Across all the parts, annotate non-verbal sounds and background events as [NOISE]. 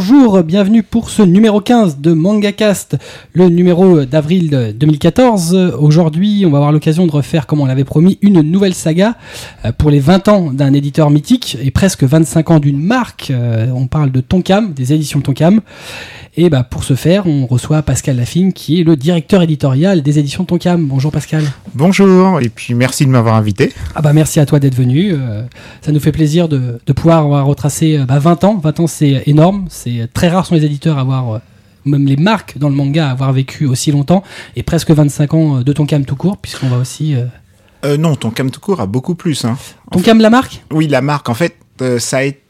Bonjour, bienvenue pour ce numéro 15 de MangaCast, le numéro d'avril 2014. Aujourd'hui, on va avoir l'occasion de refaire, comme on l'avait promis, une nouvelle saga euh, pour les 20 ans d'un éditeur mythique et presque 25 ans d'une marque. Euh, On parle de Tonkam, des éditions Tonkam. Et bah, pour ce faire, on reçoit Pascal Lafine, qui est le directeur éditorial des éditions Tonkam. Bonjour Pascal. Bonjour, et puis merci de m'avoir invité. Ah bah merci à toi d'être venu. Euh, ça nous fait plaisir de, de pouvoir retracer euh, bah, 20 ans. 20 ans, c'est énorme. C'est très rare sont les éditeurs à avoir, euh, même les marques dans le manga, à avoir vécu aussi longtemps. Et presque 25 ans euh, de Tonkam tout court, puisqu'on va aussi... euh, Euh, non, Tonkam tout court a beaucoup plus. Hein. Tonkam, la marque? Oui, la marque, en fait, euh, ça a été...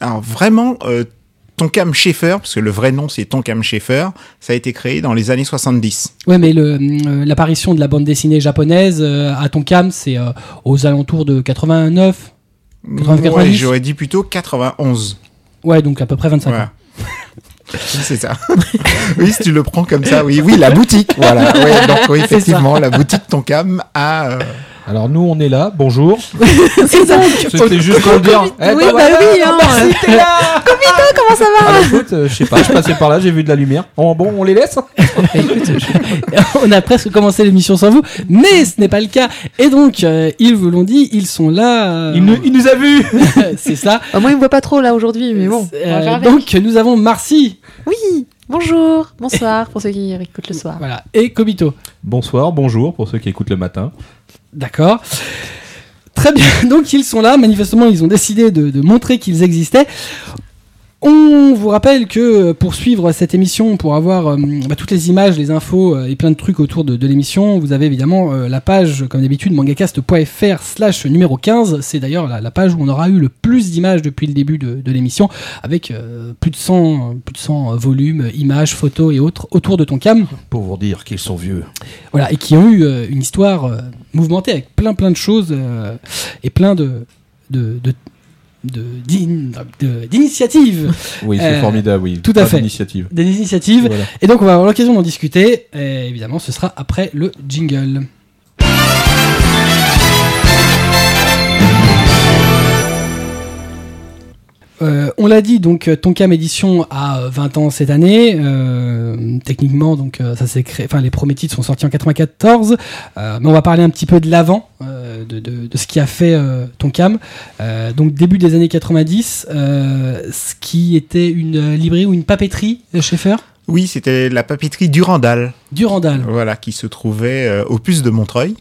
Alors vraiment, Tonkam Schaeffer, parce que le vrai nom c'est Tonkam Schaeffer, ça a été créé dans les années 70. Ouais, mais l'apparition de la bande dessinée japonaise à Tonkam, c'est aux alentours de 89 80, 90? Ouais, j'aurais dit plutôt 91. Ouais, donc à peu près 25 ans. C'est ça. [LAUGHS] oui, si tu le prends comme ça, oui, oui, la boutique, voilà. Ouais, donc oui, effectivement, la boutique Tonkam a... Alors nous on est là, bonjour. [LAUGHS] C'est ça. C'était juste pour le dire. Eh, Oui, bah, bah oui, hein. merci, t'es là. [LAUGHS] Comment ça va Ah bah, écoute, euh, je sais pas, je passais par là, j'ai vu de la lumière. Oh, bon, on les laisse [LAUGHS] Écoute, je- on a presque commencé l'émission sans vous, mais ce n'est pas le cas. Et donc, euh, ils vous l'ont dit, ils sont là. euh, il, nous, il nous a vus c'est ça. Ah, Moi, il me voit pas trop là aujourd'hui, mais bon. on va Euh, faire avec. donc, nous avons Marcy, Oui, bonjour, bonsoir pour ceux qui écoutent le soir. voilà, et Kobito. Bonsoir, bonjour pour ceux qui écoutent le matin. D'accord. Très bien. [LAUGHS] Donc, ils sont là. Manifestement, ils ont décidé de, montrer qu'ils existaient. On vous rappelle que pour suivre cette émission, pour avoir euh, bah, toutes les images, les infos euh, et plein de trucs autour de, de l'émission, vous avez évidemment euh, la page, comme d'habitude, mangacast.fr slash numéro 15. C'est d'ailleurs la, la page où on aura eu le plus d'images depuis le début de, de l'émission, avec plus de 100, plus de 100 volumes, images, photos et autres autour de ton cam. Pour vous dire qu'ils sont vieux. Voilà, et qui ont eu une histoire mouvementée avec plein plein de choses et plein de de de de- d'initiatives, Oui, c'est Euh, formidable, oui. tout à Pas fait. d'initiative. des initiatives. Voilà. Et donc on va avoir l'occasion d'en discuter. Et évidemment, ce sera après le jingle. Euh, on l'a dit, donc euh, Tonkam Édition a euh, 20 ans cette année. Euh, techniquement, donc euh, ça s'est créé. Enfin, les premiers titres sont sortis en 94. Euh, mais on va parler un petit peu de l'avant, euh, de, de, de ce qui a fait euh, Tonkam. Euh, donc début des années 90, euh, ce qui était une euh, librairie ou une papeterie euh, Schaeffer? Oui, c'était la papeterie Durandal. Durandal. voilà, qui se trouvait euh, au puce de Montreuil,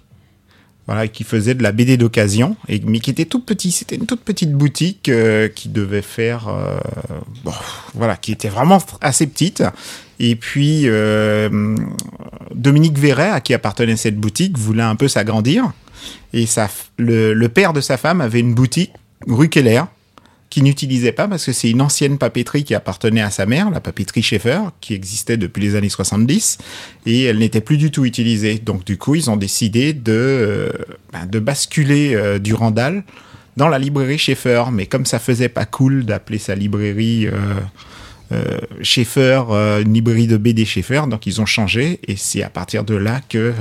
voilà, qui faisait de la BD d'occasion, mais qui était tout petit. C'était une toute petite boutique euh, qui devait faire, euh, bon, voilà, qui était vraiment assez petite. Et puis euh, Dominique Verret, à qui appartenait cette boutique, voulait un peu s'agrandir, et sa, le, le père de sa femme avait une boutique rue Keller n'utilisait pas parce que c'est une ancienne papeterie qui appartenait à sa mère, la papeterie Schaeffer, qui existait depuis les années 70, et elle n'était plus du tout utilisée. Donc du coup, ils ont décidé de, euh, ben, basculer euh, Durandal dans la librairie Schaeffer. Mais comme ça faisait pas cool d'appeler sa librairie euh, Schaeffer, une librairie de BD Schaeffer, donc ils ont changé, et c'est à partir de là que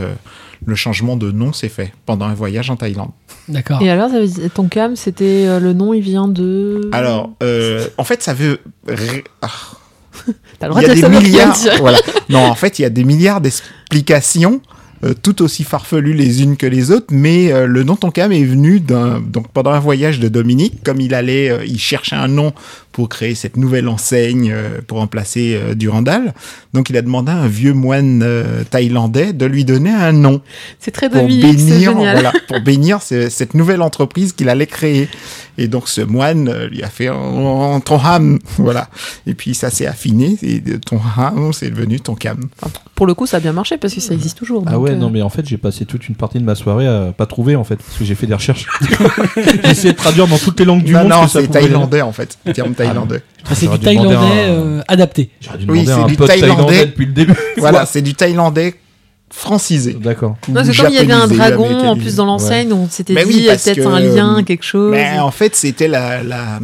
le changement de nom s'est fait pendant un voyage en Thaïlande. D'accord. Et alors, ton cam, c'était euh, le nom, il vient de? Alors, euh, en fait, ça veut... ah. t'as le droit il y de milliards. voilà. Non, en fait, il y a des milliards d'explications, tout aussi farfelues les unes que les autres, mais euh, le nom Tonkam est venu donc pendant un voyage de Dominique, comme il allait, euh, il cherchait un nom pour créer cette nouvelle enseigne euh, pour remplacer euh, Durandal. Donc, il a demandé à un vieux moine euh, thaïlandais de lui donner un nom C'est très pour Dominique, bénir, génial. voilà, [LAUGHS] pour bénir ce- cette nouvelle entreprise qu'il allait créer. Et donc ce moine euh, lui a fait en ton ham, [LAUGHS] voilà. Et puis ça s'est affiné et de ton ham c'est devenu ton cam. Pour le coup, ça a bien marché parce que ça existe toujours. Ah donc, ouais, euh, non mais en fait j'ai passé toute une partie de ma soirée à pas trouver en fait, parce que j'ai fait des recherches. [LAUGHS] j'ai essayé de traduire dans toutes les langues du non, monde. non, c'est thaïlandais en fait, le terme thaïlandais. Ah, c'est du thaïlandais un- euh, adapté. J'aurais dû Oui, c'est du thaïlandais. thaïlandais depuis le début. [LAUGHS] voilà, c'est du thaïlandais francisé. D'accord. Non, c'est comme il y avait un dragon en plus dans l'enseigne, on s'était dit oui, il y a parce peut-être que, un lien, euh, quelque chose. Mais en fait, c'était la, la,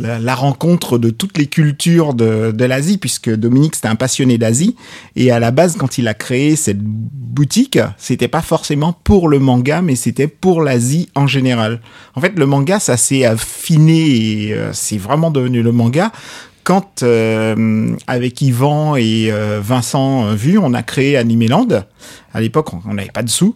la, la rencontre de toutes les cultures de, de l'Asie, puisque Dominique, c'était un passionné d'Asie. Et à la base, quand il a créé cette boutique, c'était pas forcément pour le manga, mais c'était pour l'Asie en général. En fait, le manga, ça s'est affiné et euh, c'est vraiment devenu le manga quand euh, avec Yvan et euh, Vincent euh, Vu, on a créé Animeland. À l'époque, on on n'avait pas de sous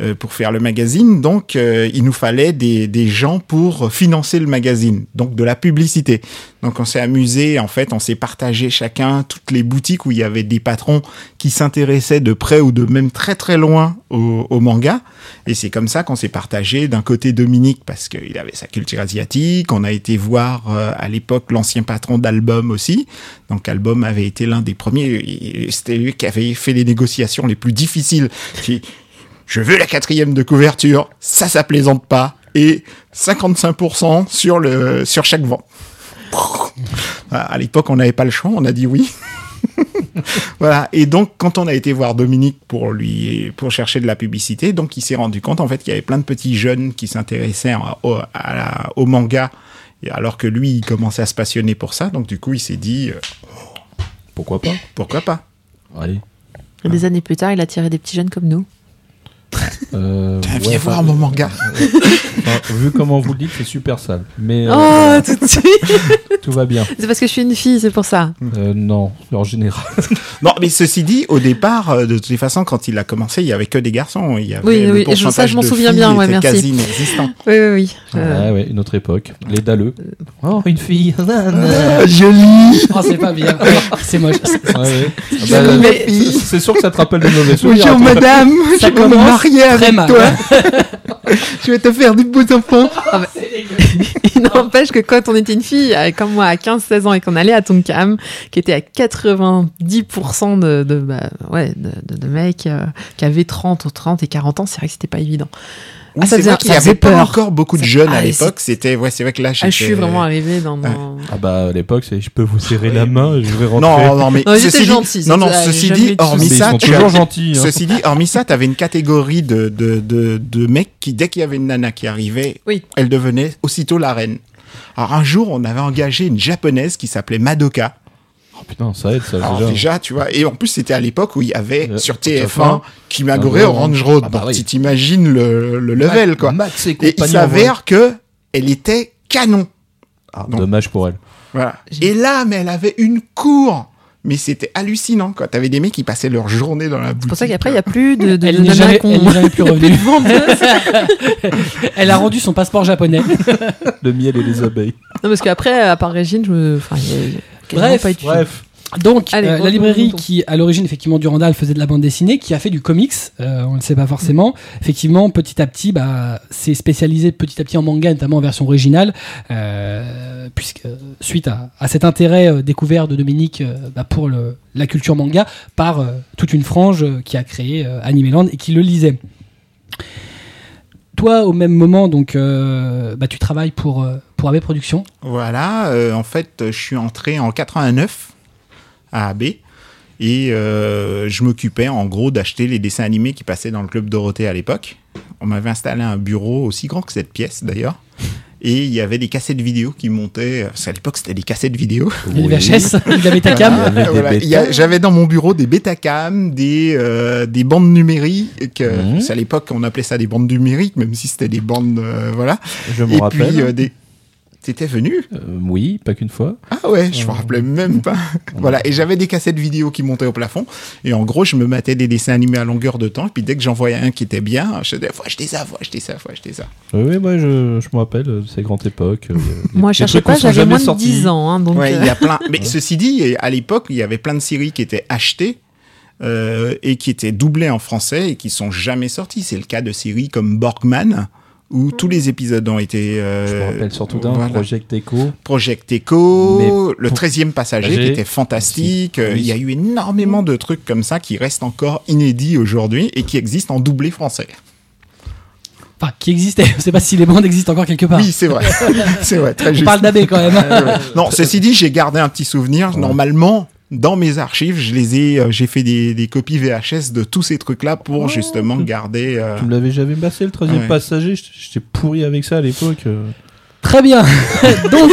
euh, pour faire le magazine, donc euh, il nous fallait des, des gens pour financer le magazine, donc de la publicité. Donc on s'est amusé, en fait, on s'est partagé chacun toutes les boutiques où il y avait des patrons qui s'intéressaient de près ou de même très très loin au, au manga. Et c'est comme ça qu'on s'est partagé d'un côté Dominique parce qu'il avait sa culture asiatique. On a été voir euh, à l'époque l'ancien patron d'Album aussi. Donc Album avait été l'un des premiers. C'était lui qui avait fait les négociations les plus difficiles. Qui, je veux la quatrième de couverture, ça, ça plaisante pas. Et 55% sur le sur chaque vent. À l'époque, on n'avait pas le choix, on a dit oui. [LAUGHS] voilà. Et donc, quand on a été voir Dominique pour lui, pour chercher de la publicité, donc il s'est rendu compte en fait qu'il y avait plein de petits jeunes qui s'intéressaient au, à la- au manga, et alors que lui, il commençait à se passionner pour ça. Donc, du coup, il s'est dit euh, Pourquoi pas? pourquoi pas? Allez. Et Des années plus tard, il a tiré des petits jeunes comme nous. Euh, Viens ouais, voir enfin, mon manga. enfin, vu comment vous le dites, c'est super sale. Mais euh, Oh, tout de suite tout va bien. C'est parce que je suis une fille, c'est pour ça. Euh, non, en général. [LAUGHS] Non, mais ceci dit, au départ, euh, de toutes les façons, quand il a commencé, il y avait que des garçons. Il y avait Oui, le oui, ça, je m'en souviens bien, ouais, merci. quasi inexistant. [LAUGHS] Oui, oui, oui. Euh, Ouais, une autre époque. Les dalleux. Oh, une fille. Joli. Oh, c'est pas bien. [LAUGHS] c'est moche. Ouais, ouais. Ah bah, c'est- sûr que ça te rappelle de mauvais souvenirs. Bonjour madame, Ça commence marier très avec mal. toi. [LAUGHS] je vais te faire des beaux enfants. [LAUGHS] [LAUGHS] Il n'empêche que quand on était une fille, euh, comme moi, à 15-16 ans, et qu'on allait à Tonkam, qui était à 90% de, de, bah, ouais, de, de- de mecs euh, qui avaient 30 ou 30 et 40 ans, c'est vrai que c'était pas évident. Oui, Ah, ça c'est faisait- vrai qu'il ça y faisait avait pas encore beaucoup de jeunes ah, à l'époque. C'était, ouais, c'est vrai que là, Ah, je suis vraiment arrivée dans... dans... Ah bah à l'époque, c'est je peux vous serrer la main, je vais rentrer. Non, non, mais Non, ceci étaient dit, non, non, ceci dit, hormis ça, tu toujours as- gentils. hein. Ceci dit, hormis ça, t'avais une catégorie de, de, de, de mecs qui, dès qu'il y avait une nana qui arrivait, Oui. elle devenait aussitôt la reine. Alors un jour, on avait engagé une japonaise qui s'appelait Madoka. Oh, putain, ça aide ça Alors déjà. déjà, tu vois, et en plus c'était à l'époque où il y avait Euh, sur TF1, TF1 Kimagure ah, Orange Road. ah, bah Donc, oui. tu t'imagines le, le level, quoi. Max et Et il s'avère que elle était canon. Ah, dommage pour elle. Voilà. Et là, mais elle avait une cour. Mais c'était hallucinant, quoi. T'avais des mecs qui passaient leur journée dans la boutique. C'est pour ça qu'après, il n'y a plus de, de, Elle n'est jamais, plus [LAUGHS] revenue. [LAUGHS] Elle a rendu son passeport japonais. [LAUGHS] Le miel et les abeilles. Non, parce qu'après, à part Régine, je me. Enfin, il y a- Bref, pas. Bref. Donc, Allez, euh, la librairie qui, à l'origine, effectivement, Durandal faisait de la bande dessinée, qui a fait du comics, euh, on ne le sait pas forcément. Effectivement, petit à petit, bah, c'est spécialisé petit à petit en manga, notamment en version originale, euh, puisque suite à, à cet intérêt euh, découvert de Dominique euh, bah, pour le, la culture manga par euh, toute une frange euh, qui a créé euh, Animeland et qui le lisait. Toi, au même moment, donc, euh, bah, tu travailles pour, euh, pour AB Productions. Voilà, euh, en fait, je suis entré en 89 à AB et je m'occupais en gros d'acheter les dessins animés qui passaient dans le club Dorothée à l'époque. On m'avait installé un bureau aussi grand que cette pièce d'ailleurs. Et il y avait des cassettes vidéo qui montaient. parce qu'à l'époque, c'était des cassettes vidéo. Les Oui. VHS, il avait ta cam. Voilà. J'avais dans mon bureau des Betacam, des, euh, des bandes numériques. C'est à l'époque, on appelait ça des bandes numériques, même si c'était des bandes. euh, voilà. Je me rappelle. puis, euh, des. T'étais venu? Euh, oui, pas qu'une fois. Ah ouais, je me rappelais même pas. [LAUGHS] voilà, et j'avais des cassettes vidéo qui montaient au plafond. Et en gros, je me matais des dessins animés à longueur de temps. Et puis dès que j'en voyais un qui était bien, je disais, faut acheter ça, faut acheter ça, faut acheter ça. Oui, oui, moi je, je me rappelle de ces grandes époques. euh, Moi, je cherchais pas, j'avais moins de sortis. 10 ans. Hein, donc, ouais, euh, il y a plein. Mais ceci dit, à l'époque, il y avait plein de séries qui étaient achetées. euh, et qui étaient doublées en français et qui sont jamais sorties. C'est le cas de séries comme Borgman, où tous les épisodes ont été. euh, Je me rappelle surtout d'un voilà. Project Echo. Project Echo, Mais le pour- 13e passager qui était fantastique. Euh, Il y a eu énormément de trucs comme ça qui restent encore inédits aujourd'hui et qui existent en doublé français. Enfin, qui existait. Je sais pas si les bandes existent encore quelque part. Oui, c'est vrai. [LAUGHS] c'est vrai, très On juste. parle d'AB quand même. [LAUGHS] Euh, non, ceci dit, j'ai gardé un petit souvenir. Normalement, dans mes archives, je les ai, euh, j'ai fait des, des copies VHS de tous ces trucs-là pour justement garder. euh, Tu me l'avais jamais passé le 13 e Ouais. passager. J'étais pourri avec ça à l'époque. euh. Très bien. [LAUGHS] Donc,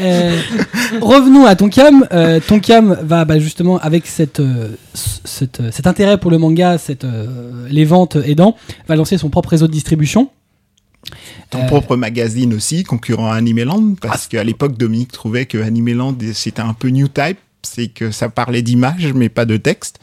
euh, revenons à Tonkam. Euh, Tonkam va bah, justement avec cette, euh, cette, cet intérêt pour le manga, cette, euh, les ventes aidant, va lancer son propre réseau de distribution. Ton Euh. propre magazine aussi, concurrent à Animeland, parce qu'à l'époque, Dominique trouvait que Animeland, c'était un peu new type, c'est que ça parlait d'images, mais pas de texte.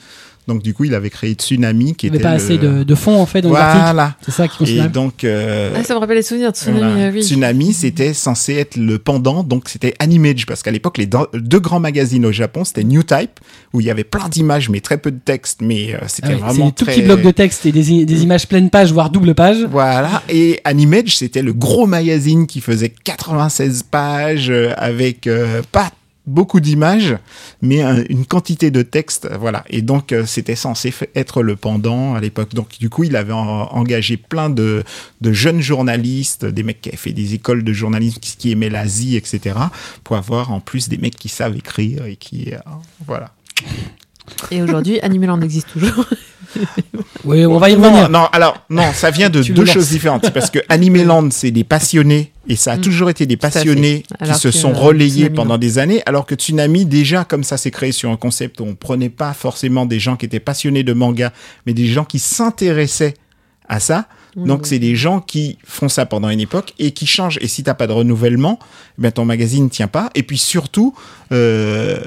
Donc, du coup, il avait créé Tsunami, qui Il n'y était avait pas le- assez de, de fond en fait dans l'article. Voilà. C'est ça qui Et donc, euh, Ah, ça me rappelle les souvenirs de Tsunami, voilà. oui. Tsunami, c'était censé être le pendant, donc c'était Animage, parce qu'à l'époque, les deux grands magazines au Japon, c'était New Type, où il y avait plein d'images, mais très peu de texte, mais euh, Ah c'était vraiment des tout très... petits blocs de texte et des, des images pleines pages, voire double page. Voilà, et Animage, c'était le gros magazine qui faisait 96 pages, euh, avec euh, pas beaucoup d'images, mais un- une quantité de texte, voilà. Et donc, euh, c'était censé être le pendant à l'époque. Donc, du coup, il avait en- engagé plein de, de jeunes journalistes, des mecs qui avaient fait des écoles de journalisme, qui, qui aimaient l'Asie, etc., pour avoir en plus des mecs qui savent écrire et qui, euh, voilà. Et aujourd'hui, Animeland existe toujours. [LAUGHS] [LAUGHS] Oui, on va y revenir. non, alors, non, ça vient de [LAUGHS] deux choses différentes. Parce que [LAUGHS] Animeland, c'est des passionnés, et ça a Mm. toujours été des passionnés qui se sont euh, relayés Tsunami, pendant non. des années, alors que Tsunami, déjà, comme ça s'est créé sur un concept où on prenait pas forcément des gens qui étaient passionnés de manga, mais des gens qui s'intéressaient à ça. Donc, c'est des gens qui font ça pendant une époque et qui changent. Et si t'as pas de renouvellement, eh ben, ton magazine ne tient pas. Et puis surtout, euh,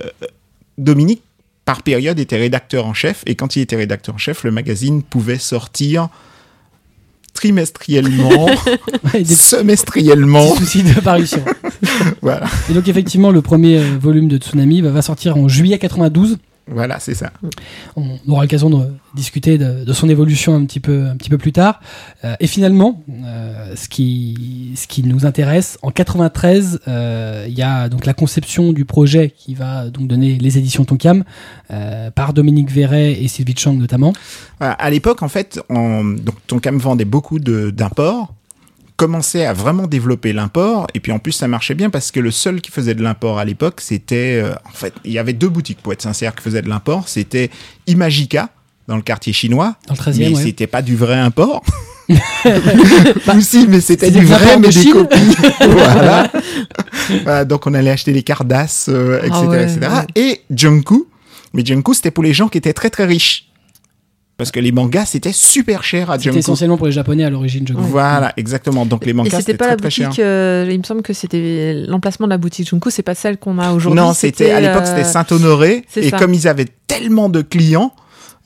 Dominique, par période, était rédacteur en chef. Et quand il était rédacteur en chef, le magazine pouvait sortir trimestriellement, [LAUGHS] Ouais, des semestriellement. de parution. [LAUGHS] voilà, Et donc effectivement, le premier euh, volume de Tsunami va, va sortir en juillet 92. Voilà, c'est ça. On aura l'occasion de discuter de, de son évolution un petit peu, un petit peu plus tard. Euh, et finalement, euh, ce, qui, ce qui nous intéresse, en 93, euh, il y a donc la conception du projet qui va donc donner les éditions Tonkam par Dominique Verret et Sylvie Chang notamment. Voilà, à l'époque, en fait, on, donc Tonkam vendait beaucoup d'imports, commençait à vraiment développer l'import, et puis en plus, ça marchait bien parce que le seul qui faisait de l'import à l'époque, c'était, euh, en fait, il y avait deux boutiques, pour être sincère, qui faisaient de l'import. C'était Imagica, dans le quartier chinois, Dans le 13e, mais ouais. c'était pas du vrai import. [LAUGHS] Ou si, mais c'était du vrai, mais de des copies. [LAUGHS] voilà. Voilà, Donc on allait acheter des Cardass, euh, etc., Ah ouais, etc. ouais. Et Junku, mais Junku c'était pour les gens qui étaient très très riches. Parce que les mangas c'était super cher à C'était Junku. essentiellement pour les Japonais à l'origine, je crois. Voilà, exactement. Donc les mangas c'était c'était pas très la très cher. boutique, euh, il me semble que c'était l'emplacement de la boutique Junko, c'est pas celle qu'on a aujourd'hui. Non, c'était à l'époque c'était euh, Saint-Honoré et ça. comme ils avaient tellement de clients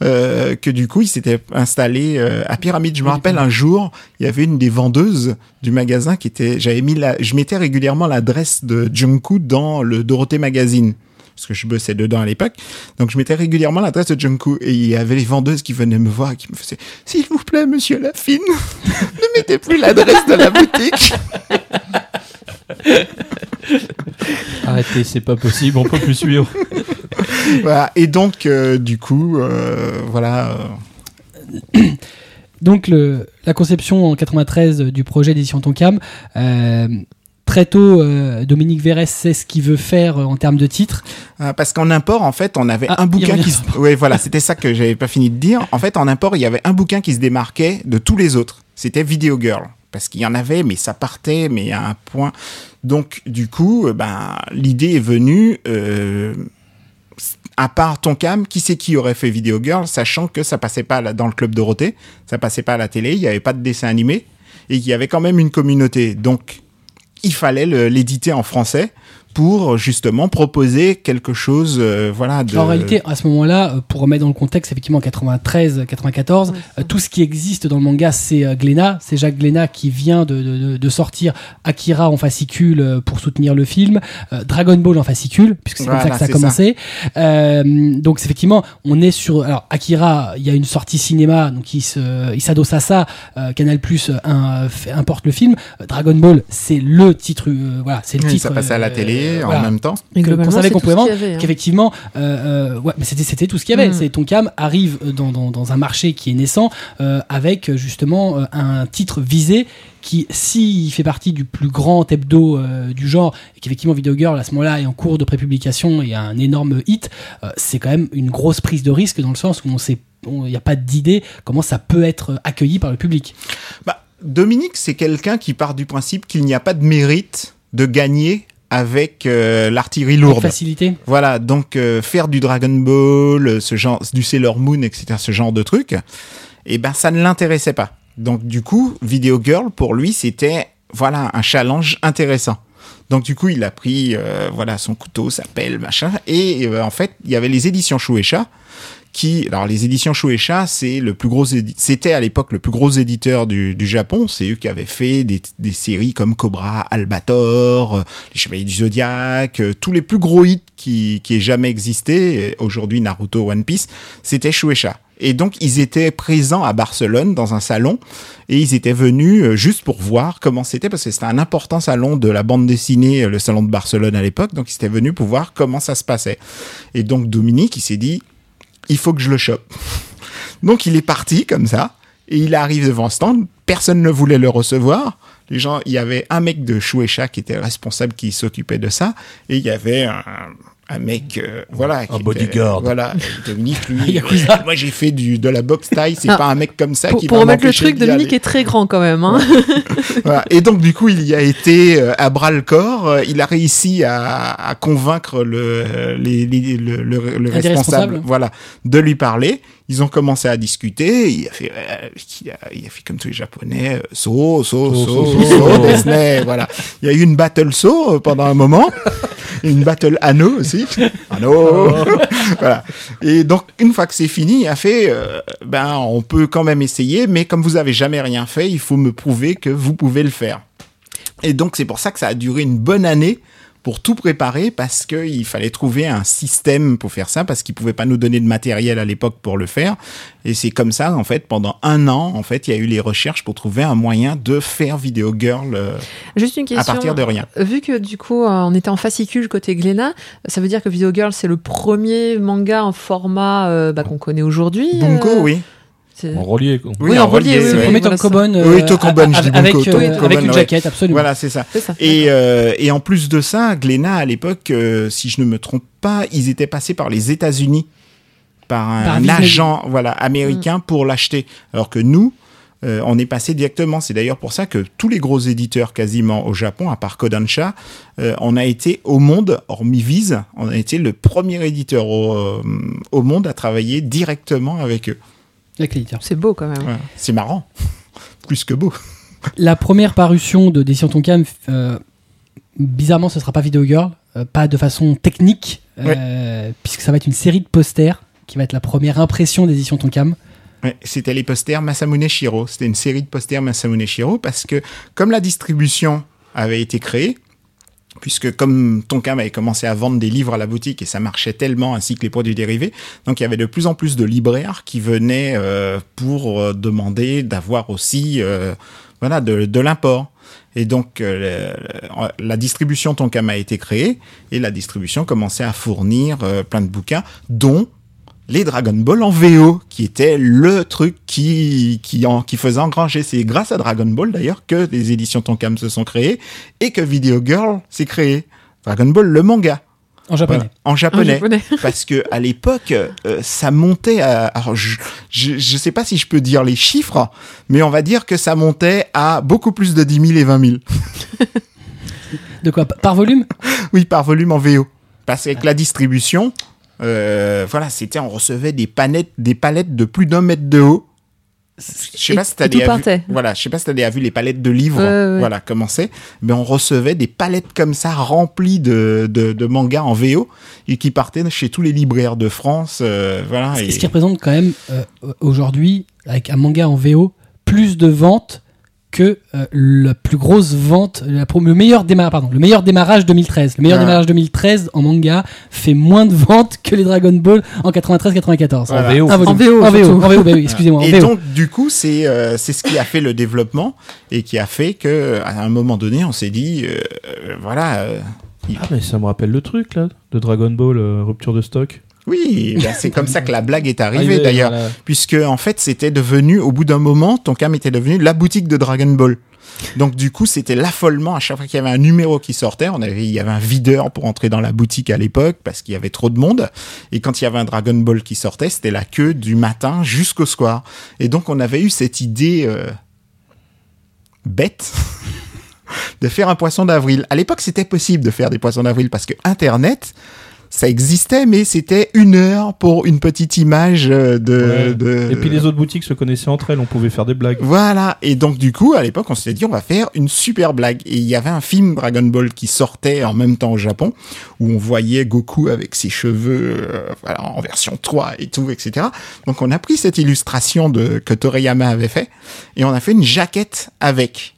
euh, que du coup ils s'étaient installés euh, à Pyramide. Je me rappelle un jour, il y avait une des vendeuses du magasin qui était, j'avais mis la, je mettais régulièrement l'adresse de Junku dans le Dorothée Magazine. Parce que je bossais dedans à l'époque. Donc, je mettais régulièrement l'adresse de Junku. Et il y avait les vendeuses qui venaient me voir et qui me faisaient S'il vous plaît, monsieur Lafine, [LAUGHS] ne mettez plus l'adresse de la boutique. [LAUGHS] Arrêtez, c'est pas possible, on peut plus suivre. [LAUGHS] voilà. Et donc, euh, du coup, euh, voilà. euh, Donc le, la conception en 93 du projet d'édition Tonkam, euh, très tôt, euh, Dominique Verret sait ce qu'il veut faire euh, en termes de titres. Ah, parce qu'en import, en fait, on avait Ah, un bouquin qui se... Oui, voilà, c'était ça que j'avais pas fini de dire. En fait, en import, il y avait un bouquin qui se démarquait de tous les autres. C'était Video Girl. Parce qu'il y en avait, mais ça partait, mais à un point. Donc, du coup, euh, ben, l'idée est venue, euh, à part Tonkam, qui c'est qui aurait fait Video Girl, sachant que ça passait pas dans le club Dorothée, ça passait pas à la télé, il n'y avait pas de dessin animé, et qu'il y avait quand même une communauté. Donc, il fallait l'éditer en français pour justement proposer quelque chose, euh, voilà. De... En réalité, à ce moment-là, euh, pour remettre dans le contexte, effectivement, 93, 94, Ouais, euh, tout ce qui existe dans le manga, c'est euh, Glénat. C'est Jacques Glénat qui vient de, de- de sortir Akira en fascicule euh, pour soutenir le film, euh, Dragon Ball en fascicule, puisque c'est comme ça que ça a commencé. Euh, donc, c'est effectivement, on est sur. Alors, Akira, il y a une sortie cinéma, donc il se, il s'adosse à ça. Euh, Canal Plus importe le film. Euh, Dragon Ball, c'est le titre. euh, voilà, c'est le Oui, titre. ça passait à la euh, télé en voilà. même temps. Et que- globalement, qu'on savait c'est qu'on tout pouvait vendre, hein. qu'effectivement, euh, euh, ouais, mais c'était c'était tout ce qu'il y avait. Mm. C'est Tonkam arrive dans, dans, dans un marché qui est naissant euh, avec euh, justement euh, un titre visé qui, s'il fait partie du plus grand hebdo euh, du genre, et qu'effectivement Video Girl à ce moment-là est en cours de prépublication et a un énorme hit, euh, c'est quand même une grosse prise de risque dans le sens où on sait, il n'y a pas d'idée comment ça peut être accueilli par le public. Bah, Dominique, c'est quelqu'un qui part du principe qu'il n'y a pas de mérite de gagner avec euh, l'artillerie Avec lourde. facilité. Voilà, donc euh, faire du Dragon Ball, euh, ce genre, du Sailor Moon, etc., ce genre de trucs, eh ben ça ne l'intéressait pas. Donc du coup, Video Girl pour lui c'était voilà un challenge intéressant. Donc du coup, il a pris euh, voilà son couteau, sa pelle, machin, et en fait, il y avait les éditions Shueisha qui, alors les éditions Shueisha, c'est le plus gros, c'était à l'époque le plus gros éditeur du, du Japon. C'est eux qui avaient fait des, des séries comme Cobra, Albator, euh, les Chevaliers du Zodiaque, euh, tous les plus gros hits qui, qui aient jamais existé. euh, Aujourd'hui, Naruto, One Piece, c'était Shueisha. Et donc, ils étaient présents à Barcelone dans un salon et ils étaient venus juste pour voir comment c'était parce que c'était un important salon de la bande dessinée, le salon de Barcelone à l'époque. Donc, ils étaient venus pour voir comment ça se passait. Et donc, Dominique, il s'est dit, il faut que je le chope. Donc, il est parti comme ça et il arrive devant le stand. Personne ne voulait le recevoir. Les gens, il y avait un mec de Shueisha qui était responsable, qui s'occupait de ça, et il y avait un, un mec, euh, voilà, était- bodyguard. voilà, Dominique, lui, [LAUGHS] euh, moi j'ai fait du de la boxe taille, c'est Ah. pas un mec comme ça Pour, qui pour va remettre le truc, Dominique aller. est très grand quand même. Hein. [LAUGHS] Voilà. Et donc, du coup, il y a été euh, à bras le corps. Euh, Il a réussi à, à convaincre le, les, les- le, le- le Un responsable, responsables. voilà, de lui parler. Ils ont commencé à discuter. Il a fait, euh, il, a, il a fait comme tous les Japonais, so, so, so, So, so, so, so. Disney, voilà. Il y a eu une battle so euh, pendant un moment. [LAUGHS] une battle anneau aussi. Anneau. [LAUGHS] voilà. Et donc, une fois que c'est fini, il a fait, euh, ben, on peut quand même essayer, mais comme vous avez jamais rien fait, il faut me prouver que vous pouvez le faire. Et donc, c'est pour ça que ça a duré une bonne année pour tout préparer parce qu'il fallait trouver un système pour faire ça parce qu'ils pouvaient pas nous donner de matériel à l'époque pour le faire. Et c'est comme ça, en fait, pendant un an, en fait, il y a eu les recherches pour trouver un moyen de faire Video Girl euh, Juste une question. à partir de rien. Vu que du coup, euh, on était en fascicule côté Glénat, ça veut dire que Video Girl, c'est le premier manga en format euh, bah, qu'on connaît aujourd'hui. Bunko, euh, oui. En relié. quoi. Oui, en relié, C'est le oui. premier ça. euh, Oui, je dis avec, euh, avec une ouais. jaquette, absolument. Voilà, c'est ça. Et, euh, et en plus de ça, Glénat, à l'époque, euh, si je ne me trompe pas, ils étaient passés par les États-Unis, par un, Par agent voilà, américain pour l'acheter. Alors que nous, euh, on est passé directement. C'est d'ailleurs pour ça que tous les gros éditeurs quasiment au Japon, à part Kodansha, euh, on a été au monde, hormis Viz, on a été le premier éditeur au, euh, au monde à travailler directement avec eux. Avec l'éditeur. C'est beau quand même. C'est marrant. [LAUGHS] Plus que beau. La première parution de Décision Tonkam, euh, bizarrement, ce sera pas Video Girl, euh, pas de façon technique, euh, puisque ça va être une série de posters qui va être la première impression d'édition Tonkam. Ouais, c'était les posters Masamune Shiro. C'était une série de posters Masamune Shiro parce que comme la distribution avait été créée, puisque comme Tonkam avait commencé à vendre des livres à la boutique et ça marchait tellement ainsi que les produits dérivés, donc il y avait de plus en plus de libraires qui venaient euh, pour euh, demander d'avoir aussi euh, voilà de, de l'import. Et donc euh, la distribution Tonkam a été créée et la distribution commençait à fournir euh, plein de bouquins, dont les Dragon Ball en VO, qui était le truc qui, qui, en, qui faisait engranger. C'est grâce à Dragon Ball d'ailleurs que les éditions Tonkam se sont créées et que Video Girl s'est créé. Dragon Ball, le manga. En japonais. Voilà, en En japonais. Parce que à l'époque, euh, ça montait à. Alors, je, je, je sais pas si je peux dire les chiffres, mais on va dire que ça montait à beaucoup plus de 10 000 et 20 000. De quoi? Par volume? Oui, par volume en VO. Parce qu'avec la distribution, euh, voilà, c'était, on recevait des palettes, des palettes de plus d'un mètre de haut. Je sais Et- pas si t'as déjà vu, voilà, je sais pas si t'as déjà vu les palettes de livres, Ouais, ouais, voilà, comment c'est. Mais on recevait des palettes comme ça remplies de, de, de mangas en VO et qui partaient chez tous les libraires de France, euh, voilà. Ce et- ce qui représente quand même euh, aujourd'hui, avec un manga en VO, plus de ventes que euh, la plus grosse vente, la pro- le meilleur démarrage, pardon, le meilleur démarrage 2013. Le meilleur Ah. démarrage 2013 en manga fait moins de ventes que les Dragon Ball en 93-94. Voilà. En VO. Volume. En VO, en VO, en VO, bah oui, excusez-moi, en Et VO. donc, du coup, c'est euh, c'est ce qui a fait le développement et qui a fait que à un moment donné, on s'est dit, euh, euh, voilà, euh, Ah, mais ça me rappelle le truc, là, de Dragon Ball, euh, rupture de stock. Oui, ben, c'est comme ça que la blague est arrivée Arrivé, d'ailleurs, voilà. puisque en fait, c'était devenu, au bout d'un moment, Tonkam était devenu la boutique de Dragon Ball. Donc du coup, c'était l'affolement à chaque fois qu'il y avait un numéro qui sortait. On avait, il y avait un videur pour entrer dans la boutique à l'époque parce qu'il y avait trop de monde. Et quand il y avait un Dragon Ball qui sortait, c'était la queue du matin jusqu'au soir. Et donc on avait eu cette idée euh, bête [LAUGHS] de faire un poisson d'avril. À l'époque, c'était possible de faire des poissons d'avril parce que Internet, ça existait, mais c'était une heure pour une petite image euh, de. Ouais. de- Et puis les autres boutiques se connaissaient entre elles, on pouvait faire des blagues. Voilà, et donc du coup, à l'époque, on s'était dit, on va faire une super blague. Et il y avait un film Dragon Ball qui sortait en même temps au Japon, où on voyait Goku avec ses cheveux euh, voilà, en version 3 et tout, etc. Donc on a pris cette illustration de, que Toriyama avait fait, et on a fait une jaquette avec.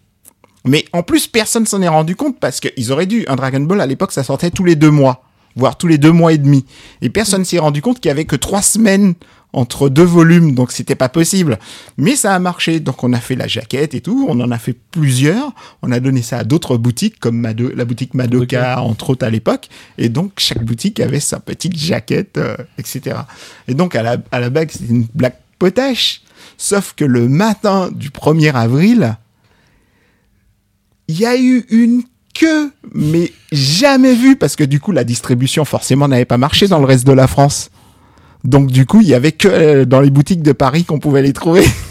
Mais en plus, personne s'en est rendu compte, parce qu'ils auraient dû, un Dragon Ball, à l'époque, ça sortait tous les deux mois, voire tous les deux mois et demi. Et personne s'est rendu compte qu'il y avait que trois semaines entre deux volumes, donc c'était pas possible. Mais ça a marché, donc on a fait la jaquette et tout, on en a fait plusieurs, on a donné ça à d'autres boutiques, comme Mado- la boutique Madoka, entre autres à l'époque, et donc chaque boutique avait sa petite jaquette, euh, etc. Et donc à la, à la bague, c'était une blague potache, sauf que le matin du 1er avril, il y a eu une queue, mais jamais vue, parce que du coup la distribution forcément n'avait pas marché dans le reste de la France. Donc du coup, il y avait que euh, dans les boutiques de Paris qu'on pouvait les trouver. [LAUGHS]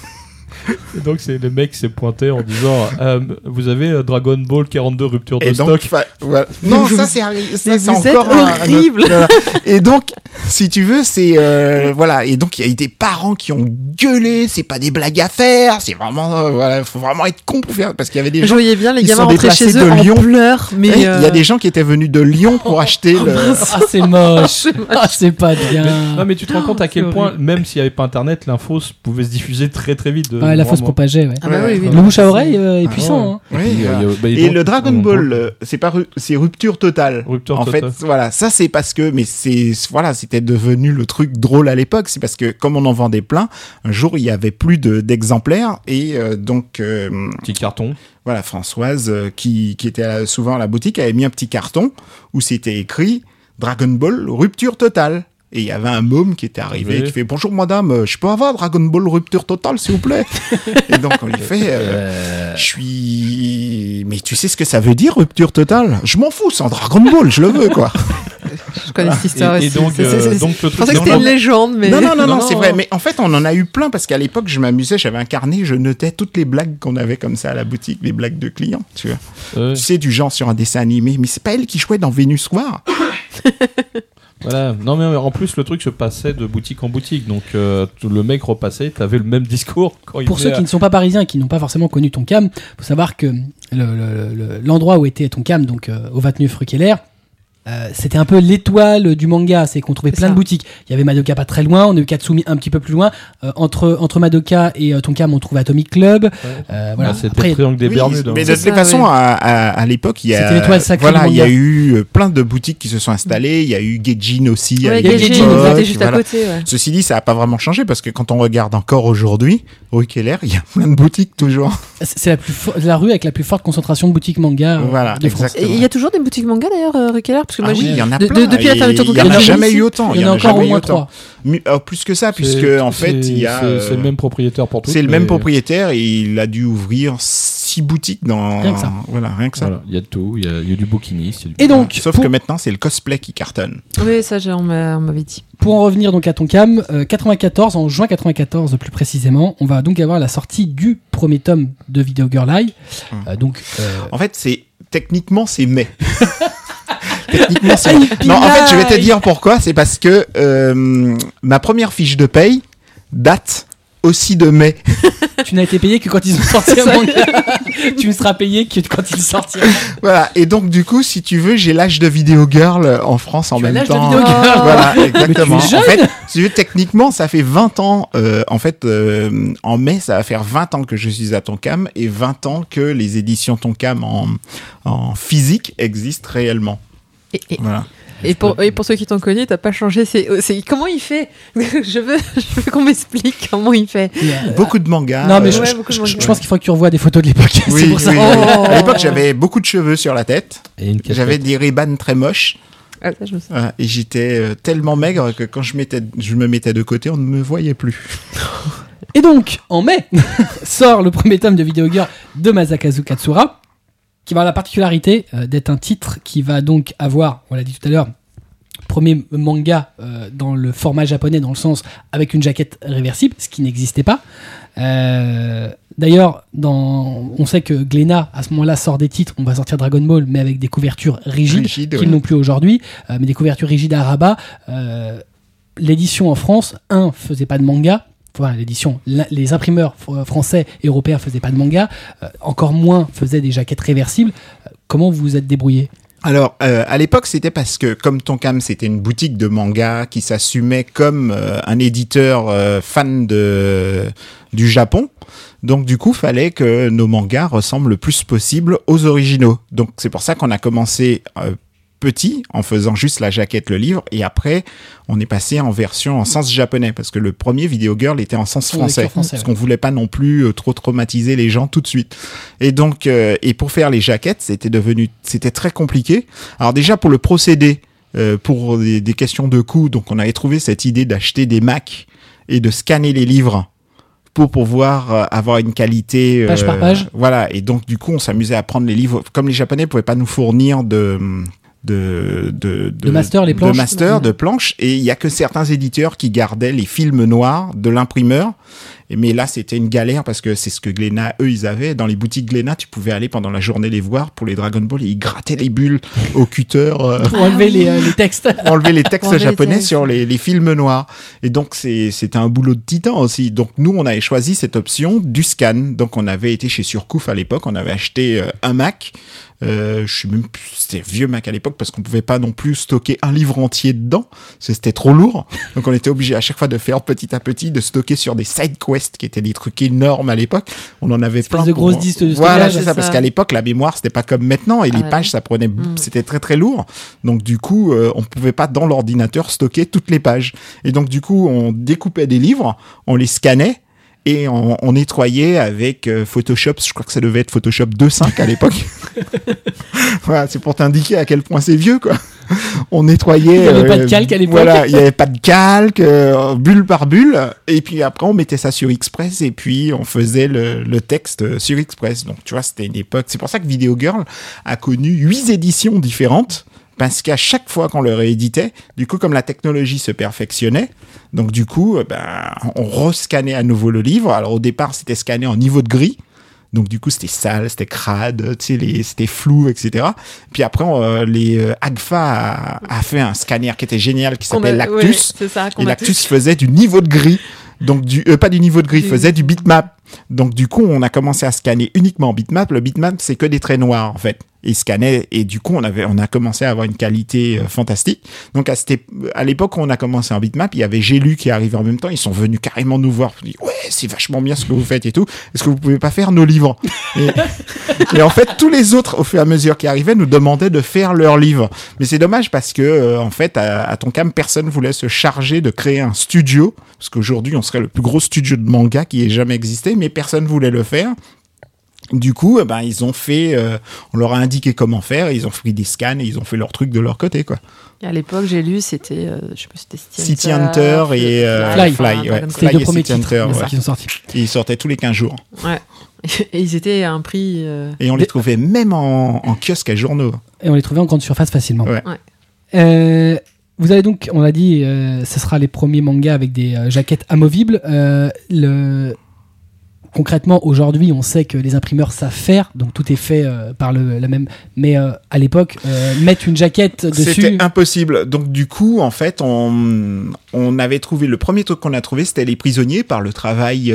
Et donc c'est le mec s'est pointé en disant euh, vous avez euh, Dragon Ball 42 rupture de Et donc, stock? fa- voilà. [LAUGHS] non, ça c'est encore un- un autre- horrible. [LAUGHS] voilà. Et donc, si tu veux, c'est euh, voilà. Et donc il y a eu des parents qui ont gueulé. C'est pas des blagues à faire. C'est vraiment euh, voilà. Faut vraiment être con pour faire parce qu'il y avait des Je gens. voyais bien les gamins sont rentrer chez eux de en Lyon. pleurs, mais Il y a des gens qui étaient venus de Lyon pour acheter [LAUGHS] le. Ah, c'est moche. Ah, c'est pas bien. Non mais tu te rends compte à c'est quel point, même s'il n'y avait pas internet, l'info pouvait se diffuser très très vite. de- Ouais, la fausse ouais. Ah bah oui, oui, Le bouche à oreille euh, est Ah puissant. hein. Y a- bah, Et le Dragon on- Ball, euh, c'est pas ru- c'est rupture totale. Rupture en totale. fait, voilà, ça c'est parce que, mais c'est voilà, c'était devenu le truc drôle à l'époque. C'est parce que comme on en vendait plein, un jour il y avait plus de d'exemplaires et euh, donc euh, Petit carton. voilà, Françoise euh, qui qui était souvent à la boutique avait mis un petit carton où c'était écrit Dragon Ball rupture totale. Et il y avait un môme qui était arrivé, Oui. qui fait bonjour madame, euh, je peux avoir Dragon Ball rupture totale s'il vous plaît? [LAUGHS] et donc on lui fait, euh, je suis, mais tu sais ce que ça veut dire rupture totale Je m'en fous, c'est un Dragon Ball, je le veux quoi. [LAUGHS] je connais cette histoire Et, et aussi. donc, C'est- c'est- euh, c'est- donc le Je pensais que c'était une légende, mais Non, non, non, non, Non, c'est non. vrai. Mais en fait, on en a eu plein parce qu'à l'époque, je m'amusais, j'avais un carnet, je notais toutes les blagues qu'on avait comme ça à la boutique, les blagues de clients, tu vois. euh, Tu sais, du genre sur un dessin animé, mais c'est pas elle qui jouait dans Vénus Soir. [LAUGHS] voilà. Non mais en plus le truc se passait de boutique en boutique, donc euh, le mec repassait, t'avais le même discours [LAUGHS] quand il Pour ceux qui ne sont pas parisiens et qui n'ont pas forcément connu ton cam, faut savoir que le- le- le- l'endroit où était ton cam, donc euh, au 29 rue Keller, euh, c'était un peu l'étoile du manga, c'est qu'on trouvait plein ça. de boutiques. Il y avait Madoka pas très loin, on a eu Katsumi un petit peu plus loin. Euh, entre entre Madoka et euh, Tonkam, on trouvait Atomic Club. Euh, voilà. Ah, C'était Après, le triangle des Oui, Bermudes. hein. mais de les façons, ouais. à, à- à l'époque, il y a, C'était l'étoile sacrée voilà, il y a eu euh, plein de boutiques qui se sont installées. Il y a eu Gaijin aussi. Ouais, avec potes, c'était juste à côté. ouais. Ceci dit, ça n'a pas vraiment changé parce que quand on regarde encore aujourd'hui, rue Keller, il y a plein de boutiques toujours. c'est la plus fo- la rue avec la plus forte concentration de boutiques manga Voilà, de France. exactement. Et il y a toujours des boutiques manga d'ailleurs, rue Keller Parce que Ah moi, oui, j'ai- il y en a de- plein. de- depuis la Et fermeture de Il n'y en a jamais eu autant. Il y en a encore jamais au eu moins autant. trois. Euh, plus que ça, puisque en fait, c'est- il y a. C'est euh, le même propriétaire pour tout. C'est le même propriétaire et il a dû ouvrir six boutiques dans. Rien que ça. Voilà, rien que ça. Voilà, il y a de tout, il y a, il y a du bouquiniste. Et donc, Sauf pour- que maintenant, c'est le cosplay qui cartonne. Oui, ça, on m'avait dit. Pour en revenir donc à ton cam, euh, 94, en juin 94 plus précisément, on va donc avoir la sortie du premier tome de Video Girl Eye. Hum. Euh, donc, euh, En fait, c'est techniquement c'est mai. [LAUGHS] techniquement c'est. [LAUGHS] Non, en fait, je vais te dire pourquoi. C'est parce que euh, ma première fiche de paye date aussi de mai. tu n'as été payé que quand ils ont sorti un manga. [LAUGHS] tu ne seras payé que quand il sortira. Voilà. Et donc, du coup, si tu veux, j'ai l'âge de Video Girl en France en Tu même l'âge de temps. Video Girl. [LAUGHS] Voilà, exactement. jeune. En fait, si tu veux, techniquement, ça fait 20 ans. euh, en fait, euh, en mai, ça va faire 20 ans que je suis à Tonkam et 20 ans que les éditions Tonkam en, en physique existent réellement. Et, et- Voilà. et pour, et pour ceux qui t'ont connu, t'as pas changé. C'est, comment il fait? [LAUGHS] Je veux, je veux qu'on m'explique comment il fait. Euh, Beaucoup de mangas. non, mais je, euh, ouais, je- beaucoup de je- mangas. je pense qu'il faut que tu revoies des photos de l'époque. [LAUGHS] c'est Oui, pour ça. oui, Oh. oui. À l'époque, j'avais beaucoup de cheveux sur la tête. J'avais des ribbans très moches. Ah, ça, je me souviens. Voilà, et j'étais euh, tellement maigre que quand je, mettais, je me mettais de côté, on ne me voyait plus. Et donc, en mai, [LAUGHS] sort le premier tome de Video Girl de Masakazu Katsura, qui va avoir la particularité euh, d'être un titre qui va donc avoir, on l'a dit tout à l'heure, premier manga euh, dans le format japonais, dans le sens avec une jaquette réversible, ce qui n'existait pas. Euh, D'ailleurs, on sait que Glénat, à ce moment-là, sort des titres. On va sortir Dragon Ball, mais avec des couvertures rigides, Rigide, qu'ils ouais. n'ont plus aujourd'hui, euh, mais des couvertures rigides à rabat. L'édition en France, un, faisait pas de manga. L'édition, les imprimeurs fr- français et européens faisaient pas de manga, euh, encore moins faisaient des jaquettes réversibles. Euh, comment vous vous êtes débrouillé? Alors, euh, à l'époque, c'était parce que, comme Tonkam, c'était une boutique de manga qui s'assumait comme euh, un éditeur euh, fan de, du Japon. Donc, du coup, fallait que nos mangas ressemblent le plus possible aux originaux. Donc, c'est pour ça qu'on a commencé euh, petit, en faisant juste la jaquette, le livre, et après, on est passé en version en sens japonais, parce que le premier Video Girl était en sens En français, parce ouais. qu'on voulait pas non plus euh, trop traumatiser les gens tout de suite. Et donc, euh, et pour faire les jaquettes, c'était devenu, c'était très compliqué. Alors déjà pour le procédé, euh, pour des, des questions de coût, donc on avait trouvé cette idée d'acheter des Macs et de scanner les livres pour pouvoir euh, avoir une qualité euh, Page par page. Voilà. Et donc du coup, on s'amusait à prendre les livres. Comme les Japonais pouvaient pas nous fournir de de de, De master, les planches. de master, de planches, et il y a que certains éditeurs qui gardaient les films noirs de l'imprimeur. Mais là, c'était une galère parce que c'est ce que Glénat, eux, ils avaient. Dans les boutiques Glénat, tu pouvais aller pendant la journée les voir pour les Dragon Ball et ils grattaient les bulles au cutter. euh, Pour enlever les, euh, les textes. [LAUGHS] enlever les textes Enlever les japonais textes. sur les, les films noirs. Et donc, c'est- c'était un boulot de titan aussi. Donc, nous, on avait choisi cette option du scan. Donc, on avait été chez Surcouf à l'époque. On avait acheté euh, un Mac. Euh, je sais même plus, c'était vieux Mac à l'époque parce qu'on pouvait pas non plus stocker un livre entier dedans. C'était trop lourd. Donc, on était obligé à chaque fois de faire petit à petit, de stocker sur des side quests qui étaient des trucs énormes à l'époque. On en avait Espèce plein. de pour- grosses disques de Voilà, c'est ça, parce qu'à l'époque, la mémoire, c'était pas comme maintenant et Ah les ouais. pages, ça prenait, Mm. c'était très très lourd. Donc du coup, euh, on pouvait pas dans l'ordinateur stocker toutes les pages. Et donc du coup, on découpait des livres, on les scannait et on, on nettoyait avec euh, Photoshop. Je crois que ça devait être Photoshop 2.5 à l'époque. [LAUGHS] voilà, c'est pour t'indiquer à quel point c'est vieux, quoi. On nettoyait. Il y avait pas de euh, calque à l'époque. Voilà, il y avait pas de calque, euh, bulle par bulle. Et puis après, on mettait ça sur Express et puis on faisait le, le texte sur Express. Donc tu vois, c'était une époque. C'est pour ça que Video Girl a connu huit éditions différentes. Parce qu'à chaque fois qu'on le rééditait, du coup, comme la technologie se perfectionnait, donc du coup, euh, ben, on rescannait à nouveau le livre. Alors au départ, c'était scanné en niveau de gris. Donc du coup, c'était sale, c'était crade, c'était flou, etc. Puis après, on, les euh, Agfa a, a fait un scanner qui était génial, qui ouais, Lactus. c'est ça, Et Lactus faisait du niveau de gris. Donc du euh, pas du niveau de gris, Du- faisait du bitmap. Donc du coup, on a commencé à scanner uniquement en bitmap. Le bitmap, c'est que des traits noirs en fait. Et scannait et du coup, on avait on a commencé à avoir une qualité euh, fantastique. Donc à à l'époque où on a commencé en bitmap, il y avait Gélu qui arrivait en même temps, ils sont venus carrément nous voir, ils dit "Ouais, c'est vachement bien ce que vous faites et tout. Est-ce que vous pouvez pas faire nos livres? Et, et en fait, tous les autres au fur et à mesure qui arrivaient nous demandaient de faire leurs livres. Mais c'est dommage parce que euh, en fait à, à Tonkam personne voulait se charger de créer un studio parce qu'aujourd'hui on serait le plus gros studio de manga qui ait jamais existé mais personne voulait le faire. Du coup, eh ben, ils ont fait, euh, on leur a indiqué comment faire, ils ont pris des scans et ils ont fait leur truc de leur côté, quoi. Et à l'époque, j'ai lu, c'était, euh, je sais pas, c'était City, City Hunter et, euh, Fly. Fly, ouais. Fly les deux et premiers City titres Hunter, ouais. qui sont sortis. Et ils sortaient tous les 15 jours. Ouais. [LAUGHS] Et ils étaient à un prix. euh, Et on les trouvait même en, en kiosque à journaux. Et on les trouvait en grande surface facilement. Ouais. Ouais. Euh, vous avez donc, on l'a dit, euh, ce sera les premiers mangas avec des euh, jaquettes amovibles. Euh, le... Concrètement, aujourd'hui, on sait que les imprimeurs savent faire, donc tout est fait euh, par le, la même. Mais euh, à l'époque, euh, mettre une jaquette dessus. C'était impossible. Donc du coup, en fait, on, on avait trouvé le premier truc qu'on a trouvé, c'était les prisonniers par le travail,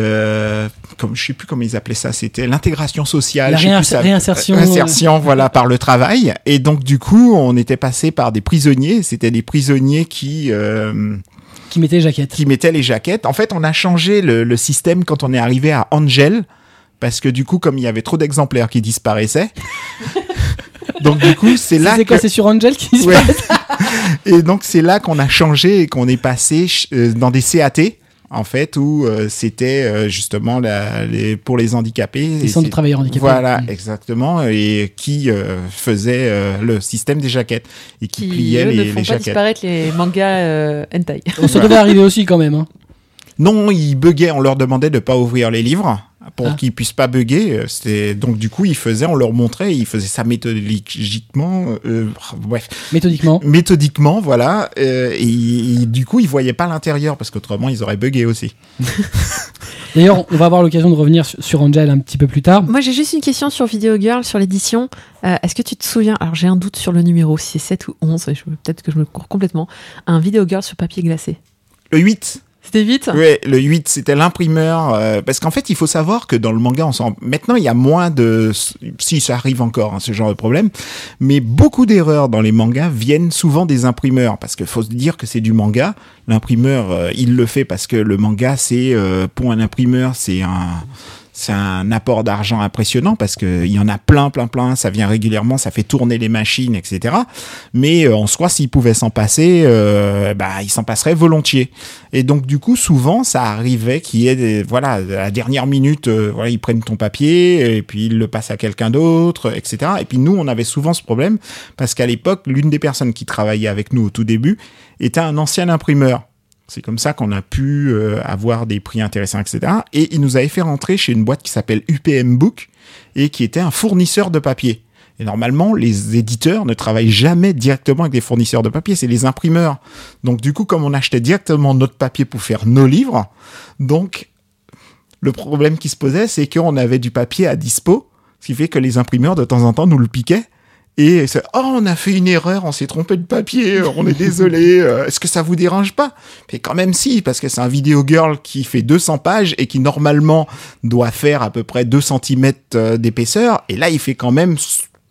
comme je sais plus comment ils appelaient ça, c'était l'intégration sociale, La plus réinsertion, réinsertion, voilà, par le travail. Et donc du coup, on était passé par des prisonniers. C'était des prisonniers qui qui mettait les jaquettes. qui mettaient les jaquettes. En fait, on a changé le, le système quand on est arrivé à Angel, parce que du coup, comme il y avait trop d'exemplaires qui disparaissaient. [LAUGHS] Donc du coup, c'est là C'est quoi que C'est sur Angel qui Ouais. passe [LAUGHS] et donc c'est là qu'on a changé et qu'on est passé euh, dans des CAT en fait où euh, c'était euh, justement la, les, pour les handicapés. Les Et centres de travailleurs handicapés. Voilà, Mm. exactement, et qui euh, faisait euh, le système des jaquettes et qui, qui pliait eux, les, ne les font pas jaquettes. disparaître les mangas euh, hentai. Ça devait arriver aussi quand même. hein. Non, ils buguaient, on leur demandait de pas ouvrir les livres pour Ah. qu'ils puissent pas bugger. Euh, C'était donc du coup ils faisaient, on leur montrait, ils faisaient ça méthodiquement, euh, bref, Méthodiquement. méthodiquement, voilà. euh, et, et du coup ils voyaient pas l'intérieur parce qu'autrement ils auraient bugué aussi. [LAUGHS] D'ailleurs, on va avoir l'occasion de revenir sur, Angel un petit peu plus tard. Moi, j'ai juste une question sur Video Girl, sur l'édition. Euh, Est-ce que tu te souviens, alors j'ai un doute sur le numéro, si c'est 7 ou 11, et je- peut-être que je me cours complètement, un Video Girl sur papier glacé. Le 8. C'était vite? Ouais, le 8, c'était l'imprimeur. euh, parce qu'en fait, il faut savoir que dans le manga, on s'en... maintenant, il y a moins de. Si, ça arrive encore, hein, ce genre de problème. Mais beaucoup d'erreurs dans les mangas viennent souvent des imprimeurs. Parce qu'il faut se dire que c'est du manga. L'imprimeur, euh, il le fait parce que le manga, c'est. euh, pour un imprimeur, c'est un. C'est un apport d'argent impressionnant parce que il y en a plein, plein, plein. Ça vient régulièrement, ça fait tourner les machines, etc. Mais euh, en soi, s'il pouvait s'en passer, euh, bah, il s'en passerait volontiers. Et donc du coup, souvent, ça arrivait qu'il y ait des, voilà, à la dernière minute, euh, voilà, ils prennent ton papier et puis ils le passent à quelqu'un d'autre, etc. Et puis nous, on avait souvent ce problème parce qu'à l'époque, l'une des personnes qui travaillait avec nous au tout début était un ancien imprimeur. C'est comme ça qu'on a pu euh, avoir des prix intéressants, etc. Et il nous avait fait rentrer chez une boîte qui s'appelle UPM Book et qui était un fournisseur de papier. Et normalement, les éditeurs ne travaillent jamais directement avec des fournisseurs de papier, c'est les imprimeurs. Donc du coup, comme on achetait directement notre papier pour faire nos livres, donc le problème qui se posait, c'est qu'on avait du papier à dispo, ce qui fait que les imprimeurs de temps en temps nous le piquaient. Et c'est oh on a fait une erreur, on s'est trompé de papier, on est désolé. euh, Est-ce que ça vous dérange pas? Mais quand même si, parce que c'est un vidéo girl qui fait 200 pages et qui normalement doit faire à peu près 2 cm d'épaisseur. Et là, il fait quand même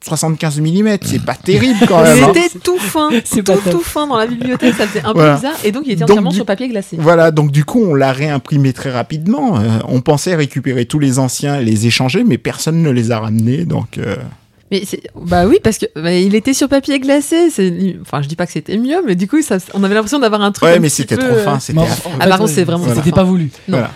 75 mm. C'est pas terrible quand même. hein. C'était tout fin, [LAUGHS] C'est tout, pas tout fin dans la bibliothèque, ça faisait un peu Voilà. bizarre, et donc il était Donc, entièrement du- sur papier glacé. Voilà, donc du coup, on l'a réimprimé très rapidement. Euh, on pensait récupérer tous les anciens et les échanger, mais personne ne les a ramenés. Donc, euh, Mais bah oui, parce que bah, il était sur papier glacé. Enfin, je dis pas que c'était mieux, mais du coup, ça, on avait l'impression d'avoir un truc. ouais, un mais c'était trop euh, fin. C'était Ah, par contre, euh, c'est vraiment C'était pas voulu. Non. Voilà.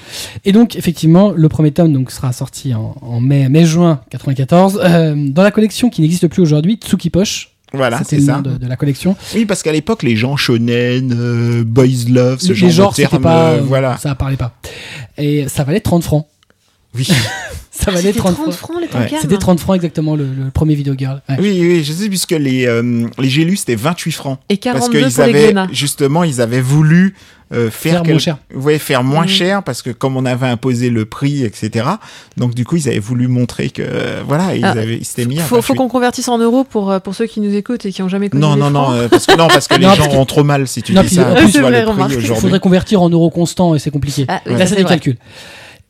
Et donc, effectivement, le premier tome donc, sera sorti en, en mai, mai-juin 94. euh, dans la collection qui n'existe plus aujourd'hui, Tsuki Poche. Voilà, C'était c'est ça. de, de la collection. Oui, parce qu'à l'époque, les gens shonen, euh, boys love, ce les genre genres, de termes, pas. euh, voilà. Ça parlait pas. Et ça valait 30 francs. Oui. [LAUGHS] Ça Ah, valait c'était 30, 30 francs. francs les Ouais. C'était 30 francs exactement le, le premier Video Girl. Ouais. Oui, oui, je sais, puisque les, euh, les Gélus, c'était 28 francs. Et Parce 42 qu'ils pour les avaient, Glénat. justement, ils avaient voulu euh, faire, Faire moins cher. Ouais, faire moins Mhm. cher, parce que comme on avait imposé le prix, etc. Donc, du coup, ils avaient voulu montrer que, euh, voilà, ils Ah, avaient, ils s'étaient mis à Faut, faut 28. qu'on convertisse en euros pour, euh, pour ceux qui nous écoutent et qui ont jamais connu Non, les non, non, francs. euh, parce que, non, parce que [LAUGHS] les Non, gens parce que- ont trop mal si tu Non, dis puis, ça. [LAUGHS] en plus, le prix. Il faudrait convertir en euros constants et c'est compliqué. Ah, oui, Là, ça, c'est des calculs.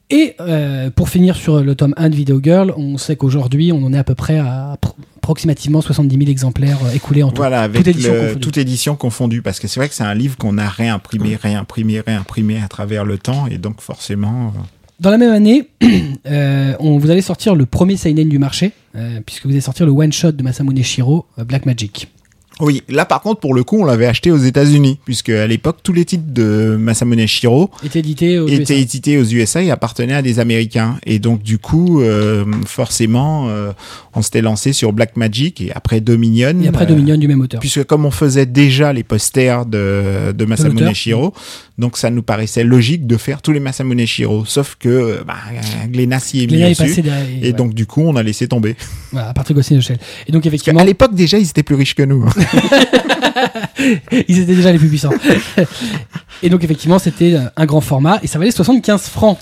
Et euh, pour finir sur le tome 1 de Video Girl, on sait qu'aujourd'hui, on en est à peu près à pr- approximativement 70 000 exemplaires euh, écoulés en tout. Voilà, avec Toute édition le- confondue. toute édition confondue, parce que c'est vrai que c'est un livre qu'on a réimprimé, réimprimé, réimprimé à travers le temps, et donc forcément, euh, Dans la même année, [CLEARS THROAT] euh, on, vous allez sortir le premier seinen du marché, euh, puisque vous allez sortir le one-shot de Masamune Shiro, Black Magic. Oui, là par contre, pour le coup, on l'avait acheté aux États-Unis, puisque à l'époque, tous les titres de Masamune Shiro aux étaient USA. édités aux USA et appartenaient à des Américains. Et donc, du coup, euh, forcément, euh, on s'était lancé sur Black Magic et après Dominion. Et après euh, Dominion du même auteur. Puisque comme on faisait déjà les posters de, de Masamune. Shiro, donc ça nous paraissait logique de faire tous les Masamune Shiro. Sauf que bah, Glénat s'y est mis Léna est dessus. passé derrière. Et ouais. donc, du coup, on a laissé tomber. Voilà, à the Shell. Et donc, Parce effectivement, qu'à l'époque, déjà, ils étaient plus riches que nous. hein. [LAUGHS] ils étaient déjà les plus puissants. et donc, effectivement, c'était euh, un grand format et ça valait 75 francs.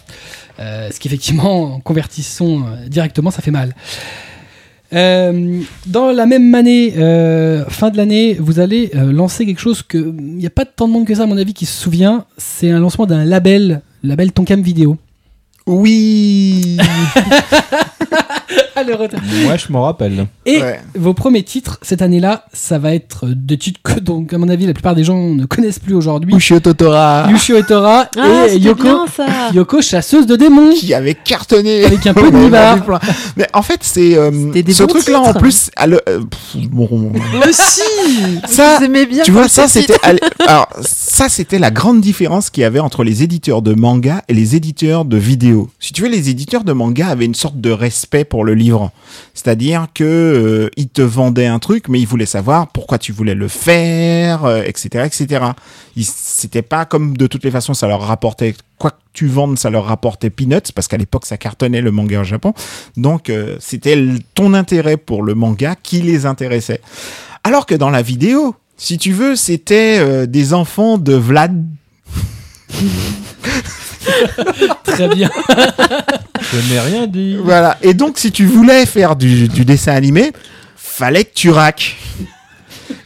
Euh, ce qui, effectivement, en convertissant euh, directement, ça fait mal. Euh, dans la même année, euh, fin de l'année, vous allez euh, lancer quelque chose que il n'y a pas tant de monde que ça, à mon avis, qui se souvient. C'est un lancement d'un label, label Tonkam Vidéo. Oui [LAUGHS] [LAUGHS] le retard. Moi, je m'en rappelle. Et Ouais. vos premiers titres cette année-là, ça va être des titres que, donc, à mon avis, la plupart des gens ne connaissent plus aujourd'hui. Ushio Totora, Yushio et Tora Ah, et Yoko, bien ça. Yoko, chasseuse de démons. qui avait cartonné Avec un peu [LAUGHS] de nibar. Mais en fait, c'est euh, ce truc-là en plus. à le- euh, pff, bon, Mais si [LAUGHS] Ça, Vous aimez bien tu vois, ça c'était alors ça c'était la grande différence qu'il y avait entre les éditeurs de manga et les éditeurs de vidéos. Si tu veux, les éditeurs de manga avaient une sorte de respect pour le livre, c'est-à-dire que euh, ils te vendaient un truc, mais ils voulaient savoir pourquoi tu voulais le faire, euh, etc., etc. Ils- C'était pas comme de toutes les façons ça leur rapportait quoi que tu vendes, ça leur rapportait peanuts parce qu'à l'époque ça cartonnait le manga au Japon. Donc euh, c'était ton intérêt pour le manga qui les intéressait. Alors que dans la vidéo, si tu veux, c'était euh, des enfants de Vlad. [LAUGHS] [LAUGHS] Très bien. Je n'ai rien dit. Voilà. Et donc, si tu voulais faire du, du dessin animé, fallait que tu raques.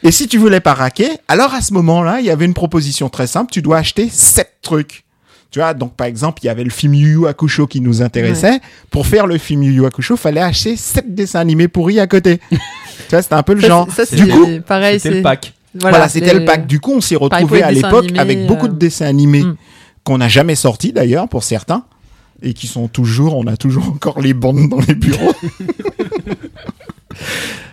Et si tu voulais pas raquer, alors à ce moment-là, il y avait une proposition très simple. Tu dois acheter sept trucs. Tu vois, donc par exemple, il y avait le film Yu Yu Hakusho qui nous intéressait. Pour faire le film Yu Yu Hakusho, fallait acheter sept dessins animés pourris à côté. [LAUGHS] tu vois, c'était un peu le Ça, genre. ça, c'est du coup, pareil. C'était c'est- le pack. voilà, c'était les- le pack. Du coup, on s'est retrouvé à dessins l'époque avec beaucoup de euh, dessins animés hmm. Qu'on n'a jamais sortis d'ailleurs pour certains et qui sont toujours, on a toujours [LAUGHS] encore les bandes dans les bureaux. [LAUGHS]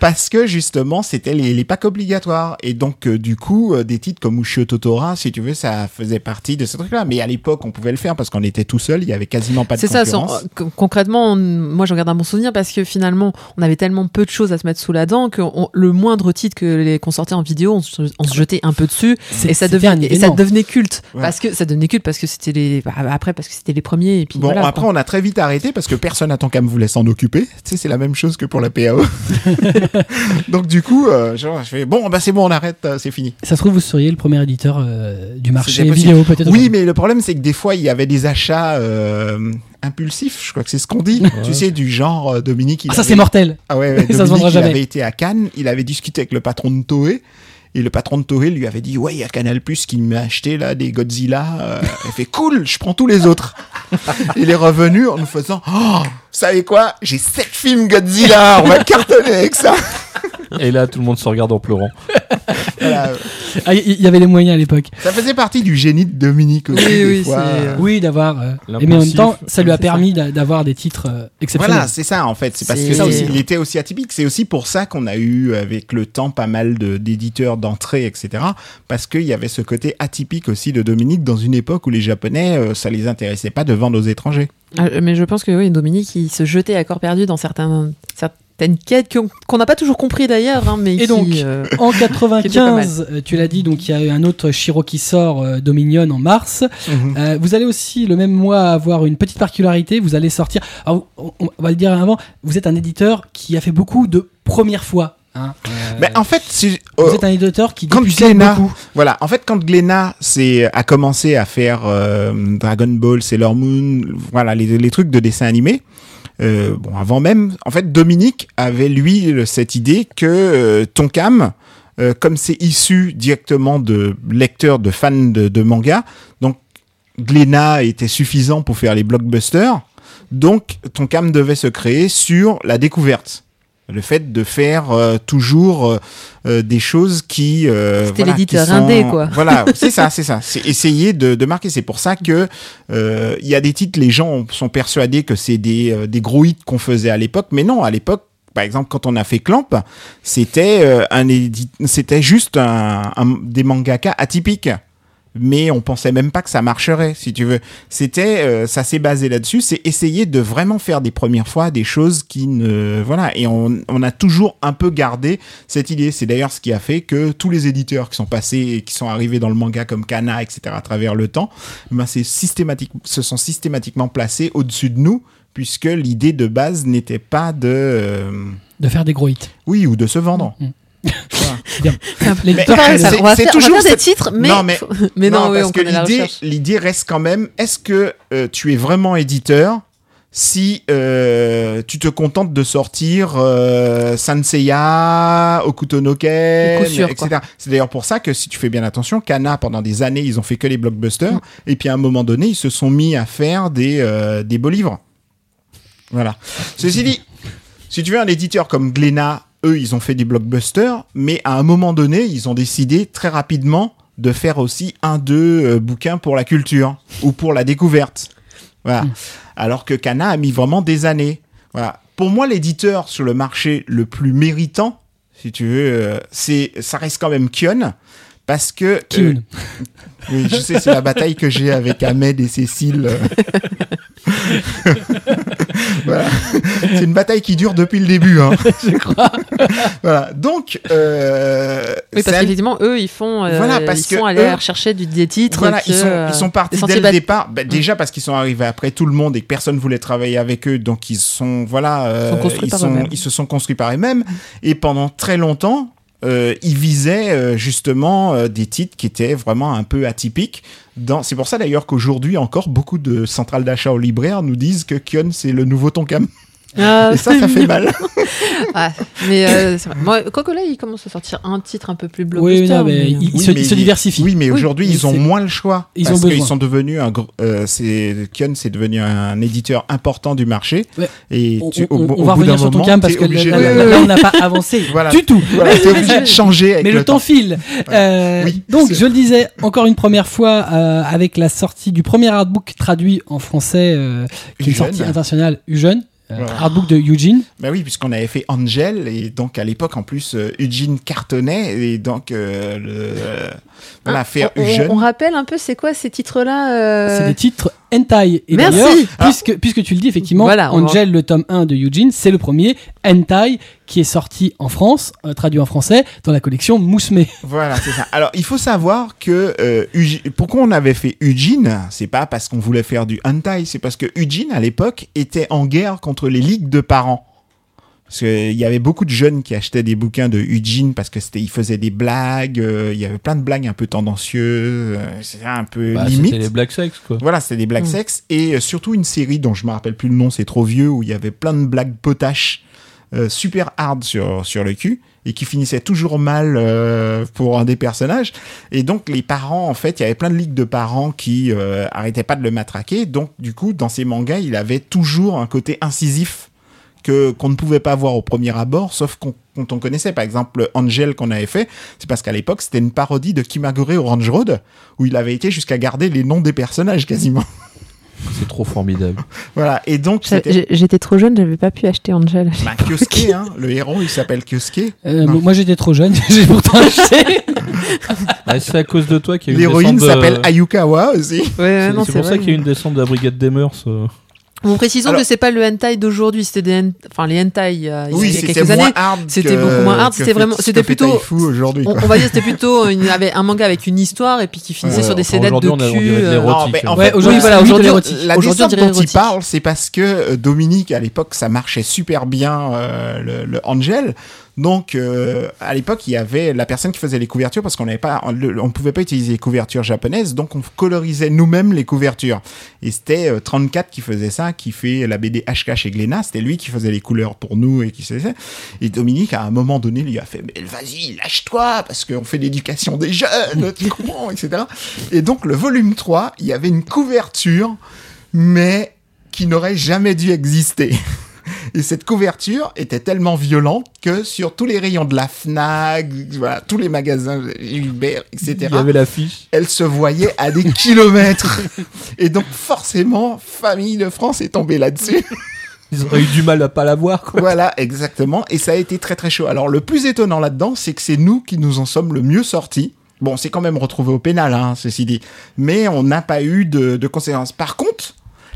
Parce que justement, c'était les, les packs obligatoires. Et donc, euh, du coup, euh, des titres comme Ushio Totora, si tu veux, ça faisait partie de ce truc-là. Mais à l'époque, on pouvait le faire parce qu'on était tout seul, il y avait quasiment pas de C'est ça, sans- concurrence. concrètement, on- moi je regarde un bon souvenir parce que finalement, on avait tellement peu de choses à se mettre sous la dent que on- le moindre titre que les qu'on sortait en vidéo, on, se- on se jetait un peu dessus et ça devenait et ça événement. devenait culte Ouais. parce que ça devenait culte parce que c'était les bah, après parce que c'était les premiers et puis Bon, voilà, après, quoi. on a très vite arrêté parce que personne à Tonkam voulait s'en occuper. Tu sais, c'est la même chose que pour la PAO. [LAUGHS] [LAUGHS] Donc, du coup, euh, genre, je fais, bon, bah, c'est bon, on arrête, euh, c'est fini. Ça se trouve, vous seriez le premier éditeur euh, du marché vidéo, peut-être. Oui, mais le problème, c'est que des fois, il y avait des achats impulsifs, je crois que c'est ce qu'on dit. Tu sais, du genre, Dominique, il Ah, ça, avait- c'est mortel. Ah ouais, [LAUGHS] ouais, Ça se vendra il jamais. avait été à Cannes, il avait discuté avec le patron de Toei. Et le patron de Toei lui avait dit ouais il y a Canal Plus qui m'a acheté là des Godzilla. Euh, il fait cool, je prends tous les autres. [LAUGHS] il est revenu en nous faisant oh, savez quoi? J'ai sept films Godzilla, on va cartonner avec ça. Et là, tout le monde se regarde en pleurant. Voilà. Ah, il y, y avait les moyens à l'époque. Ça faisait partie du génie de Dominique aussi. Oui, oui, fois. euh, Oui, d'avoir. euh, et mais en même temps, ça lui a permis d'a- d'avoir des titres euh, exceptionnels. Voilà, c'est ça en fait. C'est parce C'est- que Ça aussi. il était aussi atypique. C'est aussi pour ça qu'on a eu avec le temps pas mal de- d'éditeurs d'entrée, etc. Parce qu'il y avait ce côté atypique aussi de Dominique dans une époque où les Japonais, euh, ça les intéressait pas de vendre aux étrangers. Ah, mais je pense que oui, Dominique, il se jetait à corps perdu dans certains, certaines quêtes qu'on n'a pas toujours compris d'ailleurs, hein, mais Et qui, donc, euh, En [LAUGHS] Qui était pas mal. 95, euh, tu l'as dit, donc il y a eu un autre Shiro qui sort, euh, Dominion, en mars. Euh, vous allez aussi, le même mois, avoir une petite particularité. Vous allez sortir. Alors, on, on va le dire avant, vous êtes un éditeur qui a fait beaucoup de premières fois. Hein. Euh, Mais en fait, c'est- vous euh, êtes un éditeur qui quand Glénat- beaucoup. Voilà, en fait, quand Glenna c'est a commencé à faire euh, Dragon Ball, Sailor Moon, voilà les, les trucs de dessin animé. euh, bon, avant même, en fait, Dominique avait lui cette idée que Tonkam, comme c'est issu directement de lecteurs, de fans de, de manga, donc Glénat était suffisant pour faire les blockbusters. Donc, Tonkam devait se créer sur la découverte. Le fait de faire euh, toujours euh, euh, des choses qui... euh, C'était voilà, l'éditeur sont- indé, quoi. Voilà, [LAUGHS] c'est ça, c'est ça. C'est essayer de, de marquer. C'est pour ça que euh, il y a des titres, les gens sont persuadés que c'est des, euh, des gros hits qu'on faisait à l'époque. Mais non, à l'époque, par exemple, quand on a fait Clamp, c'était euh, un c'était juste un, un- des mangaka atypiques. Mais on pensait même pas que ça marcherait, si tu veux. C'était, euh, ça s'est basé là-dessus. C'est essayer de vraiment faire des premières fois des choses qui ne, voilà. Et on, on a toujours un peu gardé cette idée. C'est d'ailleurs ce qui a fait que tous les éditeurs qui sont passés et qui sont arrivés dans le manga comme Kana, etc. à travers le temps, ben c'est systématique, se sont systématiquement placés au-dessus de nous, puisque l'idée de base n'était pas de, euh, de faire des gros hits. oui, ou de se vendre. Mm. [LAUGHS] C'est- toujours des titres, mais Non, mais- mais non, oui, parce on que l'idée, reste quand même, est-ce que euh, tu es vraiment éditeur si euh, tu te contentes de sortir euh, Sanseiya, Okutonoken, etc. C'est d'ailleurs pour ça que si tu fais bien attention, Kana pendant des années ils ont fait que les blockbusters et puis à un moment donné ils se sont mis à faire des euh, des beaux livres. Voilà. Ceci dit, si tu veux un éditeur comme Glénat, eux ils ont fait des blockbusters, mais à un moment donné ils ont décidé très rapidement de faire aussi un deux euh, bouquins pour la culture ou pour la découverte. Voilà. Alors que Kana a mis vraiment des années. Voilà. Pour moi, l'éditeur sur le marché le plus méritant, si tu veux, euh, c'est ça reste quand même Kion. Parce que. euh, oui, [LAUGHS] je sais, c'est la bataille que j'ai avec Ahmed et Cécile. [LAUGHS] euh. [LAUGHS] voilà. C'est une bataille qui dure depuis le début. Hein. [LAUGHS] je crois. Voilà. Donc, euh, Oui, parce qu'effectivement, eux, ils font, euh, Voilà, parce ils sont que allés eux- rechercher du, des titres. Voilà, que, ils sont, euh, ils sont partis dès le départ. Bah, déjà parce qu'ils sont arrivés après tout le monde et que personne voulait travailler avec eux, donc ils sont voilà, euh, Sont ils, sont- ils se sont construits par eux-mêmes. Et pendant très longtemps, euh, il visait euh, justement euh, des titres qui étaient vraiment un peu atypiques. Dans... C'est pour ça d'ailleurs qu'aujourd'hui encore, beaucoup de centrales d'achat au libraire nous disent que Kion c'est le nouveau Tonkam. Ah, Et ça, ça fait mal. [LAUGHS] Ouais, mais euh, c'est vrai. Moi, quoique là, il commence à sortir un titre un peu plus blockbuster. Oui, non, mais mais, il, il Oui, se, mais il se il- diversifie. Oui, mais Oui, aujourd'hui, ils ont moins le choix. Ils parce ont besoin. qu'ils sont devenus un gros. Euh, c'est Kion, c'est devenu un éditeur important du marché. Ouais. Et On, tu- on- au, on au va bout revenir d'un sur ton moment, cam parce que là, là, là, on n'a pas avancé [LAUGHS] Voilà. du tout. Voilà, t'es obligé de [LAUGHS] changer avec Mais le temps file. Euh, Oui, donc, je le disais encore une première fois euh, avec la sortie du premier artbook traduit en français, euh, qui est sortie internationale, Eugène, euh, Voilà. artbook de Eugene. Bah oui, puisqu'on avait fait Angel, et donc à l'époque, en plus, euh, Eugene cartonnait, et donc euh, le, euh, Ah, on, Eugène. on rappelle un peu, c'est quoi ces titres-là euh, C'est des titres hentai. Et Merci. d'ailleurs, Ah. puisque, puisque tu le dis, effectivement, Voilà, on va- Angel, le tome 1 de Eugene, c'est le premier hentai qui est sorti en France, euh, traduit en français, dans la collection Mousme. Voilà, c'est ça. Alors, il faut savoir que euh, pourquoi on avait fait Eugene, c'est pas parce qu'on voulait faire du hentai, c'est parce que Eugene, à l'époque, était en guerre contre les ligues de parents. Parce qu'il y avait beaucoup de jeunes qui achetaient des bouquins de Eugene parce que c'était, il faisait des blagues, euh, il y avait plein de blagues un peu tendancieuses, euh, c'était un peu Bah, limite. C'était les Black Sex, quoi. Voilà, c'était des blagues Mm. sexes et euh, surtout une série dont je me rappelle plus le nom, c'est trop vieux, où il y avait plein de blagues potaches, euh, super hard sur, sur le cul et qui finissaient toujours mal euh, pour un des personnages. Et donc les parents, en fait, il y avait plein de ligues de parents qui euh, arrêtaient pas de le matraquer. Donc du coup, dans ces mangas, il avait toujours un côté incisif que qu'on ne pouvait pas voir au premier abord, sauf qu'on quand on connaissait par exemple Angel qu'on avait fait, c'est parce qu'à l'époque c'était une parodie de Kimagure Orange Road où il avait été jusqu'à garder les noms des personnages quasiment. [LAUGHS] C'est trop formidable. Voilà, et donc J'étais trop jeune, j'avais pas pu acheter Angel. bah, Kyosuke, hein, le héros il s'appelle Kyosuke. Euh, moi j'étais trop jeune, [LAUGHS] j'ai pourtant acheté. [LAUGHS] Ah, c'est à cause de toi qu'il y a eu une L'héroïne de- s'appelle Ayukawa aussi. Ouais, C'est pour ça qu'il y a eu une descente de la brigade des mœurs. euh. Bon, précisons Alors- que c'est pas le hentai d'aujourd'hui, c'était des hen- enfin les hentai il y a, il y a Oui, c'était quelques moins années. hard. C'était que- beaucoup moins hard, c'était vraiment- c'était plutôt- aujourd'hui. On, on va dire c'était plutôt une- un manga avec une histoire et puis qui finissait Ouais. sur des scénettes de cul. euh, l'érotique. Non, mais en Ouais, fait, aujourd'hui, oui, voilà, la- aujourd'hui, la descente dont il parle, c'est parce que euh, Dominique, à l'époque, ça marchait super bien, euh, le, le Angel. Donc, euh, à l'époque, il y avait la personne qui faisait les couvertures parce qu'on n'avait pas, on pouvait pas utiliser les couvertures japonaises, donc on colorisait nous-mêmes les couvertures. Et c'était euh, 34 qui faisait ça, qui fait la BD HK chez Glénat. C'était lui qui faisait les couleurs pour nous et qui faisait. Et Dominique, à un moment donné, lui a fait, mais vas-y, lâche-toi, parce qu'on fait l'éducation des jeunes, tu comprends, etc. Et donc, le volume 3, il y avait une couverture, mais qui n'aurait jamais dû exister. [LAUGHS] Et cette couverture était tellement violente que sur tous les rayons de la FNAC, voilà, tous les magasins Gilbert, etc., Il y avait l'affiche. elle se voyait à des kilomètres. Et donc forcément, Famille de France est tombée là-dessus. Ils auraient eu du mal à pas la voir, quoi. voilà, exactement. Et ça a été très très chaud. Alors le plus étonnant là-dedans, c'est que c'est nous qui nous en sommes le mieux sortis. Bon, c'est quand même retrouvé au pénal, hein, ceci dit. Mais on n'a pas eu de, de conséquences. Par contre,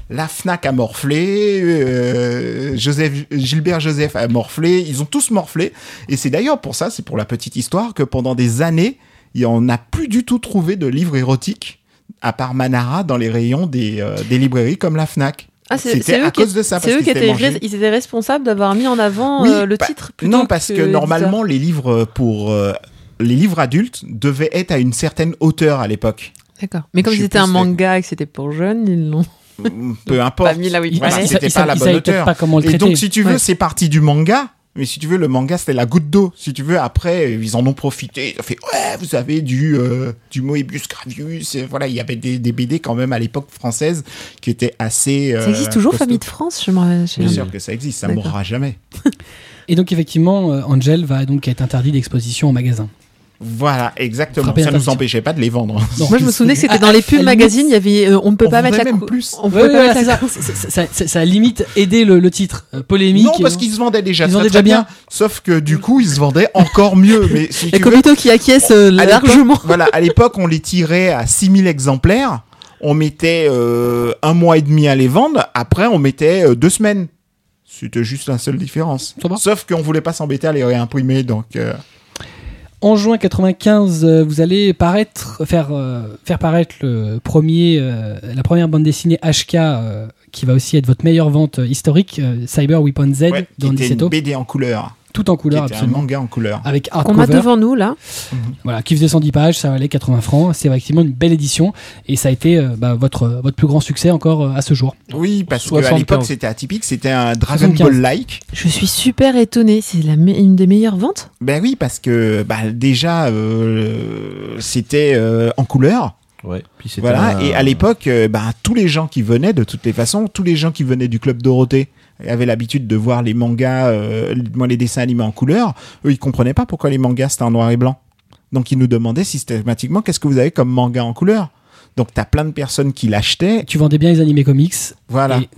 la Fnac a morflé, euh, Joseph, Gilbert Joseph a morflé, ils ont tous morflé. Et c'est d'ailleurs pour ça, c'est pour la petite histoire, que pendant des années, on n'a plus du tout trouvé de livres érotiques, à part Manara, dans les rayons des, euh, des librairies comme la Fnac. Ah, C'était à qui, cause de ça. c'est eux qui étaient, mangé. ils étaient responsables d'avoir mis en avant Oui, euh, le bah, titre Non, parce que, l'éditeur. normalement, les livres pour euh, les livres adultes devaient être à une certaine hauteur à l'époque. D'accord. Mais comme c'était un manga et que c'était pour jeunes, ils l'ont Peu importe. pas mis là où il Voilà, c'était pas la bonne hauteur. pas comment le Et donc, si tu veux, Ouais. c'est parti du manga. Mais si tu veux, le manga, c'était la goutte d'eau. Si tu veux, après, ils en ont profité. Ils ont fait, ouais, vous avez du, euh, du Moebius Gravius. Et voilà, il y avait des, des BD quand même à l'époque française qui étaient assez. Ça euh, existe toujours. Famille de France Je Bien sûr que ça existe, ça mourra jamais. Et donc effectivement, euh, Angel va donc être interdit d'exposition en magasin. Voilà, exactement. Ça nous l'interdiction. empêchait pas de les vendre. Non. Moi, je me souvenais que c'était dans les pubs magazines, il y avait euh, on ne peut On pas mettre la même plus. On peut Ouais, pas ouais, mettre la ça. Ça, ça- ça a limite aidé le, le titre euh, polémique. Non, parce qu'ils se vendaient déjà Ils très, vendaient très déjà bien. Sauf que du coup, ils se vendaient encore mieux. Mais si Et Kobito qui acquiesce euh, largement. Voilà, à l'époque, on les tirait à 6000 exemplaires. On mettait euh, un mois et demi à les vendre. Après, on mettait euh, deux semaines. C'était juste la seule différence. Sauf qu'on voulait pas s'embêter à les réimprimer. Donc, euh, En juin 95, euh, vous allez paraître, faire, euh, faire paraître le premier, euh, la première bande dessinée HK, qui va aussi être votre meilleure vente historique, Cyber Weapon Z ouais, qui dans était une. BD en couleur. Tout en qui couleur, était un absolument. manga en couleur. Avec Qu'on a devant nous là. voilà, qui faisait 110 pages, ça valait 80 francs. C'est effectivement une belle édition et ça a été euh, bah, votre, votre plus grand succès encore euh, à ce jour. Oui, parce qu'à 75. l'époque c'était atypique, c'était un Dragon 75. Ball like. Je suis super étonnée. C'est une des meilleures ventes? Ben oui, parce que bah, déjà euh, c'était euh, en couleur. Ouais. Puis Voilà, un- et à l'époque, euh, bah, tous les gens qui venaient, de toutes les façons, tous les gens qui venaient du club Dorothée avaient l'habitude de voir les mangas, euh, les dessins animés en couleur. Eux, ils comprenaient pas pourquoi les mangas c'était en noir et blanc. Donc ils nous demandaient systématiquement qu'est-ce que vous avez comme manga en couleur? Donc t'as plein de personnes qui l'achetaient. Tu vendais bien les animés comics. Voilà, Et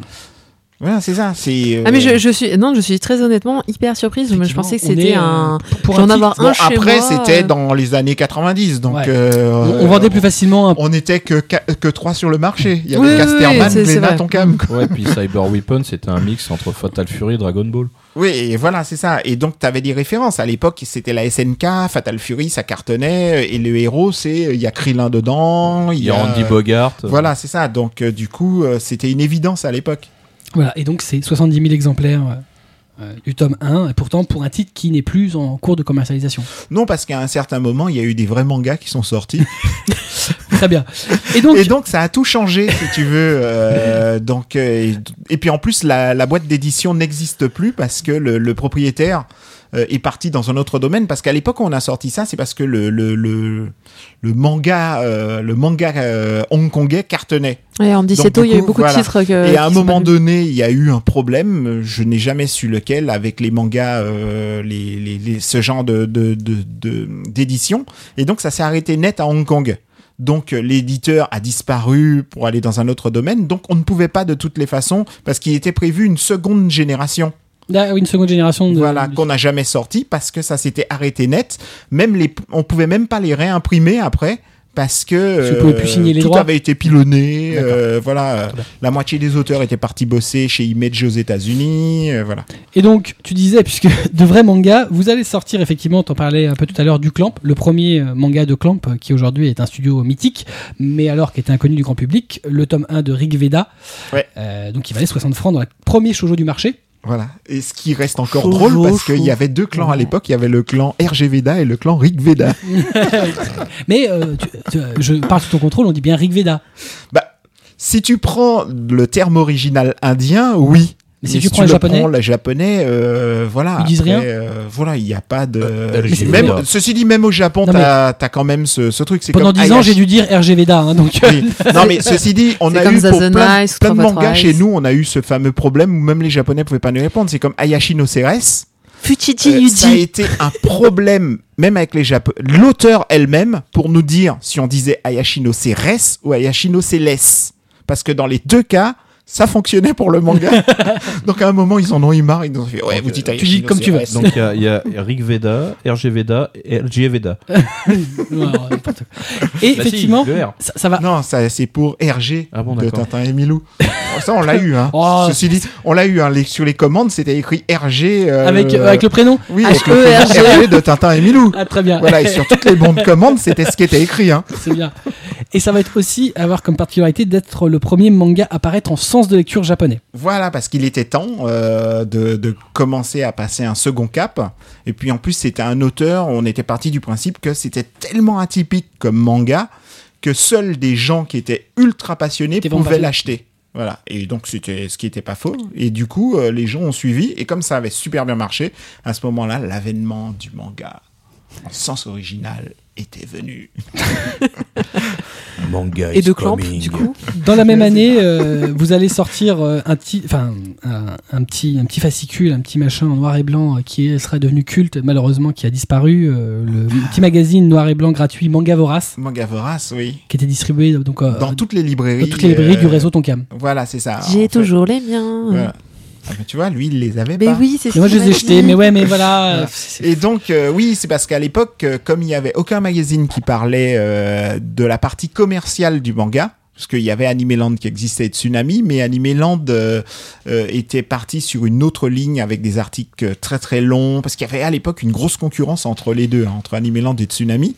voilà, c'est ça. C'est. Ah mais euh, je, je suis non, je suis très honnêtement hyper surprise. Je pensais que on c'était euh, un. pour J'en un avoir titre- un Bon, chez après, c'était euh, dans les années 90, donc Ouais. euh, on, on vendait plus facilement un On n'était que, que trois sur le marché. Il y avait Oui, Casterman, oui. Tonkam. quoi. [LAUGHS] Ouais, puis Cyber Weapon, c'était un mix entre Fatal Fury et Dragon Ball. Oui, et voilà, c'est ça. Et donc, tu avais des références. À l'époque, c'était la SNK, Fatal Fury, ça cartonnait. Et le héros, c'est. Il y a Krillin dedans. Il y a Andy Bogart. Voilà, c'est ça. Donc, euh, du coup, euh, c'était une évidence à l'époque. Voilà, et donc c'est 70 000 exemplaires euh, euh, du tome 1, et pourtant pour un titre qui n'est plus en cours de commercialisation. Non, parce qu'à un certain moment, il y a eu des vrais mangas qui sont sortis. [LAUGHS] Très bien. Et donc, et donc, ça a tout changé, si tu veux. Euh, [LAUGHS] donc, et, et puis, en plus, la, la boîte d'édition n'existe plus parce que le, le propriétaire euh, est parti dans un autre domaine. Parce qu'à l'époque, où on a sorti ça, c'est parce que le, le, le, le manga, euh, le manga euh, hongkongais cartonnait. Ouais, en 17 Donc, ans, il y a eu coup, beaucoup voilà. de titres que. et à un moment donné, il y a eu un problème. Je n'ai jamais su lequel avec les mangas, euh, les, les, les- ce genre de de- de- de- d'édition. et donc, ça s'est arrêté net à Hong Kong. Donc, euh, l'éditeur a disparu pour aller dans un autre domaine. Donc, on ne pouvait pas de toutes les façons parce qu'il était prévu une seconde génération. Là, une seconde génération de. Voilà, qu'on n'a jamais sorti parce que ça s'était arrêté net. Même les, on pouvait même pas les réimprimer après parce que pouvez plus signer les tout droits. avait été pilonné. Euh, voilà, euh, la moitié des auteurs étaient partis bosser chez Image aux États-Unis. euh, voilà. Et donc, tu disais, puisque de vrais mangas, vous allez sortir effectivement, t'en parlais un peu tout à l'heure, du Clamp, le premier euh, manga de Clamp, euh, qui aujourd'hui est un studio mythique, mais alors qui était inconnu du grand public, le tome 1 de Rig Veda, Ouais. Euh, donc qui valait 60 francs dans le premier shoujo du marché. Voilà. Et ce qui reste encore drôle parce qu'il y avait deux clans à l'époque. Il y avait le clan RG Veda et le clan Rig Veda. [LAUGHS] Mais euh, tu- tu- je parle sous ton contrôle, on dit bien Rig Veda. bah, si tu prends le terme original indien, oui. Mais si tu prends le japonais prends le japonais, euh, voilà. Ils disent rien euh, Voilà, il n'y a pas de. Euh, c'est- même, Veda. ceci dit, même au Japon, t'as as quand même ce, ce truc. C'est Pendant comme 10 ans, j'ai dû dire RG Veda, hein, donc euh, Oui. Non, mais ceci dit, on C'est a comme eu pour plein, de mangas chez nous, on a eu ce fameux problème où même les Japonais pouvaient pas nous répondre. C'est comme Ayashi no Ceres. Fuchichi Euh, ça a été un problème, même avec les Japonais. L'auteur elle-même, pour nous dire si on disait Ayashi no Ceres ou Ayashi no Celes. Parce que dans les deux cas, ça fonctionnait pour le manga. [LAUGHS] Donc à un moment, ils en ont eu marre. Ils nous ont fait Ouais, Donc, vous dites euh, tu dis no comme tu veux. Donc il y a- il y, a Rig Veda, RG Veda et LG Veda. [LAUGHS] non. Et Bah si, effectivement, R. ça, ça va. Non, ça c'est pour RG Ah bon, de. Tintin et Milou. [LAUGHS] Oh, ça, on l'a eu. Hein. Oh, Ceci dit, on l'a eu. Hein. Les- sur les commandes, c'était écrit RG. euh, Avec, euh, avec le prénom Oui, avec le prénom RG de Tintin et Milou. Ah, très bien. Voilà, et sur toutes les bons de commande, c'était ce qui était écrit. Hein. C'est bien. Et ça va être aussi avoir comme particularité d'être le premier manga à apparaître en sens de lecture japonais. Voilà, parce qu'il était temps euh, de, de commencer à passer un second cap. Et puis en plus, c'était un auteur, on était parti du principe que c'était tellement atypique comme manga que seuls des gens qui étaient ultra passionnés pouvaient l'acheter. Voilà, et donc c'était ce qui n'était pas faux. Et du coup, euh, les gens ont suivi, et comme ça avait super bien marché, à ce moment-là, l'avènement du manga en sens original était venu. [LAUGHS] Manga Et de Clamp, du coup. Dans la même année, euh, vous allez sortir euh, un, petit, enfin, un, un petit, un petit fascicule, un petit machin en noir et blanc euh, qui serait devenu culte, malheureusement, qui a disparu. euh, le petit magazine noir et blanc gratuit Manga Vorace, Manga Vorace, oui. qui était distribué donc, euh, Dans toutes les librairies. dans toutes les librairies euh, du réseau Tonkam. Voilà, c'est ça. J'ai fait, toujours les miens. voilà. Ah, mais tu vois, lui, il les avait Mais pas. oui, c'est Et moi, je les ai jetés, mais ouais, mais voilà. [LAUGHS] Voilà. euh, Et donc, euh, oui, c'est parce qu'à l'époque, euh, comme il n'y avait aucun magazine qui parlait euh, de la partie commerciale du manga, parce qu'il y avait Animeland qui existait et Tsunami, mais Animeland euh, euh, était parti sur une autre ligne avec des articles très très longs, parce qu'il y avait à l'époque une grosse concurrence entre les deux, hein, entre Animeland et Tsunami,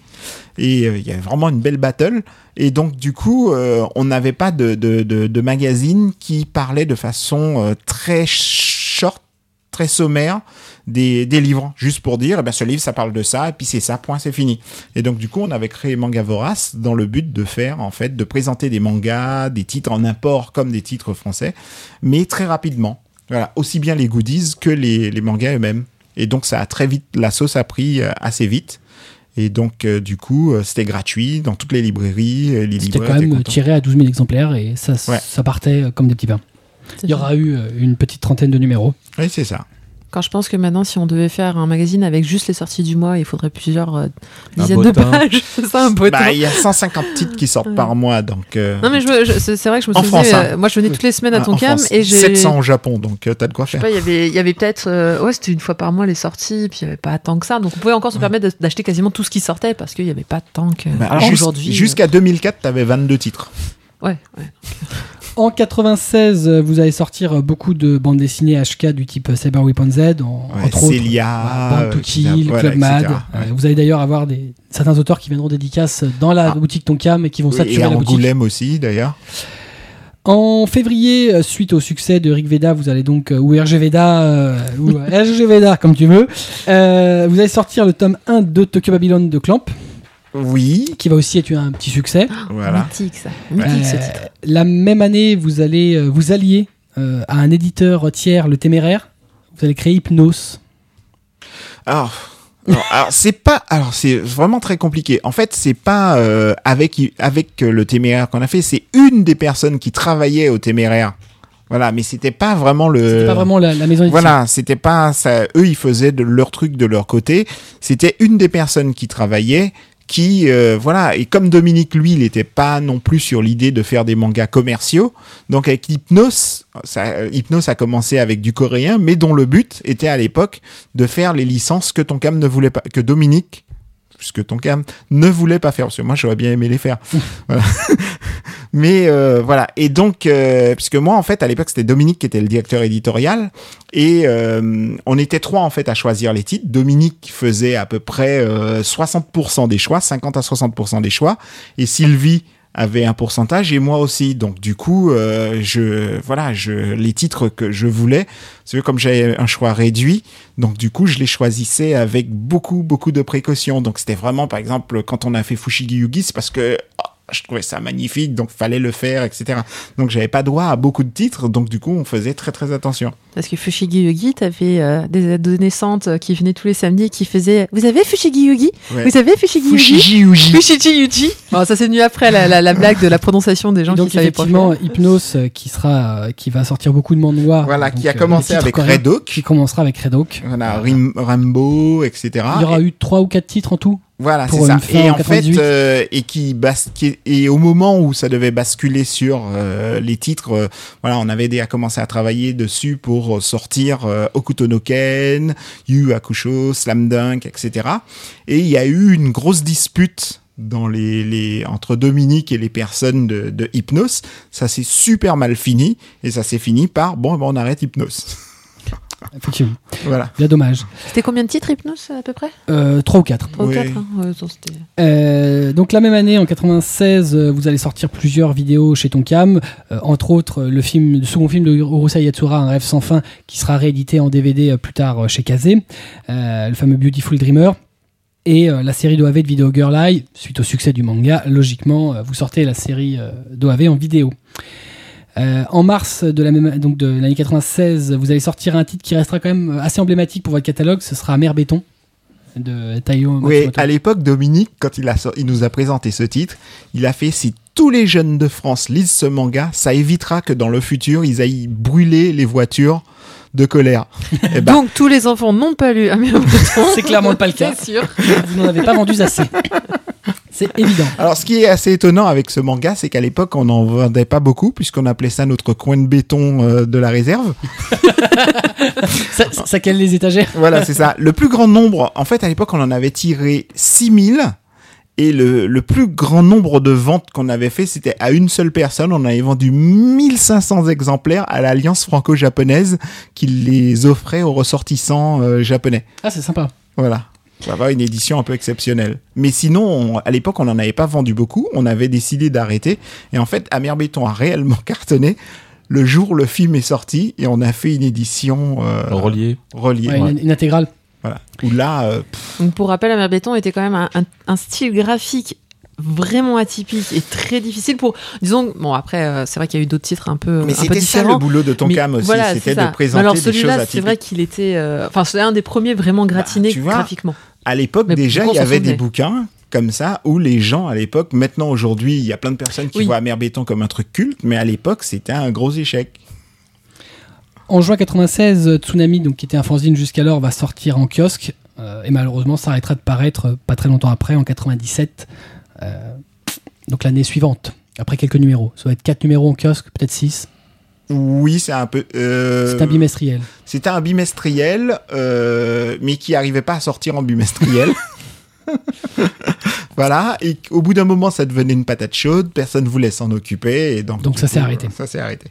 et euh, il y avait vraiment une belle battle. Et donc, du coup, euh, on n'avait pas de, magazine qui parlait de façon euh, très short, très sommaire des, livres, juste pour dire, eh ben, ce livre, ça parle de ça, et puis c'est ça, point, c'est fini. Et donc, du coup, on avait créé Manga Vorace dans le but de faire, en fait, de présenter des mangas, des titres en import comme des titres français, mais très rapidement. Voilà, aussi bien les goodies que les, mangas eux-mêmes. Et donc, ça a très vite, la sauce a pris assez vite. Et donc, euh, du coup, euh, c'était gratuit dans toutes les librairies. euh, Les C'était libraires quand même tiré à 12 000 exemplaires et ça, Ouais. ça partait comme des petits pains. C'est Il y aura eu une petite trentaine de numéros. Oui, c'est ça. Quand je pense que maintenant, si on devait faire un magazine avec juste les sorties du mois, il faudrait plusieurs euh, dizaines de pages. [LAUGHS] C'est ça, un beau Bah, il y a 150 titres qui sortent Ouais. par mois, donc. euh, Non, mais je, me- je- c'est vrai que je me France, hein. euh, moi je venais toutes les semaines à Tonkam et j'ai. 700 au Japon, donc euh, t'as de quoi Je sais faire. pas, il y avait, il y avait peut-être, euh, ouais, c'était une fois par mois les sorties, puis il y avait pas tant que ça, donc on pouvait encore se permettre d'acheter quasiment tout ce qui sortait parce qu'il y avait pas tant que Bah, Alors aujourd'hui. Jusqu'à 2004, t'avais 22 titres. Ouais, ouais. En 96, euh, vous allez sortir beaucoup de bandes dessinées HK du type Cyber Weapon Z, en, Ouais, entre autres. Celia, voilà, Band to euh, Kill, voilà, Club Mad. Ouais. vous allez d'ailleurs avoir des, certains auteurs qui viendront dédicaces dans la Ah. boutique Tonkam et qui vont saturer Et la boutique. Angoulême aussi, d'ailleurs. En février, euh, suite au succès de Rick Veda, vous allez donc, euh, ou RG Veda, euh, ou RG Veda, comme tu veux, euh, vous allez sortir le tome 1 de Tokyo Babylon de Clamp, Oui, qui va aussi être un petit succès. voilà. Mythique ça. Mythique ce Euh, titre. La même année, vous allez euh, vous allier euh, à un éditeur tiers, le Téméraire. Vous allez créer Hypnos. Alors, alors, alors, c'est pas, alors c'est vraiment très compliqué. En fait, c'est pas euh, avec avec le téméraire qu'on a fait, c'est une des personnes qui travaillait au téméraire. Voilà, mais c'était pas vraiment le. C'était pas vraiment la, la maison. Voilà, c'était pas ça. Eux, ils faisaient de leur truc de leur côté. C'était une des personnes qui travaillait, qui, euh, voilà. Et comme Dominique, lui, il n'était pas non plus sur l'idée de faire des mangas commerciaux. Donc avec Hypnos, ça, euh, Hypnos a commencé avec du coréen, mais dont le but était à l'époque de faire les licences que Tonkam ne voulait pas, que Dominique puisque Tonkam ne voulait pas faire, parce que moi j'aurais bien aimé les faire. [LAUGHS] Mais euh, voilà, et donc, euh, puisque moi en fait à l'époque c'était Dominique qui était le directeur éditorial, et euh, on était trois en fait à choisir les titres. Dominique faisait à peu près euh, 60% des choix, 50 à 60% des choix, et Sylvie avait un pourcentage et moi aussi. Donc du coup, euh, je voilà, je les titres que je voulais, c'est comme j'avais un choix réduit, donc du coup, je les choisissais avec beaucoup beaucoup de précautions. Donc c'était vraiment par exemple quand on a fait Fushigi Yugi, c'est parce que oh, je trouvais ça magnifique, donc fallait le faire, etc. Donc j'avais pas droit à beaucoup de titres, donc du coup on faisait très très attention. Parce que Fushigi Yugi, t'avais euh, des adolescentes euh, qui venaient tous les samedis et qui faisaient Vous avez Fushigi Yugi? Ouais. Vous avez Fushigi Yugi? Fushigi Yugi. Fushigi Yugi Bon, ça c'est venu après la, la, la blague de la prononciation des gens donc qui savaient pas. effectivement, Hypnos euh, qui sera, euh, qui va sortir beaucoup de mangas. Voilà, donc, qui a commencé avec coréens, Red Oak. Qui commencera avec Red Oak. Voilà, Rim- Rambo, etc. Il y aura eu trois ou quatre titres en tout. Voilà, c'est ça. Et en en fait, 98. euh, et qui bas- qui- et au moment où ça devait basculer sur euh, les titres, euh, voilà, on avait déjà commencé à travailler dessus pour euh, sortir euh, Okuto no Ken, Yu Hakusho, Slam Dunk, etc. Et il y a eu une grosse dispute dans les, les entre Dominique et les personnes de, de Hypnos. Ça s'est super mal fini et ça s'est fini par bon, ben on arrête Hypnos. [LAUGHS] Effectivement. voilà. Bien dommage. C'était combien de titres Hypnos à peu près Euh, trois ou quatre. 3 ou Oui. 4 hein Ouais, c'était- Euh, donc la même année, en 96, euh, vous allez sortir plusieurs vidéos chez Tonkam, euh, entre autres le film, le second film de Urusei Yatsura, Un rêve sans fin, qui sera réédité en DVD plus tard chez Kazé, euh, le fameux Beautiful Dreamer, et euh, la série d'OAV de Video Girl Eye, suite au succès du manga, logiquement, euh, vous sortez la série euh, d'OAV en vidéo. Euh, en mars de donc de l'année 96, vous allez sortir un titre qui restera quand même assez emblématique pour votre catalogue. Ce sera Mer Béton de Taiyo Oui, à l'époque, Dominique, quand il nous a présenté ce titre, il a fait si tous les jeunes de France lisent ce manga, ça évitera que dans le futur, ils aillent brûler les voitures de colère. [LAUGHS] Eh ben, Donc tous les enfants n'ont pas lu Amir Breton. [LAUGHS] C'est clairement pas le cas. C'est sûr. Vous n'en avez pas vendu assez. C'est évident. alors, ce qui est assez étonnant avec ce manga, c'est qu'à l'époque, on n'en vendait pas beaucoup, puisqu'on appelait ça notre coin de béton euh, de la réserve. [LAUGHS] Ça, ça cale les étagères. Voilà, c'est ça. Le plus grand nombre, en fait, à l'époque, on en avait tiré 6000. Et le, le plus grand nombre de ventes qu'on avait fait, c'était à une seule personne. On avait vendu 1500 exemplaires à l'Alliance franco-japonaise qui les offrait aux ressortissants euh, japonais. Ah, c'est sympa. Voilà. Ça va, une édition un peu exceptionnelle. Mais sinon, on- à l'époque, on n'en avait pas vendu beaucoup. On avait décidé d'arrêter. Et en fait, Amer Béton a réellement [LAUGHS] cartonné. le jour où le film est sorti et on a fait une édition euh, Relié. reliée. Ouais, une, une intégrale. Voilà. Où là, euh, Donc pour rappel, Amère Béton était quand même un, un- un style graphique vraiment atypique et très difficile pour disons bon après euh, c'est vrai qu'il y a eu d'autres titres un peu mais c'était ça le boulot de Tonkam aussi, voilà, c'était de présenter alors des choses celui-là c'est vrai qu'il était euh, enfin c'est un des premiers vraiment gratinés Bah, vois, graphiquement À l'époque, déjà, il y avait des bouquins comme ça où les gens, à l'époque, maintenant, aujourd'hui, il y a plein de personnes qui Oui. voient Amer Béton comme un truc culte, mais à l'époque, c'était un gros échec. En juin 96, euh, Tsunami, donc, qui était un fanzine jusqu'alors, va sortir en kiosque. euh, et malheureusement, ça arrêtera de paraître euh, pas très longtemps après, en 97. euh, donc l'année suivante, après quelques numéros. Ça va être 4 numéros en kiosque, peut-être 6. Oui, c'est un peu. euh, C'est un bimestriel. C'était un bimestriel, euh, mais qui arrivait pas à sortir en bimestriel. [LAUGHS] voilà, et au bout d'un moment, ça devenait une patate chaude, personne voulait s'en occuper, et donc. Donc ça s'est arrêté. Ça s'est arrêté.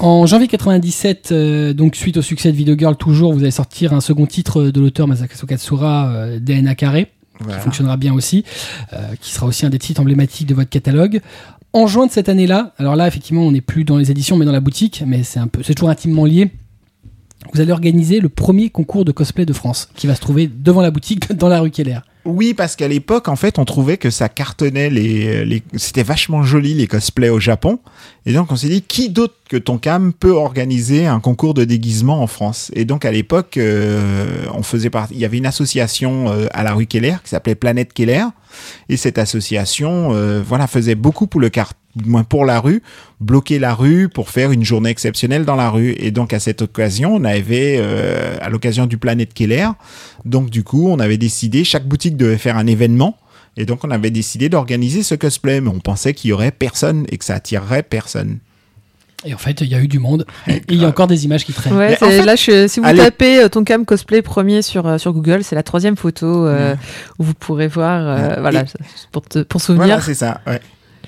En janvier 97, euh, donc suite au succès de Video Girl, toujours, vous allez sortir un second titre de l'auteur Masakazu Katsura, euh, DNA Carré. Voilà. qui fonctionnera bien aussi, euh, qui sera aussi un des titres emblématiques de votre catalogue. En juin de cette année-là, alors là effectivement on n'est plus dans les éditions mais dans la boutique, mais c'est un peu, c'est toujours intimement lié. Vous allez organiser le premier concours de cosplay de France, qui va se trouver devant la boutique [LAUGHS] dans la rue Keller. Oui, parce qu'à l'époque, en fait, on trouvait que ça cartonnait les, les c'était vachement joli les cosplays au Japon. Et donc, on s'est dit, qui d'autre que Tonkam peut organiser un concours de déguisement en France? Et donc, à l'époque, euh, on faisait partie, il y avait une association euh, à la rue Keller qui s'appelait Planète Keller. Et cette association, euh, voilà, faisait beaucoup pour le car du moins pour la rue, bloquer la rue pour faire une journée exceptionnelle dans la rue. Et donc à cette occasion, on avait, euh, à l'occasion du Planète Keller, donc du coup, on avait décidé, chaque boutique devait faire un événement. Et donc on avait décidé d'organiser ce cosplay, mais on pensait qu'il y aurait personne et que ça attirerait personne. Et en fait, il y a eu du monde. Et il y a encore des images qui traînent. Ouais, en fait, là, je, si vous allez- tapez euh, Tonkam cosplay premier sur, euh, sur Google, c'est la troisième photo euh, où vous pourrez voir, euh, Ouais. voilà, Et- pour, te, pour souvenir. Voilà, c'est ça.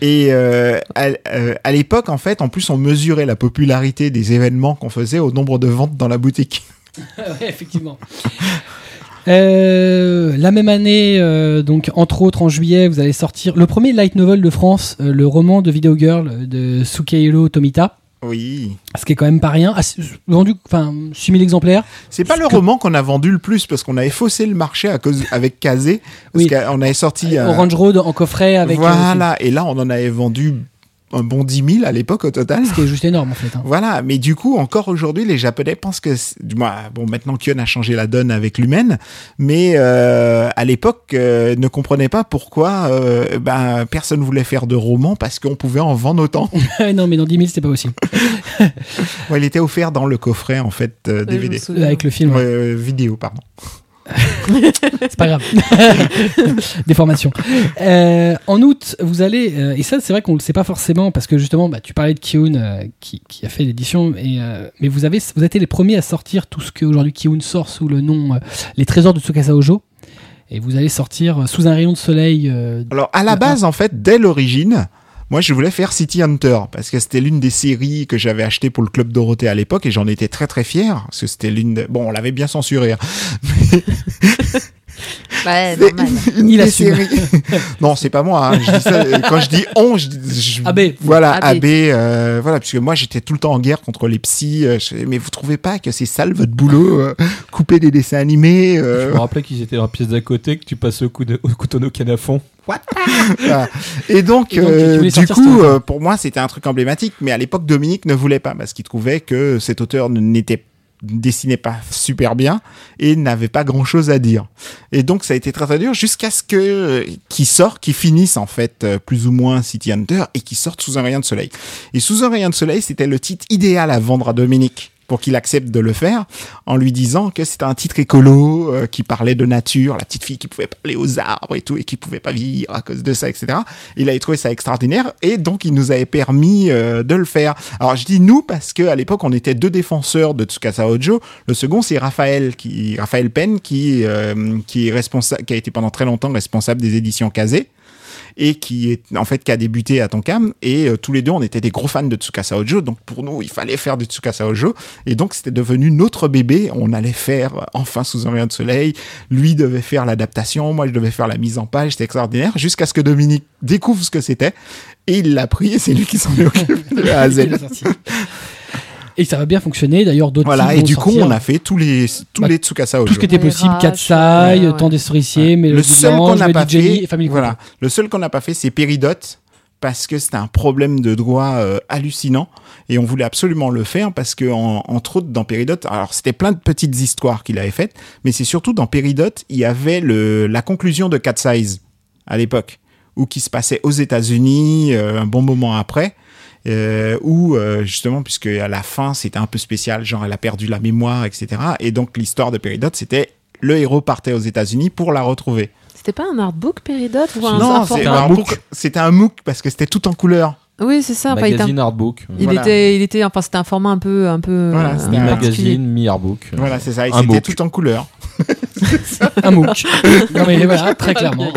Et euh, à, euh, à l'époque, en fait, en plus, on mesurait la popularité des événements qu'on faisait au nombre de ventes dans la boutique. [LAUGHS] Ouais, effectivement. Euh, la même année, donc entre autres en juillet, vous allez sortir le premier light novel de France, le roman de Video Girl de Sukehiro Tomita, Oui. ce qui est quand même pas rien. Ah, c'est- vendu, enfin, 6000 exemplaires. C'est pas le que- roman qu'on a vendu le plus parce qu'on avait faussé le marché à cause avec Kazé. Parce Oui. qu'on avait sorti. un- Orange Road en coffret avec. euh, voilà. Et là, on en avait vendu un bon 10 000 à l'époque au total. ce qui est juste énorme en fait. hein. Voilà, mais du coup, encore aujourd'hui, les Japonais pensent que, c'est- du moins, bon, maintenant Kion a changé la donne avec l'humaine, mais euh, à l'époque, euh, ne comprenaient pas pourquoi euh, ben, personne voulait faire de roman parce qu'on pouvait en vendre autant. [LAUGHS] non, mais dans 10 000, c'était pas possible. Ouais, il était offert dans le coffret en fait euh, Ouais, DVD, souviens. Avec le film, ouais. Ouais, euh, vidéo, pardon. C'est pas grave. [LAUGHS] Déformation. Euh, en août, vous allez, euh, et ça c'est vrai qu'on le sait pas forcément parce que justement, bah, tu parlais de Kiun euh, qui, qui a fait l'édition, et, mais vous avez, vous été les premiers à sortir tout ce que aujourd'hui Kiun sort sous le nom Les Trésors de Tsukasa Ojo. Et vous allez sortir sous un rayon de soleil. Alors, à la Ah. base, en fait, dès l'origine, moi, je voulais faire City Hunter parce que c'était l'une des séries que j'avais achetées pour le Club Dorothée à l'époque et j'en étais très très fier parce que c'était l'une de... Bon, on l'avait bien censuré. hein. [LAUGHS] Ouais, normal. une Il assume. [LAUGHS] non, c'est pas moi. hein. Je dis ça, quand je dis [LAUGHS] on, je, je- AB. Voilà, AB. AB. euh, voilà, puisque moi j'étais tout le temps en guerre contre les psys. euh, je- mais vous trouvez pas que c'est sale votre boulot, euh, couper des dessins animés euh, Je me rappelais qu'ils étaient dans la pièce d'à côté, que tu passais au, coup de, au couteau no canafon. voilà. Et donc, Et euh, du coup, euh, pour moi, c'était un truc emblématique. Mais à l'époque, Dominique ne voulait pas parce qu'il trouvait que cet auteur n'était ne dessinait pas super bien et n'avait pas grand chose à dire. Et donc ça a été très très dur jusqu'à ce que euh, qu'il sorte, qu'il finisse en fait euh, plus ou moins City Hunter et qu'il sorte sous un rayon de soleil. Et sous un rayon de soleil, c'était le titre idéal à vendre à Dominique pour qu'il accepte de le faire en lui disant que c'était un titre écolo euh, qui parlait de nature, la petite fille qui pouvait parler aux arbres et tout et qui pouvait pas vieillir à cause de ça, etc. Il avait trouvé ça extraordinaire et donc il nous avait permis euh, de le faire. Alors je dis nous parce que à l'époque on était deux défenseurs de Tsukasa Ojo. Le second c'est Raphaël qui Raphaël Penn qui euh, qui est responsable, qui a été pendant très longtemps responsable des éditions Kazé. Et qui est en fait qui a débuté à Tonkam. Et euh, tous les deux on était des gros fans de Tsukasa Ojo donc pour nous il fallait faire du Tsukasa Ojo et donc c'était devenu notre bébé. On allait faire euh, enfin sous un rayon de soleil. Lui devait faire l'adaptation. Moi je devais faire la mise en page. C'était extraordinaire. Jusqu'à ce que Dominique découvre ce que c'était. Et il l'a pris. Et c'est lui qui s'en est occupé. De [LAUGHS] A à Z Il est sorti. Et ça va bien fonctionner. D'ailleurs, d'autres voilà et vont du coup sortir. on a fait tous les tous Bah, les Tsukasa Ojo tout ce qui était possible, Katsai, ouais, ouais. Temps des Ouais. mais le seul qu'on n'a pas fait, voilà, le seul qu'on n'a pas fait, c'est Péridot parce que c'était un problème de droit euh, hallucinant et on voulait absolument le faire parce que en- entre autres dans Péridot, alors c'était plein de petites histoires qu'il avait faites, mais c'est surtout dans Péridot, il y avait le la conclusion de Cat Size à l'époque ou qui se passait aux États-Unis euh, un bon moment après. Euh, où euh, justement puisque à la fin c'était un peu spécial genre elle a perdu la mémoire etc et donc l'histoire de Péridot c'était le héros partait aux États-Unis pour la retrouver C'était pas un artbook Péridot ou un, non, un MOOC. C'était un MOOC parce que c'était tout en couleur. Oui, c'est ça. enfin, il était un- Magazine artbook. il, Voilà. était, il était, enfin, c'était un format un peu, un peu. Voilà, euh, c'était Mi magazine, mi artbook. Voilà, c'est ça. Et c'était tout en couleur. [LAUGHS] Un MOOC. non mais voilà, très clairement.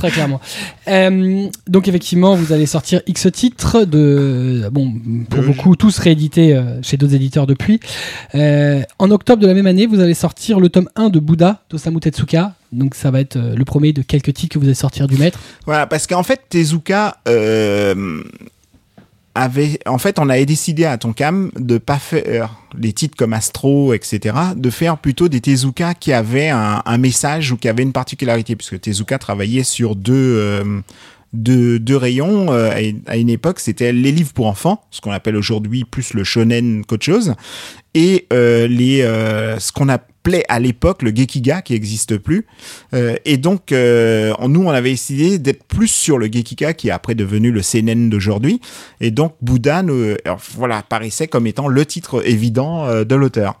Très clairement. Euh, donc effectivement, vous allez sortir X titres de bon pour beaucoup tous réédités euh, chez d'autres éditeurs depuis. Euh, en octobre de la même année, vous allez sortir le tome 1 de Bouddha d'Osamu Tezuka. Donc ça va être le premier de quelques titres que vous allez sortir du maître. Voilà, parce qu'en fait, Tezuka En fait, on avait décidé à Tonkam de pas faire des titres comme Astro, etc., de faire plutôt des Tezuka qui avaient un, message ou qui avaient une particularité, puisque Tezuka travaillait sur deux. euh, rayons euh, à une époque c'était les livres pour enfants ce qu'on appelle aujourd'hui plus le shonen qu'autre chose et euh, les euh, ce qu'on appelait à l'époque le gekiga qui n'existe plus Euh, et donc nous on avait décidé d'être plus sur le gekiga qui est après devenu le seinen d'aujourd'hui et donc Bouddha nous, alors, voilà paraissait comme étant le titre évident de l'auteur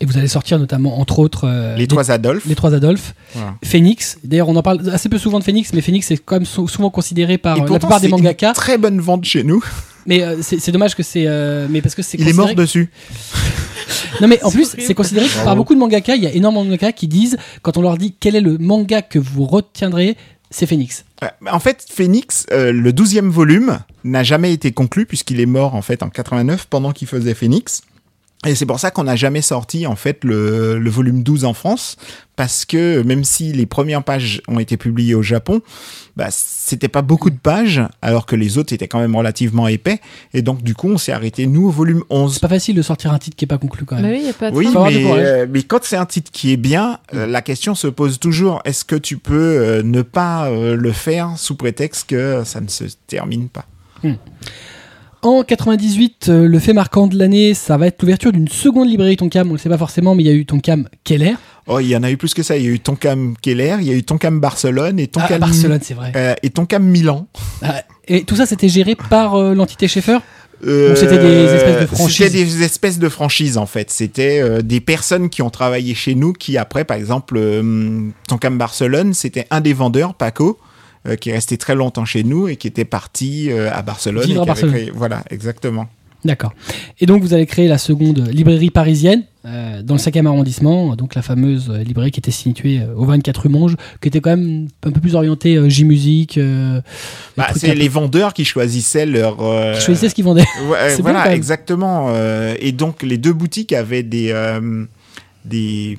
Et vous allez sortir notamment entre autres euh, les trois Adolphes les trois Adolphes, Voilà. Phoenix. D'ailleurs, on en parle assez peu souvent de Phoenix, mais Phoenix est quand même sou- souvent considéré par la plupart des c'est une mangaka. très bonne vente chez nous Mais euh, c'est dommage que c'est, euh, mais parce que c'est il est considéré mort dessus [LAUGHS] Non mais en plus, c'est considéré que par beaucoup de mangaka, il y a énormément de mangaka qui disent, quand on leur dit quel est le manga que vous retiendrez, c'est Phoenix. Ouais, En fait, Phoenix, euh, le douzième volume, n'a jamais été conclu puisqu'il est mort en fait en 89 pendant qu'il faisait Phoenix. Et c'est pour ça qu'on n'a jamais sorti en fait le, le volume 12 en France parce que même si les premières pages ont été publiées au Japon, bah, c'était pas beaucoup de pages alors que les autres étaient quand même relativement épais. Et donc du coup on s'est arrêté nous au volume 11. C'est pas facile de sortir un titre qui est pas conclu quand même. Mais oui, il n'y a pas de Oui, mais, euh, mais quand c'est un titre qui est bien, euh, la question se pose toujours. Est-ce que tu peux euh, ne pas euh, le faire sous prétexte que ça ne se termine pas? En 98, euh, le fait marquant de l'année, ça va être l'ouverture d'une seconde librairie Tonkam. On le sait pas forcément, mais il y a eu Tonkam Keller. Oh, il y en a eu plus que ça. Il y a eu Tonkam Keller, il y a eu Tonkam Barcelone et Ah, Tonkam, Barcelone, c'est vrai. euh, et Tonkam Milan. Ah, et tout ça, c'était géré par euh, l'entité Schaeffer? Euh, c'était des espèces de franchises? C'était des espèces de franchises en fait. C'était euh, des personnes qui ont travaillé chez nous qui après, par exemple, euh, Tonkam Barcelone, c'était un des vendeurs, Paco, euh, qui est resté très longtemps chez nous et qui était parti euh, à Barcelone. Vivre et à Barcelone. créé- Voilà, exactement. D'accord. Et donc vous allez créer la seconde librairie parisienne euh, dans le 5e arrondissement, donc la fameuse librairie qui était située au 24 rue Monge, qui était quand même un peu plus orientée euh, J-musique. euh, Bah, c'est les vendeurs qui choisissaient leur. qui choisissaient ce qu'ils vendaient. Ouais, [LAUGHS] voilà, exactement. et donc les deux boutiques avaient des des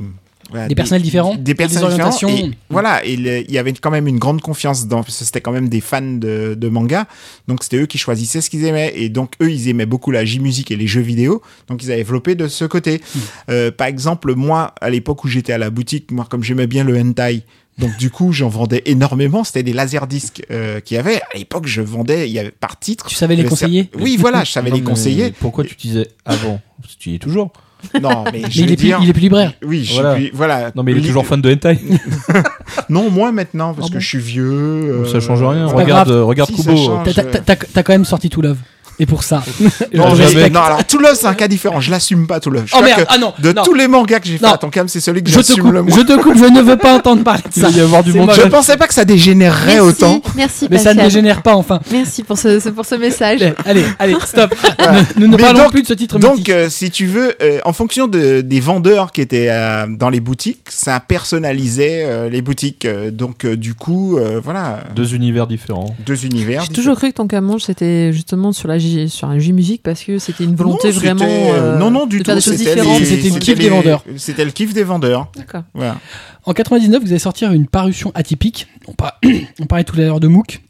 voilà, Des personnels différents, des et personnels des différents. orientations. Et voilà, et le- il y avait quand même une grande confiance dans parce que c'était quand même des fans de, de manga. Donc c'était eux qui choisissaient ce qu'ils aimaient et donc eux ils aimaient beaucoup la J-musique et les jeux vidéo. Donc ils avaient développé de ce côté. Hmm. Euh, par exemple, moi à l'époque où j'étais à la boutique, moi comme j'aimais bien le hentai, donc du coup, j'en vendais énormément. C'était des laserdiscs euh, qu'il y avait. À l'époque, je vendais, il y avait par titre. Tu savais les le conseiller Oui, voilà, je savais Non, les conseiller. Pourquoi tu disais avant? Tu y es toujours. [LAUGHS] Non, mais, Mais je il veux est, plus, il est plus libraire. oui, je Voilà. suis- voilà. Non, mais il est toujours fan de hentai. [LAUGHS] Non, moi maintenant, parce Ah que bon je suis vieux. euh, Ça change rien. Regarde, euh, regarde Si, Kubo. t'as quand même sorti tout Love. Et pour ça. [LAUGHS] Non, je respecte. non, alors Toulouse, c'est un cas différent. Je l'assume pas, Toulouse. Je Oh crois merde, que ah non, De non. tous les mangas que j'ai fait Non. à Tonkam, c'est celui que Je te j'assume coupe, le moins. je te coupe, je ne veux pas entendre parler de ça. Il va y avoir du C'est monde. moche. Je pensais pas que ça dégénérerait Merci, autant. merci Mais ça ne dégénère pas, enfin. Merci pour ce, ce- pour ce message. Allez, allez, allez, stop. [LAUGHS] Voilà. Nous ne Mais parlons donc- plus de ce titre Donc, euh, si tu veux, euh, en fonction de, des vendeurs qui étaient euh, dans les boutiques, ça personnalisait euh, les boutiques. Euh, donc, euh, du coup, euh, voilà, Deux univers différents. deux univers. J'ai toujours cru que ton camonge c'était justement sur la sur un J-Musique parce que c'était une volonté Non, vraiment euh, non, non, du de tout. faire des choses c'était différentes. les- C'était le c'était kiff des vendeurs. C'était le kiff des vendeurs. D'accord. Voilà. En 99, vous allez sortir une parution atypique. On, par- [CLEARS THROAT] on parlait tout à l'heure de MOOC.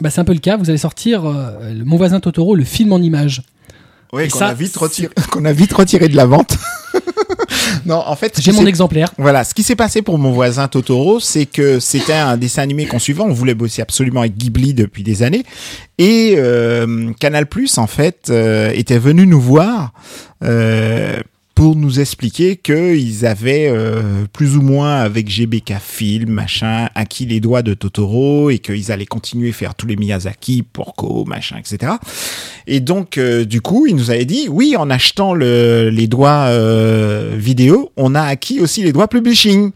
Bah, c'est un peu le cas. Vous allez sortir euh, le- Mon voisin Totoro, le film en images. Oui, qu'on a vite retiré, [LAUGHS] qu'on a vite retiré de la vente. [LAUGHS] [LAUGHS] non, en fait, J'ai mon exemplaire. Voilà, ce qui s'est passé pour mon voisin Totoro, c'est que c'était un dessin animé qu'on suivait. On voulait bosser absolument avec Ghibli depuis des années. Et euh, Canal Plus, en fait, euh, était venu nous voir euh, pour nous expliquer qu'ils avaient euh, plus ou moins avec GBK Film, machin, acquis les doigts de Totoro et qu'ils allaient continuer à faire tous les Miyazaki, Porco, machin, etc. Et donc, euh, du coup, il nous avait dit, oui, en achetant le, les doigts euh, vidéo, on a acquis aussi les doigts publishing.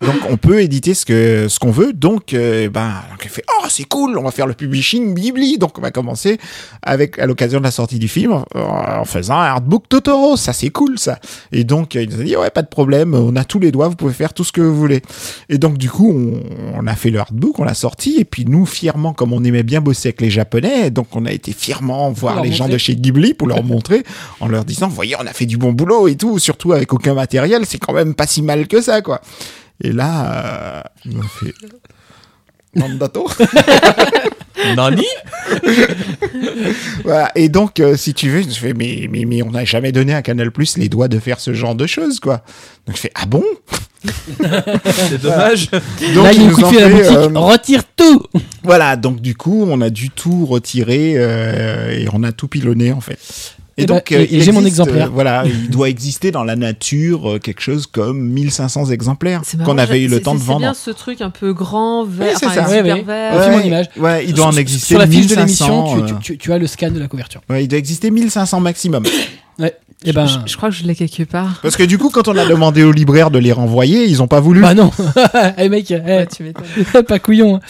Donc, on peut éditer ce que ce qu'on veut. Donc, euh, ben, donc il fait, oh, c'est cool, on va faire le publishing Ghibli. Donc, on va commencer avec, à l'occasion de la sortie du film, en, en faisant un artbook Totoro. Ça, c'est cool, ça. Et donc, il nous a dit, ouais, pas de problème, on a tous les doigts, vous pouvez faire tout ce que vous voulez. Et donc, du coup, on, on a fait le artbook, on l'a sorti. Et puis, nous, fièrement, comme on aimait bien bosser avec les Japonais, donc on a été fièrement voir les gens de chez Ghibli pour leur montrer, en leur disant, voyez, on a fait du bon boulot et tout, surtout avec aucun matériel, c'est quand même pas si mal que ça, quoi. Et là, euh, m'ont fait. Mandato. [LAUGHS] Nani? Voilà. Et donc, euh, si tu veux, je fais, mais, mais, mais on n'a jamais donné à Canal Plus les doigts de faire ce genre de choses, quoi. Donc, je fais, ah bon? [LAUGHS] C'est dommage. Donc, Là, il nous ont à la fait, boutique. euh, Retire tout Voilà, donc du coup, on a du tout retiré euh, et on a tout pilonné en fait. Et, Eh donc, euh, et il j'ai mon existe, exemplaire. euh, voilà, il doit exister dans la nature euh, quelque chose comme 1500 exemplaires qu'on avait eu le temps de vendre. C'est bien ce truc un peu grand, vert, c'est enfin, ça. super Ouais, ouais. vert. Image. Ouais, il doit en exister Sur la fiche de 1500, l'émission, tu, euh, tu- tu- tu as le scan de la couverture. ouais, il doit exister 1500 maximum. Ouais. Et ben, Je, je crois que je l'ai quelque part. Parce que du coup, quand on a demandé aux libraires de les renvoyer, ils ont pas voulu. bah non. [LAUGHS] Eh mec, eh, Ouais, tu m'étonnes. [LAUGHS] pas couillon.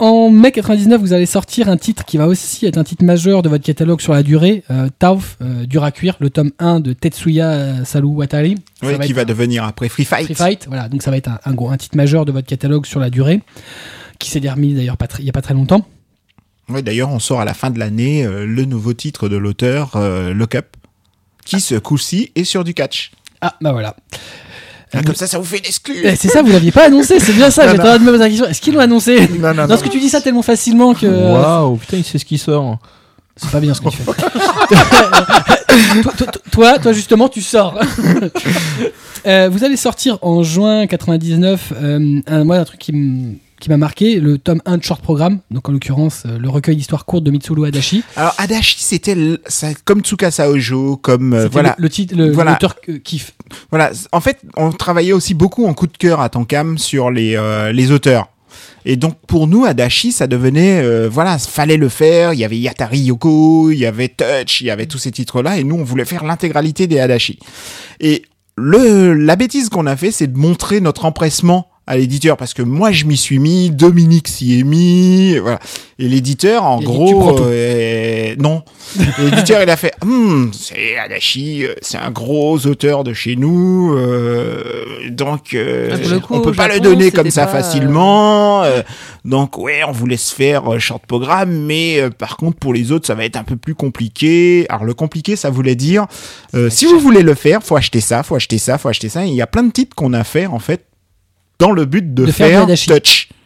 En mai 99, vous allez sortir un titre qui va aussi être un titre majeur de votre catalogue sur la durée, euh, Tauf, euh, dur à cuire, le tome 1 de Tetsuya Salu Watari. Ça Ouais, va qui va devenir après Free Fight. Free Fight, voilà, donc ça va être un, un gros un titre majeur de votre catalogue sur la durée, qui s'est remis d'ailleurs il y a pas très longtemps. Ouais, D'ailleurs, on sort à la fin de l'année euh, le nouveau titre de l'auteur, euh, Lock Up, qui ce coup-ci est sur du catch. Ah bah voilà. Ah, comme ça, ça vous fait une exclue. Eh, c'est ça, vous l'aviez pas annoncé, c'est bien ça. En train de me poser la question. Est-ce qu'ils l'ont annoncé Non, non, Non, non. parce que tu dis ça tellement facilement que Waouh, putain, il sait ce qui sort. c'est pas bien ce que tu fais. [LAUGHS] [LAUGHS] toi, toi- toi, toi, justement, tu sors. [LAUGHS] Euh, vous allez sortir en juin 99 euh, un, moi, un truc qui m- qui m'a marqué, le tome 1 de Short Programme, donc en l'occurrence euh, le recueil d'histoires courtes de Mitsuru Adachi. Alors Adachi, c'était comme Tsukasa Ojo, comme euh, voilà, le, le titre, le Voilà. l'auteur euh, kiffe. voilà. En fait, on travaillait aussi beaucoup en coup de cœur à Tankam sur les euh, les auteurs. Et donc pour nous, Adachi, ça devenait, euh, voilà, fallait le faire. Il y avait Yatari Yoko, il y avait Touch, il y avait tous ces titres-là, et nous, on voulait faire l'intégralité des Adachi. Et le la bêtise qu'on a fait, c'est de montrer notre empressement à l'éditeur parce que moi je m'y suis mis, Dominique s'y est mis, voilà. Et l'éditeur en Il gros euh, non. L'éditeur il a fait Hum, c'est Adachi, euh, c'est un gros auteur de chez nous euh, donc euh, Ah, le coup, on peut pas le Japon, donner comme ça facilement. euh, donc ouais, on vous laisse faire short programme mais euh, par contre pour les autres ça va être un peu plus compliqué. Alors le compliqué ça voulait dire euh, si vous voulez le faire, faut acheter ça, faut acheter ça, faut acheter ça. Et il y a plein de titres qu'on a fait en fait dans le but de, De faire faire, touch. [LAUGHS]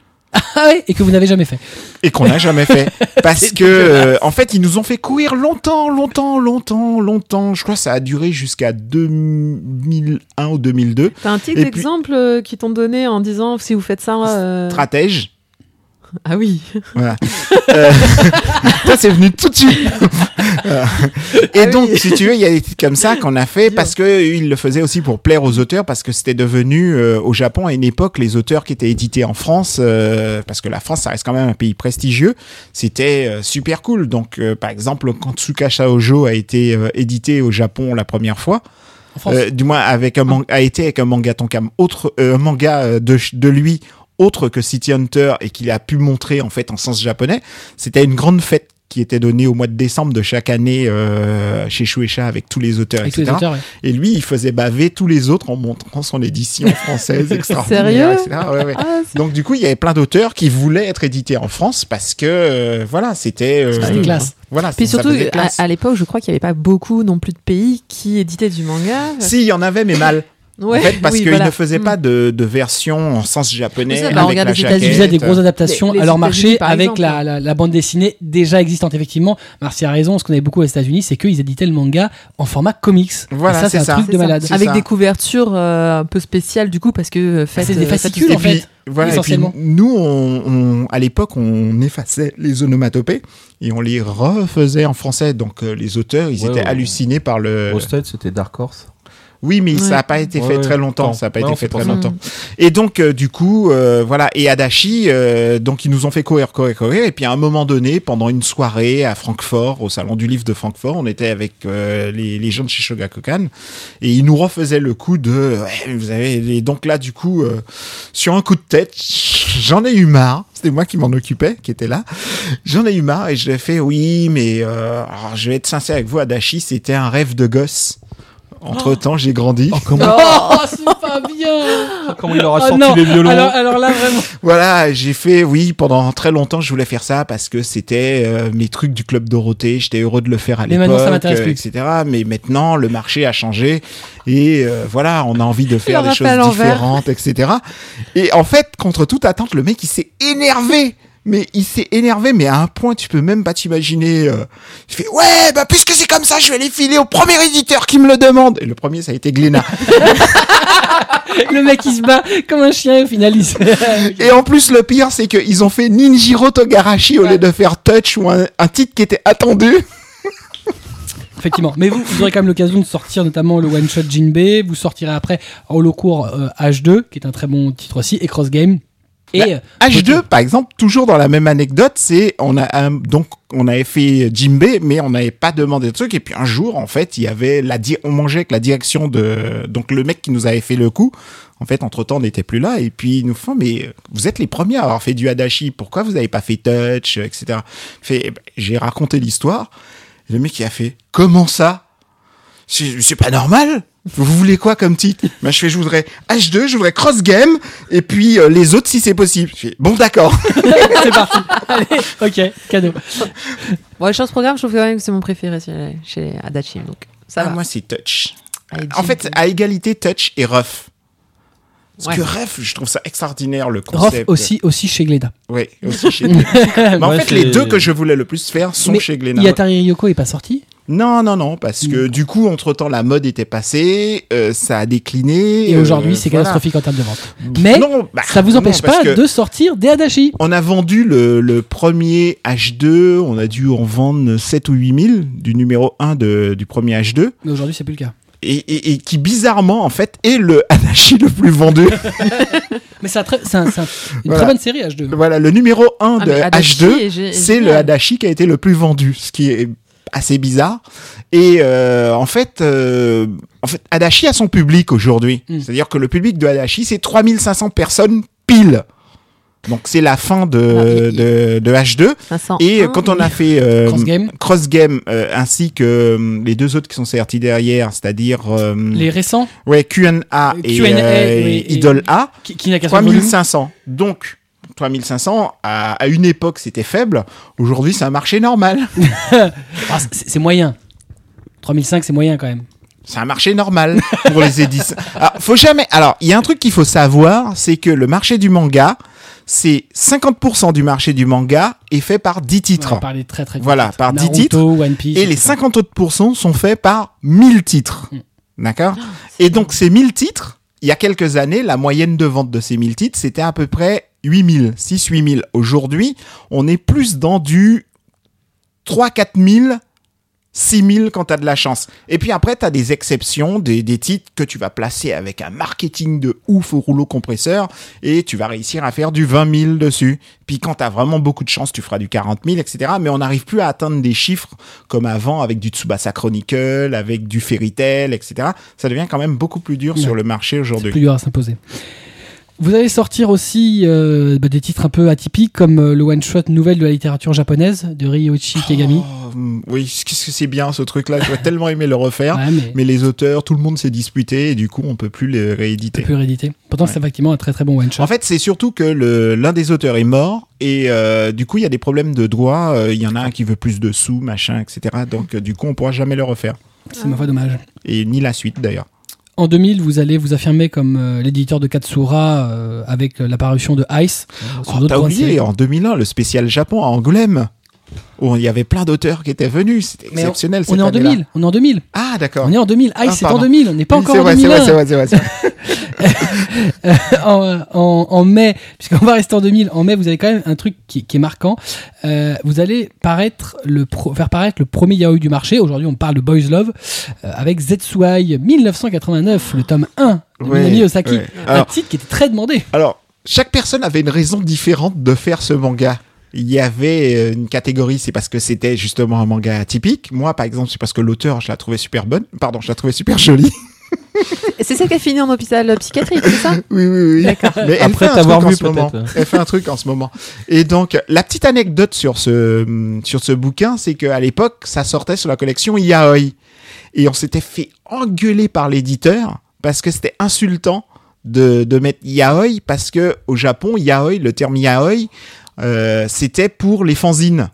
Ah ouais, et que vous n'avez jamais fait. et qu'on n'a jamais fait. [LAUGHS] Parce que euh, en fait ils nous ont fait courir longtemps longtemps longtemps longtemps. Je crois que ça a duré jusqu'à 2001 ou 2002 T'as un puis- d'exemple euh, qui t'ont donné en disant si vous faites ça. euh, stratège Ah oui. Voilà. Euh, [LAUGHS] ça, c'est venu tout de suite. [LAUGHS] Et Ah donc, oui. si tu veux, il y a des titres comme ça qu'on a fait parce que il le faisait aussi pour plaire aux auteurs parce que c'était devenu euh, au Japon à une époque les auteurs qui étaient édités en France euh, parce que la France ça reste quand même un pays prestigieux. C'était euh, super cool. Donc, euh, par exemple, quand Tsuka Shaojo a été euh, édité au Japon la première fois, euh, du moins avec un man- a été avec un manga Tonkam autre euh, un manga de de lui autre que City Hunter et qu'il a pu montrer en fait en sens japonais c'était une grande fête qui était donnée au mois de décembre de chaque année euh, chez Shueisha avec tous les auteurs avec etc les auteurs, ouais. et lui il faisait baver tous les autres en montrant son édition [LAUGHS] française extraordinaire Sérieux? etc. Ouais, ouais. Ah, donc du coup il y avait plein d'auteurs qui voulaient être édités en France parce que euh, voilà c'était euh, C'était classe. voilà Puis surtout, à l'époque, je crois qu'il n'y avait pas beaucoup non plus de pays qui éditaient du manga. si il y en avait mais mal Ouais, en fait, parce oui, qu'ils voilà. ne faisaient Mm. pas de, de version en sens japonais ça, bah, avec regarde la les. Ils faisaient des grosses adaptations Les- les à leur États-Unis, marché avec la, la, la bande dessinée déjà existante effectivement. Marcy a raison, ce qu'on avait beaucoup aux États-Unis, c'est qu'ils éditaient le manga en format comics. Voilà, Et ça, c'est un ça. truc de ça. malade. Avec ça. des couvertures euh, un peu spéciales du coup parce que euh, faites, c'est des euh, fascicules, en fait, voilà, et puis essentiellement. nous, on, on- à l'époque, on effaçait les onomatopées et on les refaisait en français. Donc, euh, les auteurs, ils Ouais, étaient ouais. hallucinés par le. Au c'était Dark Horse. Oui, mais ça n'a pas été fait ouais, très longtemps. Ça n'a pas Ouais, été fait très ça. longtemps. Et donc, euh, du coup, euh, voilà. Et Adachi, euh, donc, ils nous ont fait courir, courir, courir. Et puis, à un moment donné, pendant une soirée à Francfort, au salon du livre de Francfort, on était avec euh, les, les gens de chez Shogakukan. Et ils nous refaisaient le coup de, ouais, vous avez, et donc là, du coup, euh, sur un coup de tête, [LAUGHS] j'en ai eu marre. C'était moi qui m'en occupais, qui était là. J'en ai eu marre et je l'ai fait, oui, mais euh, alors, je vais être sincère avec vous, Adachi, c'était un rêve de gosse. Entre temps, j'ai grandi. Oh, comment, Oh, c'est pas bien comment il aura Oh, sorti non. les violons alors, alors là, vraiment. Voilà, j'ai fait, oui, pendant très longtemps, je voulais faire ça parce que c'était euh, mes trucs du club Dorothée. J'étais heureux de le faire à Mais l'époque, maintenant, ça m'intéresse euh, plus. etc. Mais maintenant, le marché a changé et euh, voilà, on a envie de faire des choses différentes, etc. Et en fait, contre toute attente, le mec, il s'est énervé. Mais il s'est énervé, mais à un point, tu peux même pas t'imaginer. Euh, il fait ouais, bah puisque c'est comme ça, je vais les filer au premier éditeur qui me le demande. Et le premier, ça a été Glénat. [LAUGHS] Le mec, il se bat comme un chien et au final, il se... [LAUGHS] Et en plus, le pire, c'est qu'ils ont fait Ninjiro Togarashi au lieu de faire Touch ou un, un titre qui était attendu. [LAUGHS] Effectivement. Mais vous, vous aurez quand même l'occasion de sortir notamment le one shot Jinbe. Vous sortirez après Holocourt euh, H2, qui est un très bon titre aussi, et Cross Game. Et Bah, euh, H2, par exemple, toujours dans la même anecdote, c'est on a un- donc on avait fait Jimbe, mais on n'avait pas demandé de trucs. Et puis un jour, en fait, il y avait la di- on mangeait avec la direction de donc le mec qui nous avait fait le coup. En fait, entre temps, on n'était plus là. Et puis ils nous font mais vous êtes les premiers à avoir fait du Hadashi. Pourquoi vous n'avez pas fait Touch, euh, etc. Fait, eh ben, j'ai raconté l'histoire. Le mec il a fait comment ça? C'est c'est pas normal. Vous voulez quoi comme titre? Bah, je fais, je voudrais H2, je voudrais Cross Game, et puis euh, les autres si c'est possible. Je fais, bon, d'accord. [LAUGHS] c'est parti. Allez, ok, cadeau. Bon, les choses programme, je trouve quand même que c'est mon préféré chez, Adachi. Donc ça Ah, va. moi, c'est Touch. Allez, En fait, à égalité, Touch et Ruff. Parce Ouais. que Ruff, je trouve ça extraordinaire, le concept. aussi, aussi chez Gleda. Oui, aussi chez [LAUGHS] Mais en Ouais, fait, les deux que je voulais le plus faire sont Mais chez Glénat. Yatari Ryoko est pas sorti? Non, non, non, parce que du coup, entre-temps, la mode était passée, euh, ça a décliné. Et euh, aujourd'hui, c'est voilà. catastrophique en termes de vente. Mais Non, bah, ça vous empêche pas de sortir des Adachi. On a vendu le, le premier H2, on a dû en vendre 7 ou 8 000 du numéro 1 de, du premier H2, Mais aujourd'hui, c'est plus le cas. et, et, et qui bizarrement, en fait, est le [LAUGHS] Adachi le plus vendu. [LAUGHS] Mais c'est un un- une Voilà. très bonne série H2. voilà, le numéro 1 Ah, de mais Adachi H2, est gé- est c'est le génial. Adachi qui a été le plus vendu, ce qui est assez bizarre. Et euh, en fait, euh, en fait, Adachi a son public aujourd'hui. Mm. C'est-à-dire que le public de Adachi, c'est 3500 personnes pile. Donc c'est la fin de, Ah, il- de, de H2. 501, Et quand on a fait euh, Cross Game. Cross Game, euh, ainsi que euh, les deux autres qui sont sortis derrière, c'est-à-dire euh, Les récents, ouais, Q&A, euh, oui, et et- Idol A, qui, qui n'a qu'un seul volume. 3500. Donc 3500, à, à une époque c'était faible, aujourd'hui c'est un marché normal. [LAUGHS] Ah, c'est c'est moyen. 3005, c'est moyen quand même. C'est un marché normal pour les éditions. [LAUGHS] Alors, faut jamais. Alors, il y a un truc qu'il faut savoir, c'est que le marché du manga, c'est 50% du marché du manga est fait par 10 titres. On va parler très très Voilà, par 10 Naruto, titres. One Piece. Et les etc. 50 autres pourcents sont faits par 1000 titres. Mm. D'accord? Et donc, ces 1000 titres, il y a quelques années, la moyenne de vente de ces 1000 titres, c'était à peu près 8000, 6 8000. Aujourd'hui, on est plus dans du 3 4000 6000 quand t'as de la chance. Et puis après, t'as des exceptions, des, des titres que tu vas placer avec un marketing de ouf au rouleau compresseur et tu vas réussir à faire du 20 000 dessus. Puis quand t'as vraiment beaucoup de chance, tu feras du 40 000, etc. Mais on n'arrive plus à atteindre des chiffres comme avant avec du Tsubasa Chronicle, avec du Fairy Tail, etc. Ça devient quand même beaucoup plus dur Ouais. sur le marché aujourd'hui. plus dur à s'imposer. Vous allez sortir aussi euh, bah, des titres un peu atypiques comme euh, le one-shot nouvelle de la littérature japonaise de Ryoichi Kegami. Oh, hum, oui, qu'est-ce que c'est bien ce truc-là. J'aurais [LAUGHS] tellement aimé le refaire. Ouais, mais, Mais les auteurs, tout le monde s'est disputé et du coup, on peut plus les rééditer. peu réédité. Pourtant, c'est effectivement un très très bon one-shot. En fait, c'est surtout que l'un des auteurs est mort et euh, du coup, il y a des problèmes de droit. Il y en a un qui veut plus de sous, machin, etc. Donc, du coup, on pourra jamais le refaire. c'est ma foi dommage. Et ni la suite d'ailleurs. En 2000, vous allez vous affirmer comme euh, l'éditeur de Katsura euh, avec euh, l'apparition de Ice. Oh, T'as oublié, séries. en 2001, le spécial Japon à Angoulême. Où il y avait plein d'auteurs qui étaient venus. C'était exceptionnel. On cette est en année-là. 2000. On est en 2000. Ah, d'accord. On est en 2000. Ice, Ah, c'est en pardon. 2000. On n'est pas encore en vrai, c'est 2001. vrai, c'est vrai, c'est vrai, c'est [LAUGHS] vrai. en, en- en mai, puisqu'on va rester en 2000, en mai, vous avez quand même un truc qui, qui est marquant. Euh, vous allez paraître le pro- faire paraître le premier yaoi du marché. Aujourd'hui, on parle de Boys Love euh, avec Zetsuai 1989, le tome 1 de Ouais, Minami Osaki. ouais. Un titre qui était très demandé. Alors, chaque personne avait une raison différente de faire ce manga. Il y avait euh, une catégorie, c'est parce que c'était justement un manga atypique. Moi, par exemple, c'est parce que l'auteur, je la trouvais super bonne. Pardon, je la trouvais super jolie. [LAUGHS] C'est celle qui a fini en hôpital psychiatrique, c'est ça? Oui, oui, oui. D'accord. Mais elle Après t'avoir vu, ce moment. peut-être. Elle fait un truc en ce moment. Et donc, la petite anecdote sur ce, sur ce bouquin, c'est qu'à l'époque, ça sortait sur la collection Yaoi. Et on s'était fait engueuler par l'éditeur parce que c'était insultant de, de mettre Yaoi parce que au Japon, Yaoi, le terme Yaoi, euh, c'était pour les fanzines.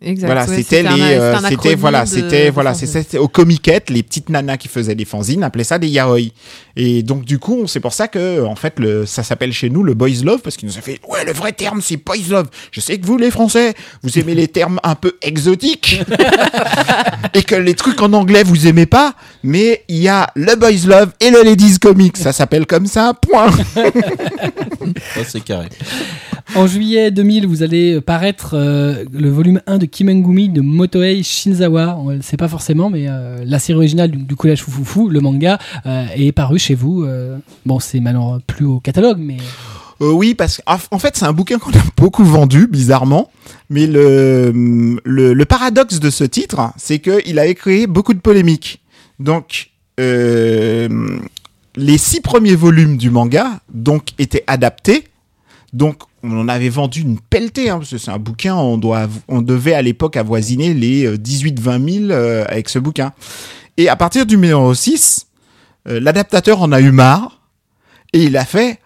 Exact. Voilà, ouais, c'était les, c'était euh, c'était voilà, c'était voilà, c'était aux comiquettes, les petites nanas qui faisaient des fanzines appelaient ça des yaoi. Et donc du coup, c'est pour ça que en fait le ça s'appelle chez nous le boys love parce qu'il nous a fait ouais, le vrai terme c'est boys love. Je sais que vous les français, vous aimez les termes un peu exotiques [LAUGHS] et que les trucs en anglais vous aimez pas, mais il y a le boys love et le ladies comics, ça s'appelle comme ça, point. [LAUGHS] Ça, c'est carré. En juillet 2000, vous allez paraître euh, le volume 1 de Kimengumi de Motoei Shinzawa. On ne sait pas forcément, mais euh, la série originale du, du collège Fufufu, le manga, euh, est paru chez vous. bon, c'est maintenant plus au catalogue, mais oui, parce qu'en en fait, c'est un bouquin qu'on a beaucoup vendu, bizarrement. Mais le, le, le paradoxe de ce titre, c'est qu'il avait créé beaucoup de polémiques. Donc, les six premiers volumes du manga, donc, étaient adaptés. Donc, on en avait vendu une pelletée, hein, parce que c'est un bouquin, on, doit, on devait à l'époque avoisiner les euh, 18-20 000 euh, avec ce bouquin. Et à partir du numéro 6, euh, l'adaptateur en a eu marre, et il a fait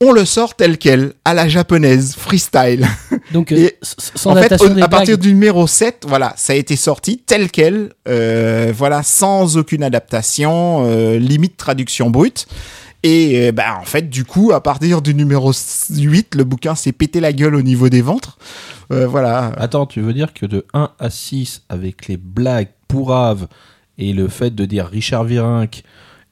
on le sort tel quel, à la japonaise, freestyle. [LAUGHS] donc euh, Et s- sans en fait, à partir du numéro 7, voilà, ça a été sorti tel quel, euh, voilà, sans aucune adaptation, euh, limite traduction brute. Et euh, bah, en fait, du coup, à partir du numéro 8, le bouquin s'est pété la gueule au niveau des ventres. Euh, voilà. Attends, tu veux dire que de 1 à 6, avec les blagues pourraves et le fait de dire Richard Virenque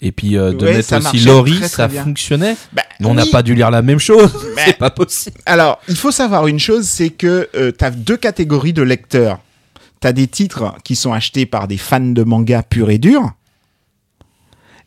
et puis euh, de Ouais, mettre aussi Laurie, très, très ça bien. fonctionnait. Bah, Mais on n'a oui. pas dû lire la même chose. Mais- [LAUGHS] C'est pas possible. Alors, il faut savoir une chose, c'est que tu as deux catégories de lecteurs. Tu as des titres qui sont achetés par des fans de manga pur et dur,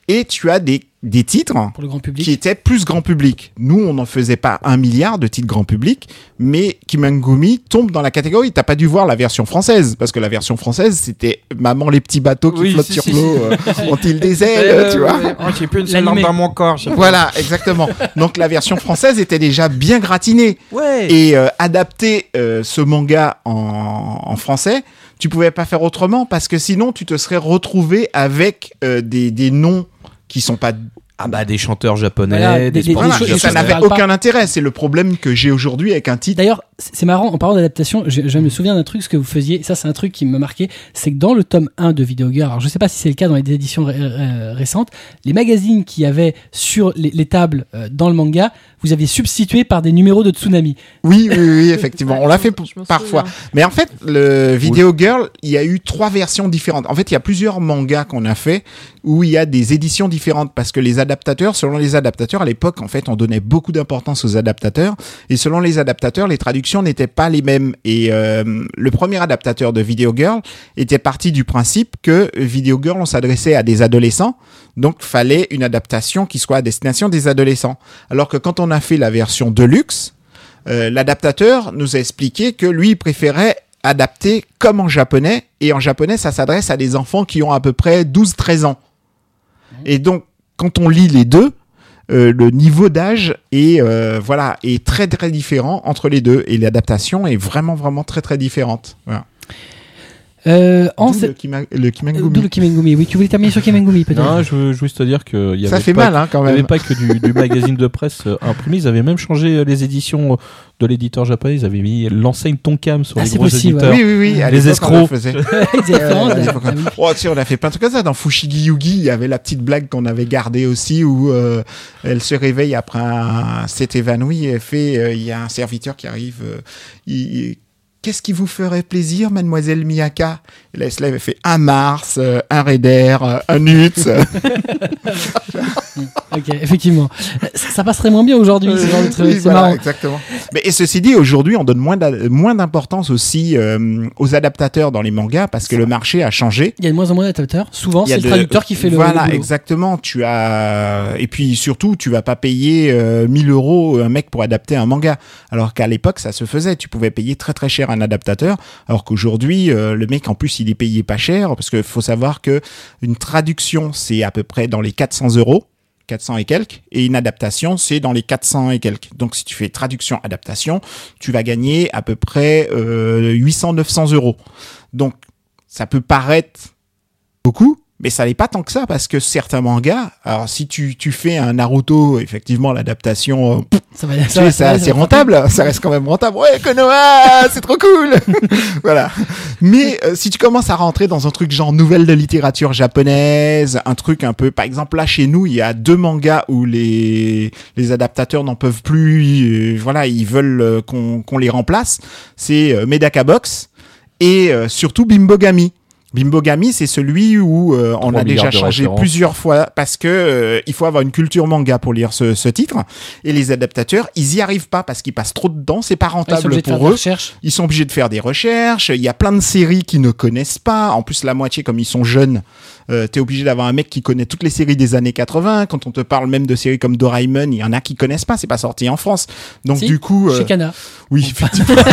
et tu as des, des titres pour le grand public. qui étaient plus grand public. Nous, on n'en faisait pas un milliard de titres grand public, mais Kimangumi tombe dans la catégorie. T'as pas dû voir la version française, parce que la version française, c'était Maman les petits bateaux qui Oui, flottent si, sur si, l'eau, euh, ont-ils des [LAUGHS] ailes, tu vois Oh, j'ai plus une seule lampe dans mon corps. Voilà, exactement. Donc la version française était déjà bien gratinée. Ouais. Et euh, adapter euh, ce manga en, en français, tu pouvais pas faire autrement parce que sinon tu te serais retrouvé avec euh, des, des noms qui sont pas. Ah bah des chanteurs japonais, Voilà, des, des- des- sportifs Voilà, choses- des ça n'avait pas. aucun intérêt. C'est le problème que j'ai aujourd'hui avec un titre. D'ailleurs, c'est marrant, en parlant d'adaptation, je, je me souviens d'un truc, ce que vous faisiez, ça c'est un truc qui me marquait, c'est que dans le tome 1 de Video Girl, alors je sais pas si c'est le cas dans les éditions ré- euh, récentes, les magazines qu'il y avait sur les, les tables euh, dans le manga, vous aviez substitué par des numéros de Tsunami. Oui, oui, oui, effectivement. [LAUGHS] On l'a fait parfois. Mais en fait, le Video Girl, il y a eu trois versions différentes. En fait, il y a plusieurs mangas qu'on a fait où il y a des éditions différentes parce que les adaptateurs, selon les adaptateurs, à l'époque, en fait, on donnait beaucoup d'importance aux adaptateurs et selon les adaptateurs, les traductions n'étaient pas les mêmes. Et euh, le premier adaptateur de Video Girl était parti du principe que Video Girl, on s'adressait à des adolescents, donc fallait une adaptation qui soit à destination des adolescents. Alors que quand on a fait la version Deluxe, euh, l'adaptateur nous a expliqué que lui préférait adapter comme en japonais et en japonais ça s'adresse à des enfants qui ont à peu près 12-13 ans. Et donc quand on lit les deux, euh, le niveau d'âge est euh, voilà est très très différent entre les deux et l'adaptation est vraiment vraiment très très différente. Voilà. Euh, en le, Kima- le Kimengumi. D'où le Kimengumi. Oui, tu voulais terminer sur Kimengumi peut-être Non, je veux juste te dire que y Ça avait fait pas, mal hein, quand Il n'y avait même. pas que du, du magazine de presse imprimé, ils avaient même changé les éditions de l'éditeur japonais, ils avaient mis l'enseigne Tonkam sur Ah, les c'est gros possible, éditeurs. Oui oui oui. à Les on escrocs. Exactement, [LAUGHS] [LAUGHS] Euh, ah oui. Oh, tu sais, on a fait plein de trucs comme ça. Dans Fushigi Yugi, il y avait la petite blague qu'on avait gardée aussi où euh, elle se réveille après un s'est évanoui et elle fait euh, il y a un serviteur qui arrive. euh, il- Qu'est-ce qui vous ferait plaisir, mademoiselle Miyaka? Et là, elle se lève et fait un Mars, euh, un Raider, euh, un Utz. [LAUGHS] [LAUGHS] Ok, effectivement. Ça, ça passerait moins bien aujourd'hui, ce genre de truc. Oui, voilà, exactement. Mais et ceci dit, aujourd'hui, on donne moins d'importance aussi euh, aux adaptateurs dans les mangas parce que le marché a changé. Il y a de moins en moins d'adaptateurs. Souvent, c'est le de- traducteur qui fait le. Voilà, le exactement. Tu as et puis surtout, tu vas pas payer euh, 1000 euros un mec pour adapter un manga. Alors qu'à l'époque, ça se faisait. Tu pouvais payer très très cher un adaptateur. Alors qu'aujourd'hui, euh, le mec en plus, il est payé pas cher parce que faut savoir que une traduction, c'est à peu près dans les 400 euros. 400 et quelques, et une adaptation, c'est dans les 400 et quelques. Donc, si tu fais traduction-adaptation, tu vas gagner à peu près euh, 800-900 euros. Donc, ça peut paraître beaucoup, mais ça n'est pas tant que ça parce que certains mangas, alors si tu, tu fais un Naruto, effectivement, l'adaptation, euh, Ça va, ça c'est ça va. rentable, ça reste quand même rentable. Ouais, Konoha, c'est trop cool. [LAUGHS] voilà. Mais euh, si tu commences à rentrer dans un truc genre nouvelle de littérature japonaise, un truc un peu, par exemple là chez nous, il y a deux mangas où les les adaptateurs n'en peuvent plus. euh, voilà, ils veulent euh, qu'on qu'on les remplace. C'est euh, Medaka Box et euh, surtout Bimbogami. Bimbogami, c'est celui où euh, on 3 a déjà changé plusieurs fois parce que euh, il faut avoir une culture manga pour lire ce, ce titre. Et les adaptateurs, ils y arrivent pas parce qu'ils passent trop de temps, c'est pas Ils sont rentable obligés de faire pour des eux. recherches. Ils sont obligés de faire des recherches. Il y a plein de séries qu'ils ne connaissent pas. En plus, la moitié, comme ils sont jeunes, euh, t'es obligé d'avoir un mec qui connaît toutes les séries des années 80. Quand on te parle même de séries comme Doraemon, il y en a qui connaissent pas. C'est pas sorti en France. Donc Si, du coup, euh, Chez Kana. oui, effectivement. [LAUGHS]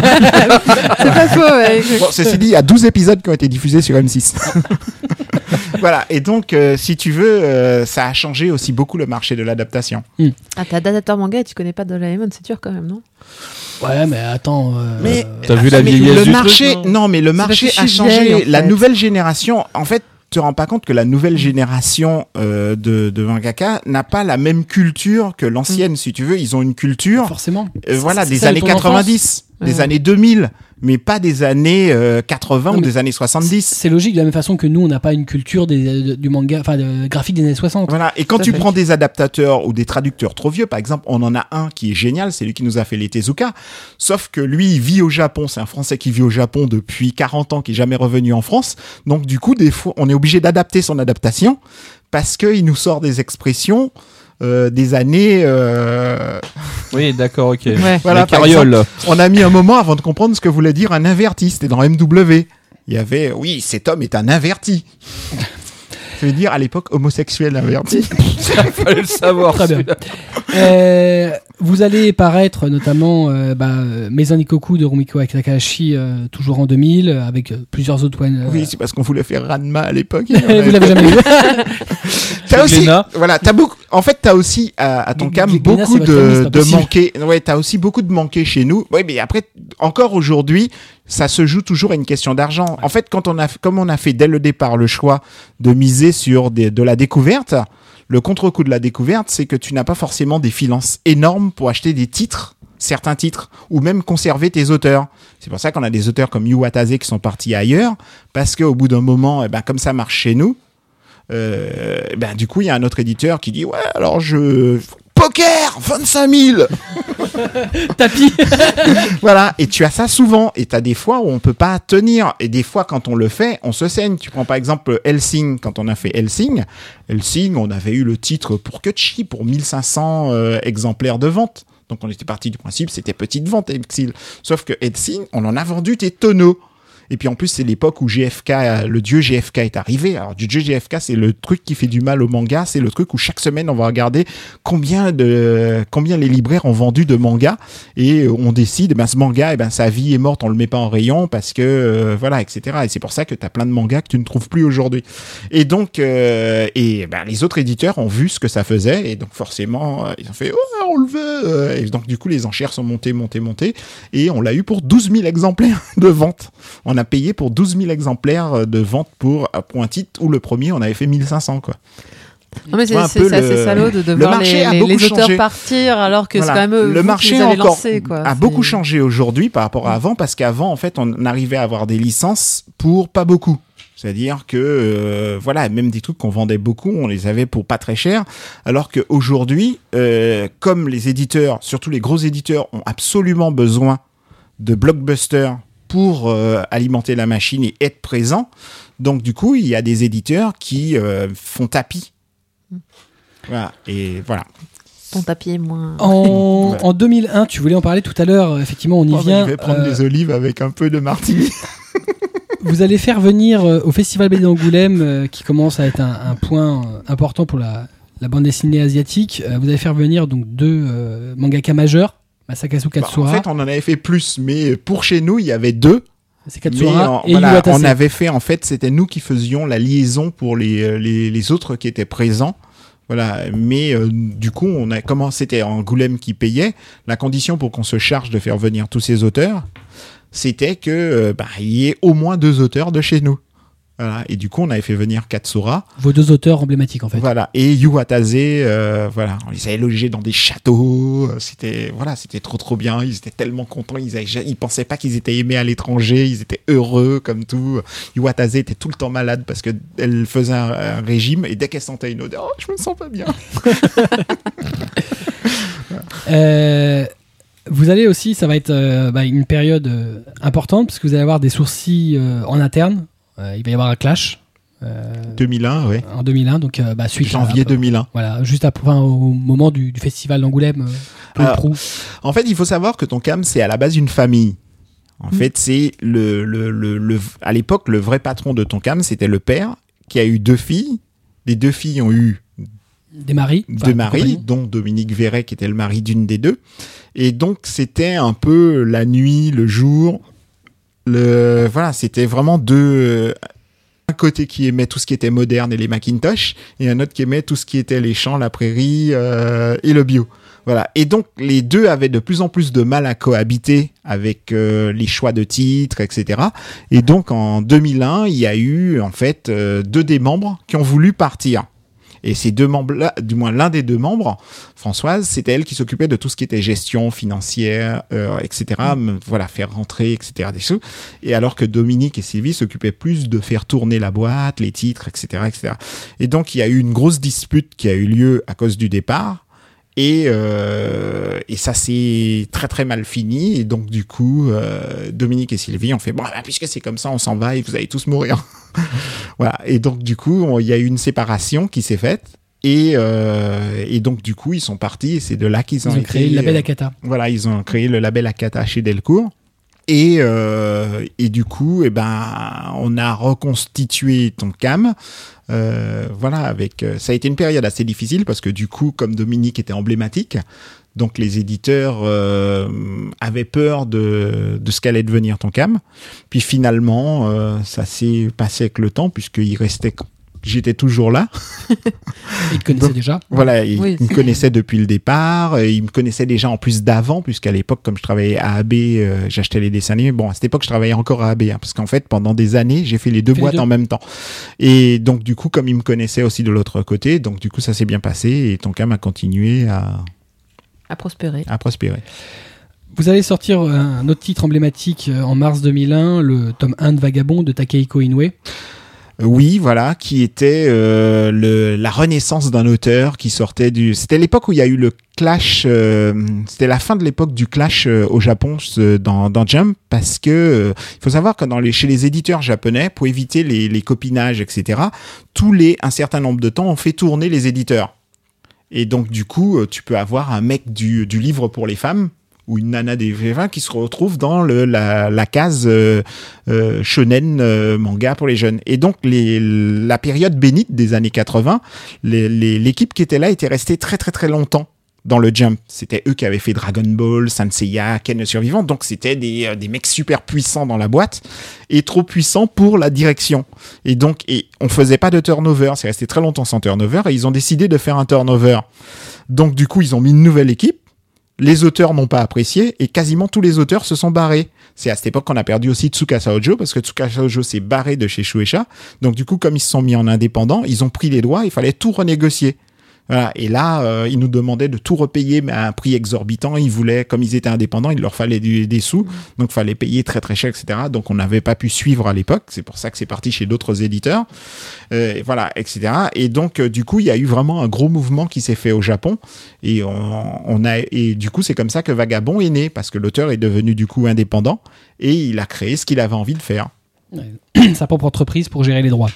C'est pas faux, ouais. Bon, ceci dit, il y a 12 épisodes qui ont été diffusés sur M6. [LAUGHS] voilà. Et donc, euh, si tu veux, euh, ça a changé aussi beaucoup le marché de l'adaptation. Ah, t'as d'adapteur manga et tu connais pas Doraemon, c'est dur quand même, non? Ouais, mais attends. euh, Mais T'as vu la vieillesse le du marché, truc, non non, mais le marché a changé. vieille, en La nouvelle génération, en fait, te rends pas compte que la nouvelle génération euh, de, de mangaka n'a pas la même culture que l'ancienne, si tu veux. Ils ont une culture, Forcément. euh, voilà, des années ton enfance. 90, des années 2000, mais pas des années euh, 80 Non, ou des années 70. C'est logique de la même façon que nous, on n'a pas une culture des, de- du manga, enfin, de, graphique des années 60. Voilà. Et quand tu fait. prends des adaptateurs ou des traducteurs trop vieux, par exemple, on en a un qui est génial, c'est lui qui nous a fait les Tezuka. Sauf que lui, il vit au Japon. C'est un Français qui vit au Japon depuis 40 ans, qui est jamais revenu en France. Donc, du coup, des fois, on est obligé d'adapter son adaptation parce qu'il nous sort des expressions euh, des années. euh, Oui, d'accord, ok. Ouais. Voilà, La par carriole. On a mis un moment avant de comprendre ce que voulait dire un inverti. C'était dans MW. Il y avait, oui, cet homme est un inverti. [LAUGHS] Ça veut dire à l'époque homosexuel inverti. [LAUGHS] Fallait le savoir. Très bien. Euh, vous allez paraître notamment euh, bah, Maison Nikoku de Rumiko Takahashi, euh, toujours en 2000, euh, avec euh, plusieurs autres one. euh, Oui, c'est parce qu'on voulait faire Ranma à l'époque. [LAUGHS] vous l'avez jamais vu. [LAUGHS] T'as aussi, Glénat. voilà, t'as beaucoup. En fait, t'as aussi à, à ton cam beaucoup de, de manqués. Ouais, t'as aussi beaucoup de manqués chez nous. Oui, mais après, encore aujourd'hui, ça se joue toujours à une question d'argent. En fait, quand on a, comme on a fait dès le départ le choix de miser sur des, de la découverte, le contre-coup de la découverte, c'est que tu n'as pas forcément des finances énormes pour acheter des titres certains titres ou même conserver tes auteurs. C'est pour ça qu'on a des auteurs comme Yu Watase qui sont partis ailleurs parce qu'au bout d'un moment, eh ben, comme ça marche chez nous, euh, ben, du coup, il y a un autre éditeur qui dit Ouais, alors je. Poker 25 000 [LAUGHS] Tapis. [LAUGHS] voilà, et tu as ça souvent, et tu as des fois où on peut pas tenir, et des fois quand on le fait, on se saigne. Tu prends par exemple Helsing, quand on a fait Helsing, Helsing, on avait eu le titre pour Kutchi, pour 1500 euh, exemplaires de vente. Donc on était parti du principe, c'était petite vente Helsing. Sauf que Helsing, on en a vendu des tonneaux. Et puis en plus, c'est l'époque où GFK, le dieu GFK est arrivé. Alors du dieu GFK, c'est le truc qui fait du mal au manga. C'est le truc où chaque semaine, on va regarder combien de combien les libraires ont vendu de mangas et on décide, ben ce manga, eh ben sa vie est morte, on le met pas en rayon parce que euh, voilà, etc. Et c'est pour ça que tu as plein de mangas que tu ne trouves plus aujourd'hui. Et donc, euh, et ben, les autres éditeurs ont vu ce que ça faisait et donc forcément, euh, ils ont fait, oh, on le veut. Euh, Et donc du coup, les enchères sont montées, montées, montées et on l'a eu pour 12 000 exemplaires [LAUGHS] de vente. On a payé pour 12 000 exemplaires euh, de vente pour, pour un titre où le premier, on avait fait 1500 quoi. Non, mais c'est assez le- salaud de, de le voir marché les, a les- beaucoup les auteurs changé. partir alors que c'est quand même eux vous le qui marché encore lancés, quoi. a beaucoup changé aujourd'hui par rapport à avant parce qu'avant en fait on arrivait à avoir des licences pour pas beaucoup. C'est-à-dire que euh, voilà, même des trucs qu'on vendait beaucoup, on les avait pour pas très cher, alors qu'aujourd'hui, euh, comme les éditeurs, surtout les gros éditeurs, ont absolument besoin de blockbusters pour euh, alimenter la machine et être présents, donc du coup, il y a des éditeurs qui euh, font tapis. Voilà, et voilà. Ton tapis est moins. En, [LAUGHS] Voilà. en 2001, tu voulais en parler tout à l'heure, effectivement, on y Oh, vient. je vais prendre euh, des olives avec un peu de martini. [LAUGHS] [LAUGHS] Vous allez faire venir euh, au Festival BD d'Angoulême, euh, qui commence à être un, un point euh, important pour la, la bande dessinée asiatique. euh, vous allez faire venir donc deux euh, mangaka majeurs, Masakazu Bah, en fait, on en avait fait plus, mais pour chez nous, il y avait deux. c'est Mais Katsura en- et voilà, Iwatase. on avait fait, en fait, c'était nous qui faisions la liaison pour les, euh, les, les autres qui étaient présents. Voilà, mais euh, du coup, on a comment c'était Angoulême qui payait. La condition pour qu'on se charge de faire venir tous ces auteurs, c'était que euh, bah, il y ait au moins deux auteurs de chez nous. Voilà, et du coup, on avait fait venir Katsura, Vos deux auteurs emblématiques en fait. voilà, et Yuwatase, euh, voilà, on les avait logés dans des châteaux, euh, c'était, voilà, c'était trop trop bien, ils étaient tellement contents, ils, avaient, ils pensaient pas qu'ils étaient aimés à l'étranger, ils étaient heureux comme tout. Yuwatase était tout le temps malade parce que elle faisait un, un régime et dès qu'elle sentait une odeur, oh, je me sens pas bien. [LAUGHS] Euh, vous allez aussi, ça va être euh, bah, une période euh, importante parce que vous allez avoir des sourcils euh, en interne. Euh, il va y avoir un clash euh, 2001, ouais, en 2001, donc euh, bah, suite à- janvier 2001. Voilà, juste enfin, au moment du, du festival d'Angoulême. euh. En fait, il faut savoir que ton cam, c'est à la base une famille. En Mm. fait, c'est le, le, le, le- à l'époque, le vrai patron de ton cam, c'était le père qui a eu deux filles. Les deux filles ont eu des maris. deux maris, dont Dominique Verret, qui était le mari d'une des deux. Et donc, c'était un peu la nuit, le jour. Le, voilà, c'était vraiment deux. Un côté qui aimait tout ce qui était moderne et les Macintosh, et un autre qui aimait tout ce qui était les champs, la prairie euh, et le bio. Voilà. Et donc, les deux avaient de plus en plus de mal à cohabiter avec euh, les choix de titres, etc. Et donc, en 2001, il y a eu, en fait, euh, deux des membres qui ont voulu partir. Et ces deux membres-là, du moins l'un des deux membres, Françoise, c'était elle qui s'occupait de tout ce qui était gestion financière, euh, etc. m- Voilà, faire rentrer, etc. Des sous. Et alors que Dominique et Sylvie s'occupaient plus de faire tourner la boîte, les titres, etc., etc. Et donc il y a eu une grosse dispute qui a eu lieu à cause du départ. Et, euh, et ça s'est très très mal fini. Et donc du coup, euh, Dominique et Sylvie ont fait bon, bah, puisque c'est comme ça, on s'en va et vous allez tous mourir. [LAUGHS] voilà. Et donc du coup, il y a eu une séparation qui s'est faite. Et, euh, et donc du coup, ils sont partis et c'est de là qu'ils Ils ont, ont été, créé le label Akata. voilà, ils ont créé le label Akata chez Delcourt. Et, euh, et du coup, eh ben, on a reconstitué ton cam. Euh, voilà, avec euh, ça a été une période assez difficile parce que du coup, comme Dominique était emblématique, donc les éditeurs euh, avaient peur de, de ce qu'allait devenir ton cam. Puis finalement, ça s'est passé avec le temps puisqu'il restait, j'étais toujours là. [LAUGHS] Ils te connaissaient donc- déjà. Voilà, il, Oui. il me connaissait depuis le départ. euh, Il me connaissait déjà en plus d'avant, puisqu'à l'époque, comme je travaillais à AB, euh, j'achetais les dessins animés. Bon, à cette époque, je travaillais encore à AB, hein, parce qu'en fait, pendant des années, j'ai fait les deux Fait les boîtes deux. en même temps. Et donc, du coup, comme il me connaissait aussi de l'autre côté, donc du coup, ça s'est bien passé et Tonkam a continué à, À prospérer. à prospérer. Vous allez sortir un autre titre emblématique euh, en mars 2001, le tome 1 de Vagabond de Takehiko Inoue. Oui, voilà, qui était euh, le, la renaissance d'un auteur qui sortait du. C'était l'époque où il y a eu le clash. euh, C'était la fin de l'époque du clash euh, au Japon dans, dans Jump, parce que il faut savoir que dans les, chez les éditeurs japonais, pour éviter les, les copinages, etc., tous les un certain nombre de temps, on fait tourner les éditeurs. Et donc du coup, tu peux avoir un mec du, du livre pour les femmes ou une nana des V20 qui se retrouve dans le, la, la case euh, euh, shonen euh, manga pour les jeunes. Et donc les, la période bénite des années 80, les- les- l'équipe qui était là était restée très très très longtemps dans le Jump. C'était eux qui avaient fait Dragon Ball, Sanseiya, Ken le Survivant. Donc c'était des, euh, des mecs super puissants dans la boîte et trop puissants pour la direction. Et donc et on faisait pas de turnover. C'est resté très longtemps sans turnover et ils ont décidé de faire un turnover. Donc du coup ils ont mis une nouvelle équipe. Les auteurs n'ont pas apprécié et quasiment tous les auteurs se sont barrés. C'est à cette époque qu'on a perdu aussi Tsukasa Ojo parce que Tsukasa Ojo s'est barré de chez Shueisha. Donc du coup, comme ils se sont mis en indépendant, ils ont pris les doigts, il fallait tout renégocier. Voilà. Et là, euh, ils nous demandaient de tout repayer, mais à un prix exorbitant. Ils voulaient, comme ils étaient indépendants, il leur fallait du- des sous, donc il fallait payer très très cher, etc. Donc on n'avait pas pu suivre à l'époque. C'est pour ça que c'est parti chez d'autres éditeurs, Euh, et voilà, etc. Et donc euh, du coup, il y a eu vraiment un gros mouvement qui s'est fait au Japon, et on, on a et du coup c'est comme ça que Vagabond est né parce que l'auteur est devenu du coup indépendant et il a créé ce qu'il avait envie de faire. [CLEARS THROAT] Sa propre entreprise pour gérer les droits.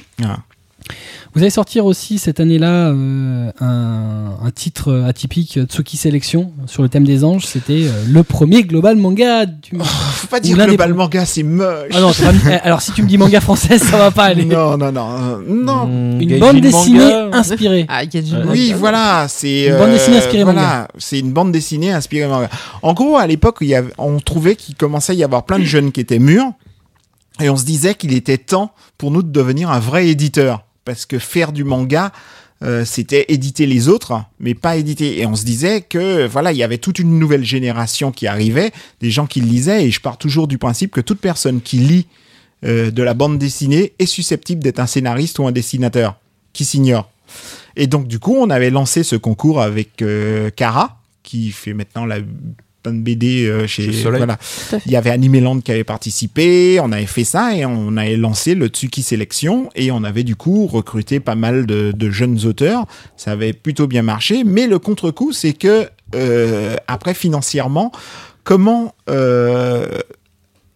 Vous allez sortir aussi cette année-là euh, un, un titre atypique, Tsuki Sélection, sur le thème des anges. C'était euh, le premier global manga du monde. Faut pas dire des global manga, c'est moche. Ah non, c'est pas- eh, alors si tu me dis manga français, ça va pas aller. non, non, non, euh, non. Mmh, Une bande manga. dessinée inspirée. Ah. Oui, voilà, c'est Une bande dessinée inspirée voilà, manga. C'est une bande dessinée inspirée manga. En gros, à l'époque, on trouvait qu'il commençait à y avoir plein de jeunes qui étaient mûrs, et on se disait qu'il était temps pour nous de devenir un vrai éditeur, parce que faire du manga. euh, c'était éditer les autres, mais pas éditer. Et on se disait que voilà, il y avait toute une nouvelle génération qui arrivait, des gens qui lisaient. Et je pars toujours du principe que toute personne qui lit euh, de la bande dessinée est susceptible d'être un scénariste ou un dessinateur qui s'ignore. Et donc, du coup, on avait lancé ce concours avec euh, Cara, qui fait maintenant la plein de BD euh, chez, Chez Soleil. voilà. Il y avait Animeland qui avait participé, on avait fait ça et on avait lancé le Tsuki Sélection et on avait du coup recruté pas mal de, de jeunes auteurs. Ça avait plutôt bien marché, mais le contre-coup, c'est que euh, après financièrement, comment euh,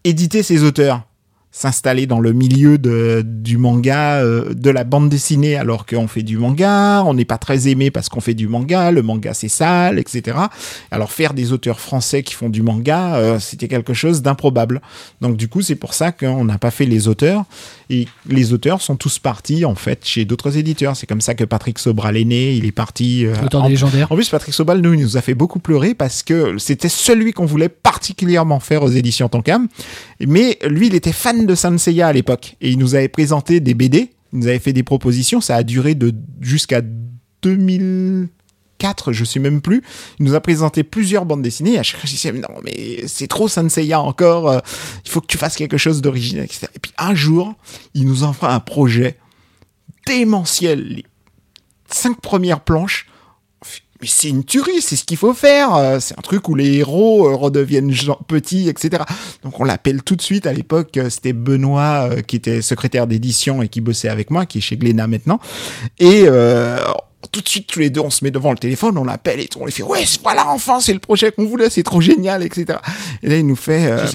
éditer ces auteurs? S'installer dans le milieu de, du manga, euh, de la bande dessinée, alors qu'on fait du manga, on n'est pas très aimé parce qu'on fait du manga, le manga c'est sale, etc. Alors faire des auteurs français qui font du manga, euh, c'était quelque chose d'improbable. Donc du coup, c'est pour ça qu'on n'a pas fait les auteurs. Et les auteurs sont tous partis en fait chez d'autres éditeurs. C'est comme ça que Patrick Sobral est né. Il est parti. euh, Auteur en- des légendaires. en plus, Patrick Sobal, nous, il nous a fait beaucoup pleurer parce que c'était celui qu'on voulait particulièrement faire aux éditions Tonkam. Mais lui, il était fan de Sanseiya à l'époque. Et il nous avait présenté des BD. Il nous avait fait des propositions. Ça a duré de jusqu'à 2004, je sais même plus. Il nous a présenté plusieurs bandes dessinées. Et à chaque fois, je non, mais c'est trop Sanseiya encore. euh, Il faut que tu fasses quelque chose d'original, etc. Et puis un jour, il nous envoie un projet démentiel. Les cinq premières planches mais c'est une tuerie, c'est ce qu'il faut faire. Euh, C'est un truc où les héros euh, redeviennent petits, etc. Donc on l'appelle tout de suite. À l'époque, c'était Benoît qui était secrétaire d'édition et qui bossait avec moi, qui est chez Glénat maintenant. Et tout de suite, tous les deux, on se met devant le téléphone, on l'appelle et tout, on lui fait ouais, voilà, enfin, c'est le projet qu'on voulait, c'est trop génial, etc. Et là, il nous fait. euh.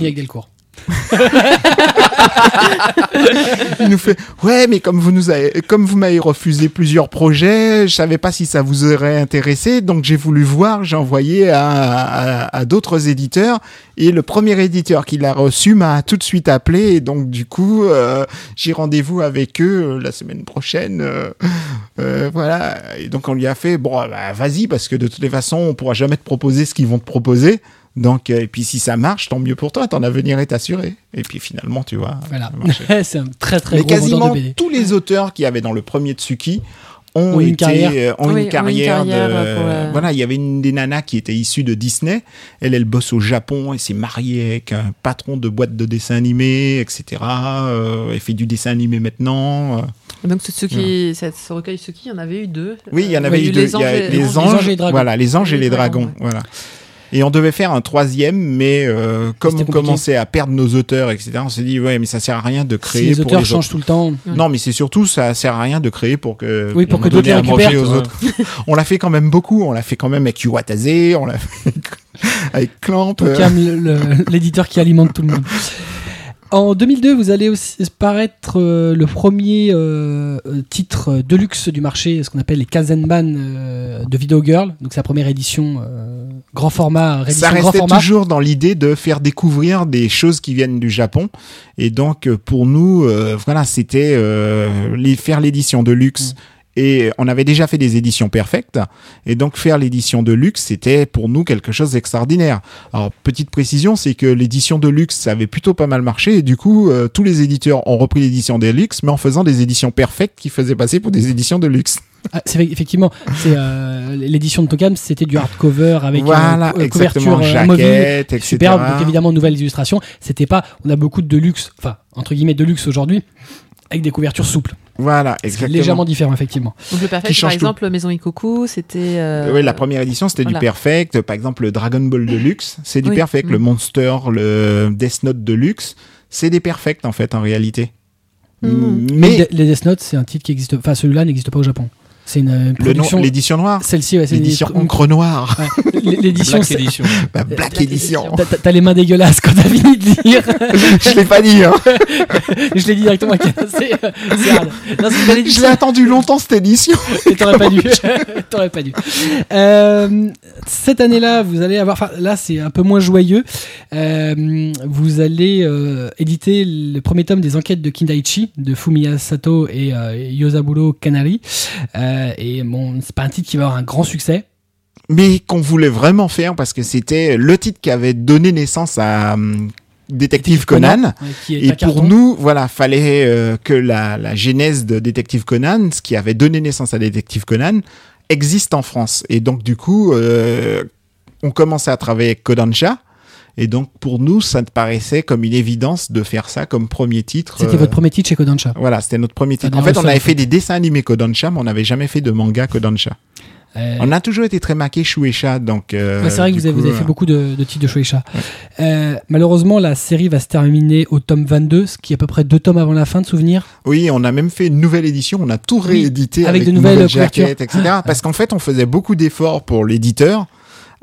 Il nous fait ouais mais comme vous nous avez comme vous m'avez refusé plusieurs projets je savais pas si ça vous aurait intéressé donc j'ai voulu voir j'ai envoyé à, d'autres éditeurs et le premier éditeur qui l'a reçu m'a tout de suite appelé et donc du coup euh, j'ai rendez-vous avec eux euh, la semaine prochaine euh, voilà et donc on lui a fait bon bah, vas-y parce que de toutes les façons on pourra jamais te proposer ce qu'ils vont te proposer donc euh, et puis si ça marche tant mieux pour toi ton avenir est assuré et puis finalement tu vois Voilà. [LAUGHS] c'est un très très Mais gros quasiment de BD. tous les auteurs qui avaient dans le premier Tsuki ont, une été, carrière. euh, ont Oui, ont une une carrière, de- euh, Voilà, il y avait une des nanas qui était issue de Disney. Elle, elle bosse au Japon et s'est mariée avec un patron de boîte de dessin animé, etc. Euh, elle fait du dessin animé maintenant. Euh, Et Donc, ce, ce recueil Tsuki, il y en avait eu deux. Oui, il y en avait eu deux. Les Il y anges, a et- les les anges, anges et les dragons. Voilà, les anges et les dragons. ouais. Voilà. Et on devait faire un troisième, mais euh, comme on commençait à perdre nos auteurs, etc., on s'est dit, ouais, mais ça sert à rien de Si créer les pour auteurs les changent autres. tout le temps. Non, mais c'est surtout, ça sert à rien de créer pour que, Oui, pour que d'autres les à manger aux Ouais. autres. [LAUGHS] on l'a fait quand même beaucoup. On l'a fait quand même avec Iwatase, on l'a [LAUGHS] fait avec Clamp. euh, l'éditeur qui alimente tout le monde. [LAUGHS] En 2002, vous allez aussi paraître euh, le premier euh, euh, titre de luxe du marché, ce qu'on appelle les Kazenban euh, de Video Girl. Donc la première édition grand format, réédition ça grand restait format. toujours dans l'idée de faire découvrir des choses qui viennent du Japon. Et donc, pour nous, voilà, c'était les, faire l'édition de luxe. Mm. Et on avait déjà fait des éditions perfectes. Et donc, faire l'édition de luxe, c'était pour nous quelque chose d'extraordinaire. Alors, petite précision, c'est que l'édition de luxe, ça avait plutôt pas mal marché. Et du coup, euh, tous les éditeurs ont repris l'édition de luxe, mais en faisant des éditions perfectes qui faisaient passer pour des éditions de luxe. Ah, c'est effectivement, c'est euh, l'édition de Tokam, c'était du hardcover avec voilà, euh, exactement. couverture euh, amovible. Jaquette, etc. Superbe, donc évidemment nouvelles illustrations. C'était pas, on a beaucoup de luxe, enfin entre guillemets de luxe aujourd'hui, avec des couvertures souples. Voilà, exactement. légèrement différent effectivement. Donc le Qui Perfect, par tout. exemple, Maison Ikoku, c'était. euh, Oui, la première édition, c'était voilà. du Perfect. Par exemple, le Dragon Ball Deluxe, c'est du Oui. Perfect. Mm. Le Monster, le Death Note Deluxe, c'est des Perfect, en fait, en réalité. Mm. Mais Les, les Death Note, c'est un titre qui existe, enfin celui-là n'existe pas au Japon. C'est une euh, production. l'édition noire, Celle-ci, ouais, c'est une l'édition une- encre noire, ouais, [LAUGHS] L'édition, Black c'est- Edition. la [LAUGHS] Black, Black Edition. T'as- les mains dégueulasses quand t'as fini de lire. Je l'ai pas dit, hein. [LAUGHS] je l'ai dit directement. avec- C'est euh, hard. Non, Je l'ai attendu longtemps, cette édition. Et t'aurais pas dû. t'aurais pas dû. Euh, cette année-là, vous allez avoir. Enfin, là, c'est un peu moins joyeux. Euh, vous allez euh, éditer le premier tome des enquêtes de Kindaichi de Fumiya Sato et euh, Yosaburo Kanari. Euh, et bon, c'est pas un titre qui va avoir un grand succès. Mais qu'on voulait vraiment faire parce que c'était le titre qui avait donné naissance à hum, Détective Conan. ouais, qui est Et carton. pour nous, voilà, fallait euh, que la, la genèse de Détective Conan, ce qui avait donné naissance à Détective Conan, existe en France. Et donc, du coup, euh, on commençait à travailler avec Kodansha. Et donc, pour nous, ça te paraissait comme une évidence de faire ça comme premier titre. C'était euh, votre premier titre chez Kodansha. Voilà, c'était notre premier titre. En fait, on avait fait des dessins animés Kodansha, mais on n'avait jamais fait de manga Kodansha. Euh, On a toujours été très maqués Shueisha, donc... euh, Ouais, c'est vrai que vous avez, coup, vous avez fait euh, beaucoup de, de titres de Shueisha. Euh, malheureusement, la série va se terminer au tome 22, ce qui est à peu près deux tomes avant la fin de souvenir. Oui, on a même fait une nouvelle édition, on a tout Oui, réédité avec avec, de nouvelles nouvelles jaquettes, etc. Parce qu'en fait, on faisait beaucoup d'efforts pour l'éditeur,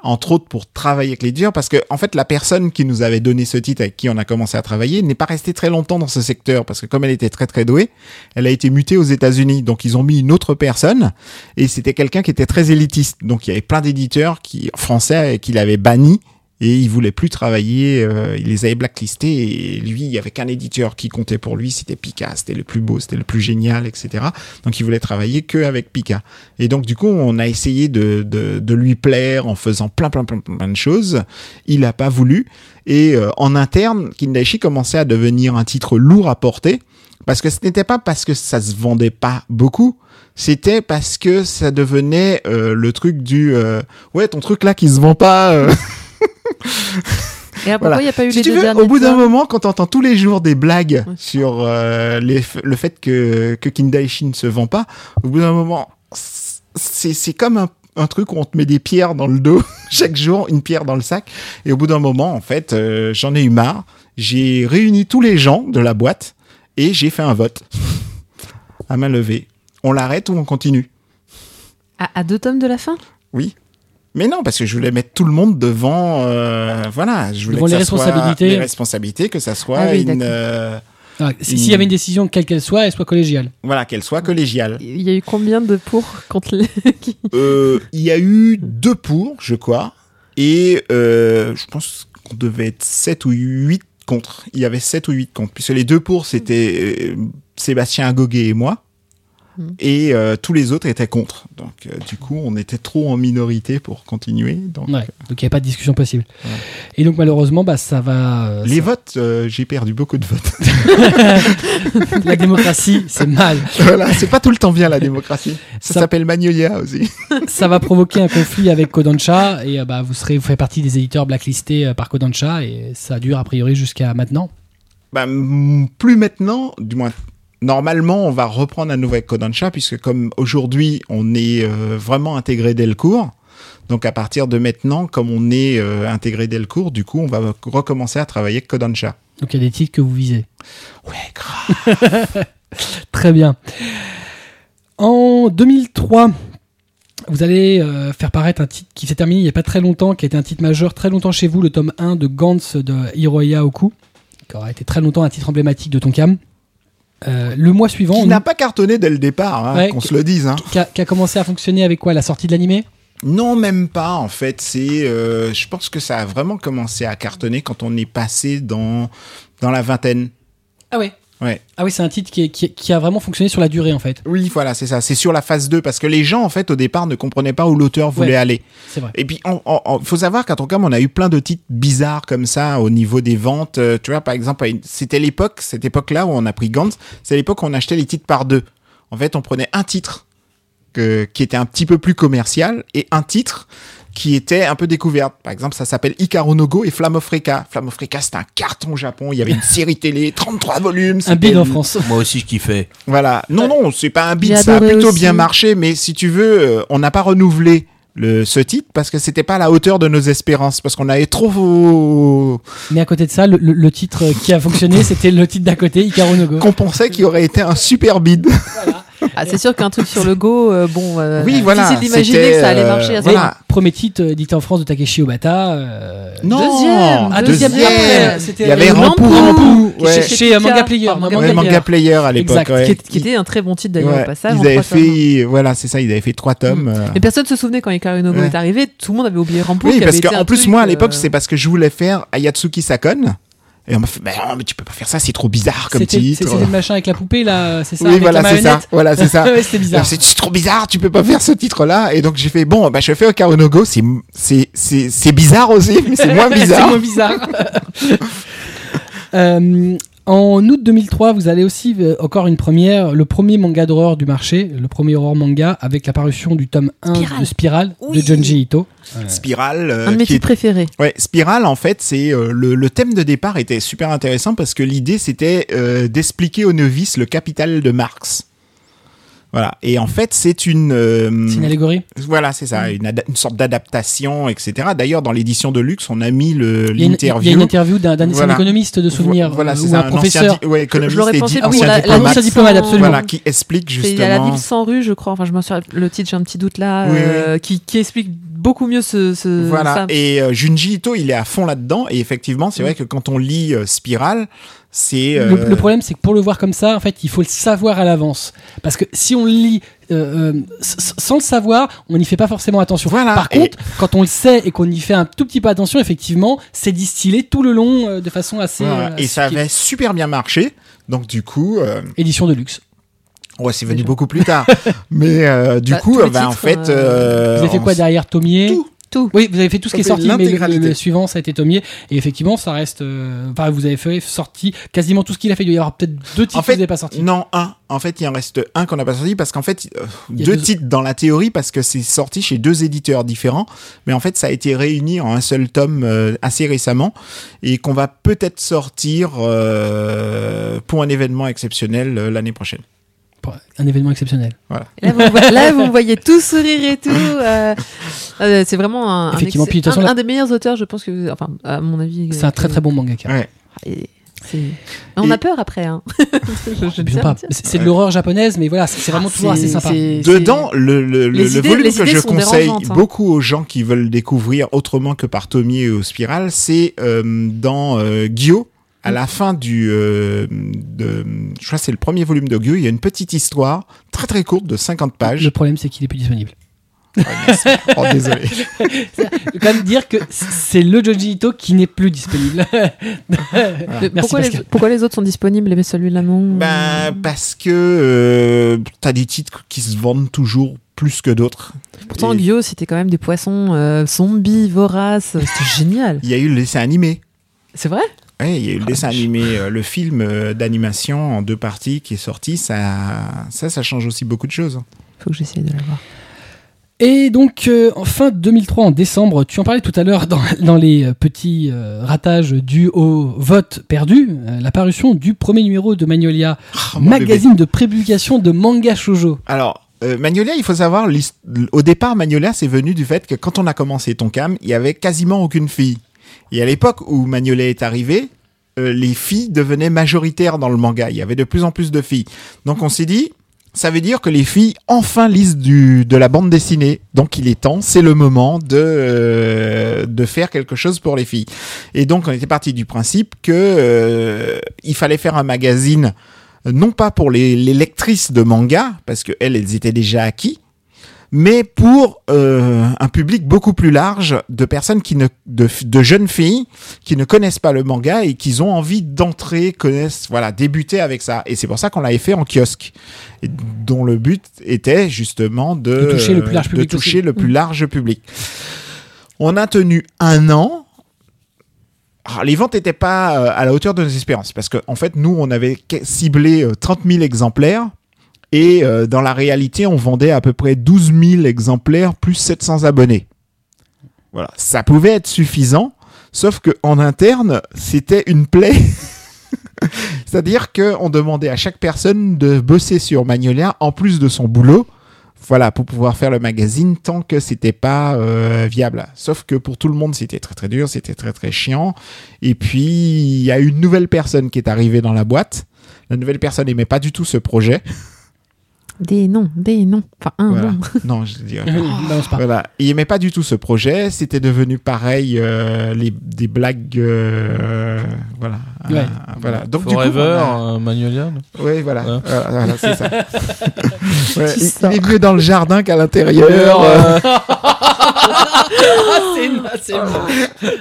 entre autres pour travailler avec l'éditeur, parce que en fait, la personne qui nous avait donné ce titre, avec qui on a commencé à travailler, n'est pas restée très longtemps dans ce secteur, parce que comme elle était très très douée, elle a été mutée aux États-Unis. Donc ils ont mis une autre personne, et c'était quelqu'un qui était très élitiste. Donc il y avait plein d'éditeurs qui français qui l'avaient banni. Et il voulait plus travailler, euh, il les avait blacklistés et lui, il y avait qu'un éditeur qui comptait pour lui, c'était Pika, c'était le plus beau, c'était le plus génial, etc. Donc il voulait travailler que avec Pika. Et donc du coup, on a essayé de, de, de lui plaire en faisant plein, plein, plein, plein de choses. Il n'a pas voulu. Et euh, en interne, Kindaichi commençait à devenir un titre lourd à porter. Parce que ce n'était pas parce que ça se vendait pas beaucoup, c'était parce que ça devenait euh, le truc du euh, ouais ton truc là qui se vend pas. euh. Et Voilà. il n'y a pas eu Si les deux veux, derniers au bout d'un moment, quand t'entends tous les jours des blagues Ouais. sur euh, les le fait que, que Kindaichi ne se vend pas, au bout d'un moment, c'est c'est comme un, un truc où on te met des pierres dans le dos [LAUGHS] chaque jour, une pierre dans le sac. Et au bout d'un moment, en fait, euh, j'en ai eu marre. J'ai réuni tous les gens de la boîte et j'ai fait un vote à main levée. On l'arrête ou on continue? À, à deux tomes de la fin? Oui. Mais non, parce que je voulais mettre tout le monde devant, euh, voilà, je voulais Devant que les ça soit responsabilités. les responsabilités, que ça soit Ah oui, une, euh, Ah, si- S'il y avait une décision, quelle qu'elle soit, elle soit collégiale. voilà, qu'elle soit collégiale. Il y a eu combien de pour contre les... [LAUGHS] Euh, Il y a eu deux pour, je crois, et euh, je pense qu'on devait être 7 ou 8 contre. Il y avait 7 ou 8 contre, puisque les deux pour, c'était euh, Sébastien Agoguet et moi. Mhm. Et euh, tous les autres étaient contre. Donc, euh, du coup, on était trop en minorité pour continuer. Donc, Ouais. Donc il n'y avait pas de discussion possible. Ouais. Et donc malheureusement, bah, ça va. euh, les votes, euh, j'ai perdu beaucoup de votes. [LAUGHS] La démocratie, c'est mal. voilà, c'est pas tout le temps bien la démocratie. Ça, Ça- s'appelle Magnolia aussi. [LAUGHS] Ça va provoquer un conflit avec Kodansha et euh, bah, vous serez, vous faites partie des éditeurs blacklistés euh, par Kodansha et ça dure a priori jusqu'à maintenant. Bah, plus maintenant, du moins. Normalement, on va reprendre à nouveau avec Kodansha, puisque comme aujourd'hui, on est euh, vraiment intégré dès le cours. Donc à partir de maintenant, comme on est euh, intégré dès le cours, du coup, on va recommencer à travailler avec Kodansha. Donc il y a des titres que vous visez. Ouais, grave. [LAUGHS] Très bien. En 2003, vous allez euh, faire paraître un titre qui s'est terminé il n'y a pas très longtemps, qui a été un titre majeur très longtemps chez vous, le tome 1 de Gantz de Hiroya Oku, qui aura été très longtemps un titre emblématique de Tonkam. Euh, le mois suivant, Qui on- n'a pas cartonné dès le départ, hein, Ouais, qu'on se le dise. Hein. qui a, qui a commencé à fonctionner avec quoi La sortie de l'animé? Non, même pas. En fait, c'est. euh, je pense que ça a vraiment commencé à cartonner quand on est passé dans dans la vingtaine. Ah ouais Ouais. Ah oui, c'est un titre qui, est- qui, est- qui a vraiment fonctionné sur la durée en fait. Oui, voilà, c'est ça. C'est sur la phase 2 parce que les gens, en fait, au départ, ne comprenaient pas où l'auteur voulait Ouais. aller. C'est vrai. Et puis, il faut savoir qu'à Tonkam, on a eu plein de titres bizarres comme ça au niveau des ventes. Euh, tu vois, par exemple, c'était l'époque, cette époque-là où on a pris Gantz, c'est l'époque où on achetait les titres par deux. En fait, on prenait un titre que- qui était un petit peu plus commercial et un titre qui était un peu découverte. Par exemple, ça s'appelle Ikaru no Go et Flamme of Reka. Flamme of Reka, c'était un carton au Japon. Il y avait une [LAUGHS] série télé, 33 volumes. Un c'était bid en France. Moi aussi, je kiffais. voilà. Non, non, c'est pas un beat, ça a plutôt aussi. bien marché, mais si tu veux, euh, on n'a pas renouvelé le, ce titre parce que c'était pas à la hauteur de nos espérances, parce qu'on avait trop Mais à côté de ça, le, le- le titre qui a fonctionné, [LAUGHS] c'était le titre d'à côté, Ikaru no Go. qu'on pensait qu'il aurait été un super bid. Ah, c'est sûr qu'un truc sur le Go, euh, bon, euh, Oui, voilà, difficile d'imaginer que ça allait euh, marcher à ce voilà. Premier titre euh, édité en France de Takeshi Obata. euh, Non, Deuxième, Ah, deuxième, deuxième. après, c'était Il y avait Rampou, Rampou, Rampou, ouais. chez, chez, Manga Player. Enfin, Manga Ouais, Manga Player. À l'époque. Exact, ouais. Qui, était un très bon titre d'ailleurs Ouais. au passage. Ils en avaient fait, voilà, c'est ça, ils avaient fait trois tomes. euh. Mais personne se souvenait quand Ikaru no Go est arrivé, tout le monde avait oublié Rampo. Oui, parce qu'en plus, moi, à l'époque, c'est parce que je voulais faire Ayatsuki Sakon. Et on m'a fait, bah non, mais tu peux pas faire ça, c'est trop bizarre comme titre. c'était le machin avec la poupée là, c'est ça Oui, avec voilà, c'est ça. Voilà, c'est ça. [LAUGHS] Ouais, C'était bizarre. C'est c'est trop bizarre, tu peux pas faire ce titre-là. Et donc j'ai fait bon, bah je fais Okaru no Go, c'est c'est c'est c'est bizarre aussi, mais c'est moins [LAUGHS] c'est bizarre. moins bizarre. [LAUGHS] Euh, en août 2003, vous allez aussi euh, encore une première, le premier manga d'horreur du marché, le premier horror manga avec la parution du tome 1 Spiral. de Spiral Oui. de Junji Ito. Spirale, euh, Un de mes qui est- titres préférés. ouais, Spirale en fait, c'est euh, le, le thème de départ était super intéressant parce que l'idée c'était euh, d'expliquer aux novices le capital de Marx. Voilà. Et en fait, c'est une. euh, C'est une allégorie voilà, c'est ça, une, une sorte d'adaptation, etc. D'ailleurs, dans l'édition de luxe, on a mis le Il y a une, il y a l'interview. une interview d'un Voilà. économiste de souvenirs Voilà, c'est un un professeur. ancien, ouais, économiste Je l'aurais et pensé pour ancien la- la diplomate. ancien diplomate, absolument. Voilà, qui explique justement. Il y a la ville sans rue, je crois. Enfin, je m'en souviens le titre, j'ai un petit doute là, Oui, euh, Qui, qui explique beaucoup mieux ce. ce Voilà. ça. Et euh, Junji Ito, il est à fond là-dedans. Et effectivement, c'est vrai que quand on lit euh, Spirale, c'est. euh, Le, le problème, c'est que pour le voir comme ça, en fait, il faut le savoir à l'avance. Parce que si on le lit euh, euh, sans le savoir, on n'y fait pas forcément attention. Voilà. Par Et- contre, quand on le sait et qu'on y fait un tout petit peu attention, effectivement, c'est distillé tout le long euh, de façon assez. voilà. euh, et ça avait super bien marché. Donc du coup, euh, Édition de luxe. ouais, c'est venu beaucoup plus tard. Mais euh, du Bah, coup, euh, bah, en fait, euh, euh, vous avez fait quoi derrière Tomier Tout. Tout. Oui, vous avez fait tout ce qui est sorti, mais le, suivant, ça a été Tomier. Et effectivement, ça reste. euh, Enfin, vous avez fait sorti quasiment tout ce qu'il a fait. Il doit y avoir peut-être deux titres En que fait, vous n'avez pas sortis. Non, un. En fait, il en reste un qu'on n'a pas sorti parce qu'en fait, euh, deux deux- titres dans la théorie parce que c'est sorti chez deux éditeurs différents, mais en fait, ça a été réuni en un seul tome euh, assez récemment et qu'on va peut-être sortir pour un événement exceptionnel l'année prochaine. Un événement exceptionnel. Et Là, vous, me voyez- là, vous voyez tout sourire et tout. [LAUGHS] euh, euh, c'est vraiment un, un, Effectivement, excell- puis de toute un- façon, un des meilleurs auteurs, je pense que. Enfin, à mon avis. C'est un très très bon mangaka. Ouais. Et c'est- On Et- a peur après. Hein. [LAUGHS] C'est de l'horreur japonaise, mais voilà, c'est vraiment Ah, toujours assez c'est- sympa. Dedans, le, le, idées- volume que je conseille hein. beaucoup aux gens qui veulent découvrir autrement que par Tomier ou Spiral, c'est euh, dans euh, Gyo. À la fin du, euh, de, je crois que c'est le premier volume de Gyo, il y a une petite histoire très très courte de 50 pages. Le problème, c'est qu'il est plus disponible. oh désolé. [LAUGHS] Je quand même dire que c'est le Joji Ito qui n'est plus disponible. [LAUGHS] Merci, pourquoi, les, Pascal. pourquoi les autres sont disponibles mais celui-là non Ben parce que euh, t'as des titres qui se vendent toujours plus que d'autres. Pourtant, Et Gyo, c'était quand même des poissons euh, zombies, voraces. C'était [LAUGHS] génial. Il y a eu le dessin animé. C'est vrai? Ouais, il y a eu le Ah, dessin animé, euh, le film euh, d'animation en deux parties qui est sorti. Ça, ça, ça change aussi beaucoup de choses. Faut que j'essaye de la voir. Et donc, euh, en fin 2003, en décembre, tu en parlais tout à l'heure dans, dans les petits euh, ratages dus au vote perdu, euh, la parution du premier numéro de Magnolia, Ah, magazine de prépublication de manga shoujo. Alors, euh, Magnolia, il faut savoir, au départ, Magnolia, c'est venu du fait que quand on a commencé Tonkam, il y avait quasiment aucune fille. Et à l'époque où Magnolia est arrivé, euh, les filles devenaient majoritaires dans le manga. Il y avait de plus en plus de filles. Donc on s'est dit, ça veut dire que les filles enfin lisent du, de la bande dessinée. Donc il est temps, c'est le moment de, euh, de faire quelque chose pour les filles. Et donc on était parti du principe que euh, il fallait faire un magazine non pas pour les, les lectrices de manga, parce que elles, elles étaient déjà acquis, mais pour euh, un public beaucoup plus large de personnes qui ne, de, de jeunes filles qui ne connaissent pas le manga et qui ont envie d'entrer, connaissent, voilà, débuter avec ça. Et c'est pour ça qu'on l'avait fait en kiosque, et dont le but était justement de, De toucher le plus large de public toucher possible. le plus large public. On a tenu un an. Alors, les ventes n'étaient pas euh, à la hauteur de nos espérances parce qu'en en fait, nous, on avait ciblé euh, 30 000 exemplaires et euh, dans la réalité, on vendait à peu près 12 000 exemplaires plus 700 abonnés. Voilà, ça pouvait être suffisant, sauf que en interne, c'était une plaie. [LAUGHS] C'est-à-dire que on demandait à chaque personne de bosser sur Magnolia en plus de son boulot, voilà, pour pouvoir faire le magazine tant que c'était pas euh, viable. Sauf que pour tout le monde, c'était très très dur, c'était très très chiant. Et puis il y a une nouvelle personne qui est arrivée dans la boîte. La nouvelle personne n'aimait pas du tout ce projet. [LAUGHS] Des noms, des noms. Enfin, un Voilà. nom. [LAUGHS] [LAUGHS] Non, je dirais pas. Balance pas. Voilà, il aimait pas du tout ce projet. C'était devenu pareil, euh, les, des blagues, euh, voilà, Ouais. Euh, voilà. Donc du coup, Forever, a- euh, Magnolia. non Oui, voilà, Ouais. Euh, voilà, c'est ça. [LAUGHS] Ouais, il, il est mieux dans le jardin qu'à l'intérieur. euh. Ah, c'est ah.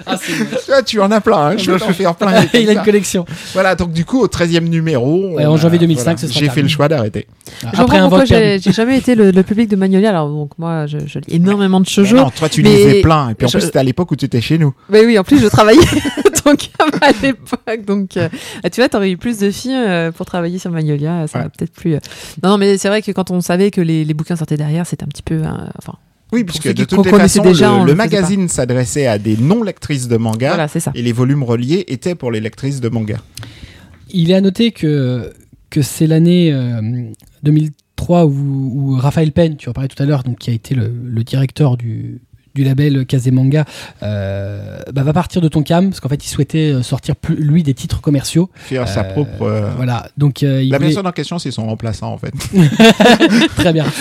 Ah, moche. Tu en as plein. Hein, je peux te faire plein. Il a une ça. collection. Voilà, donc du coup, au 13e numéro, Ouais, en janvier 2005, voilà, j'ai fait le choix d'arrêter. Après vote j'ai jamais été le, le public de Magnolia. Alors, donc, moi, je, je lis énormément de shoujo. Non, toi, tu mais lisais plein. Et puis en je- plus, c'était à l'époque où tu étais chez nous. Mais oui, en plus, je travaillais [LAUGHS] donc à l'époque. Donc, euh, ah, tu vois, t'aurais eu plus de filles euh, pour travailler sur Magnolia. Ça Ouais. va peut-être plus. euh. Non, non, mais c'est vrai que quand on savait que les, les bouquins sortaient derrière, c'était un petit peu. euh, enfin, Oui, puisque de toutes les façons, déjà, le, magazine s'adressait à des non-lectrices de manga. voilà, c'est ça. Et les volumes reliés étaient pour les lectrices de manga. Il est à noter que, que c'est l'année euh, 2003 où, où Raphaël Penn, tu en parlais tout à l'heure, donc qui a été le directeur du, du label Kazemanga, euh, bah, va partir de Tonkam parce qu'en fait il souhaitait euh, sortir plus, lui des titres commerciaux. Faire sa Euh, propre. euh, Voilà, donc il La voulait- personne en question, c'est son remplaçant, en fait. [LAUGHS] Très bien. [LAUGHS]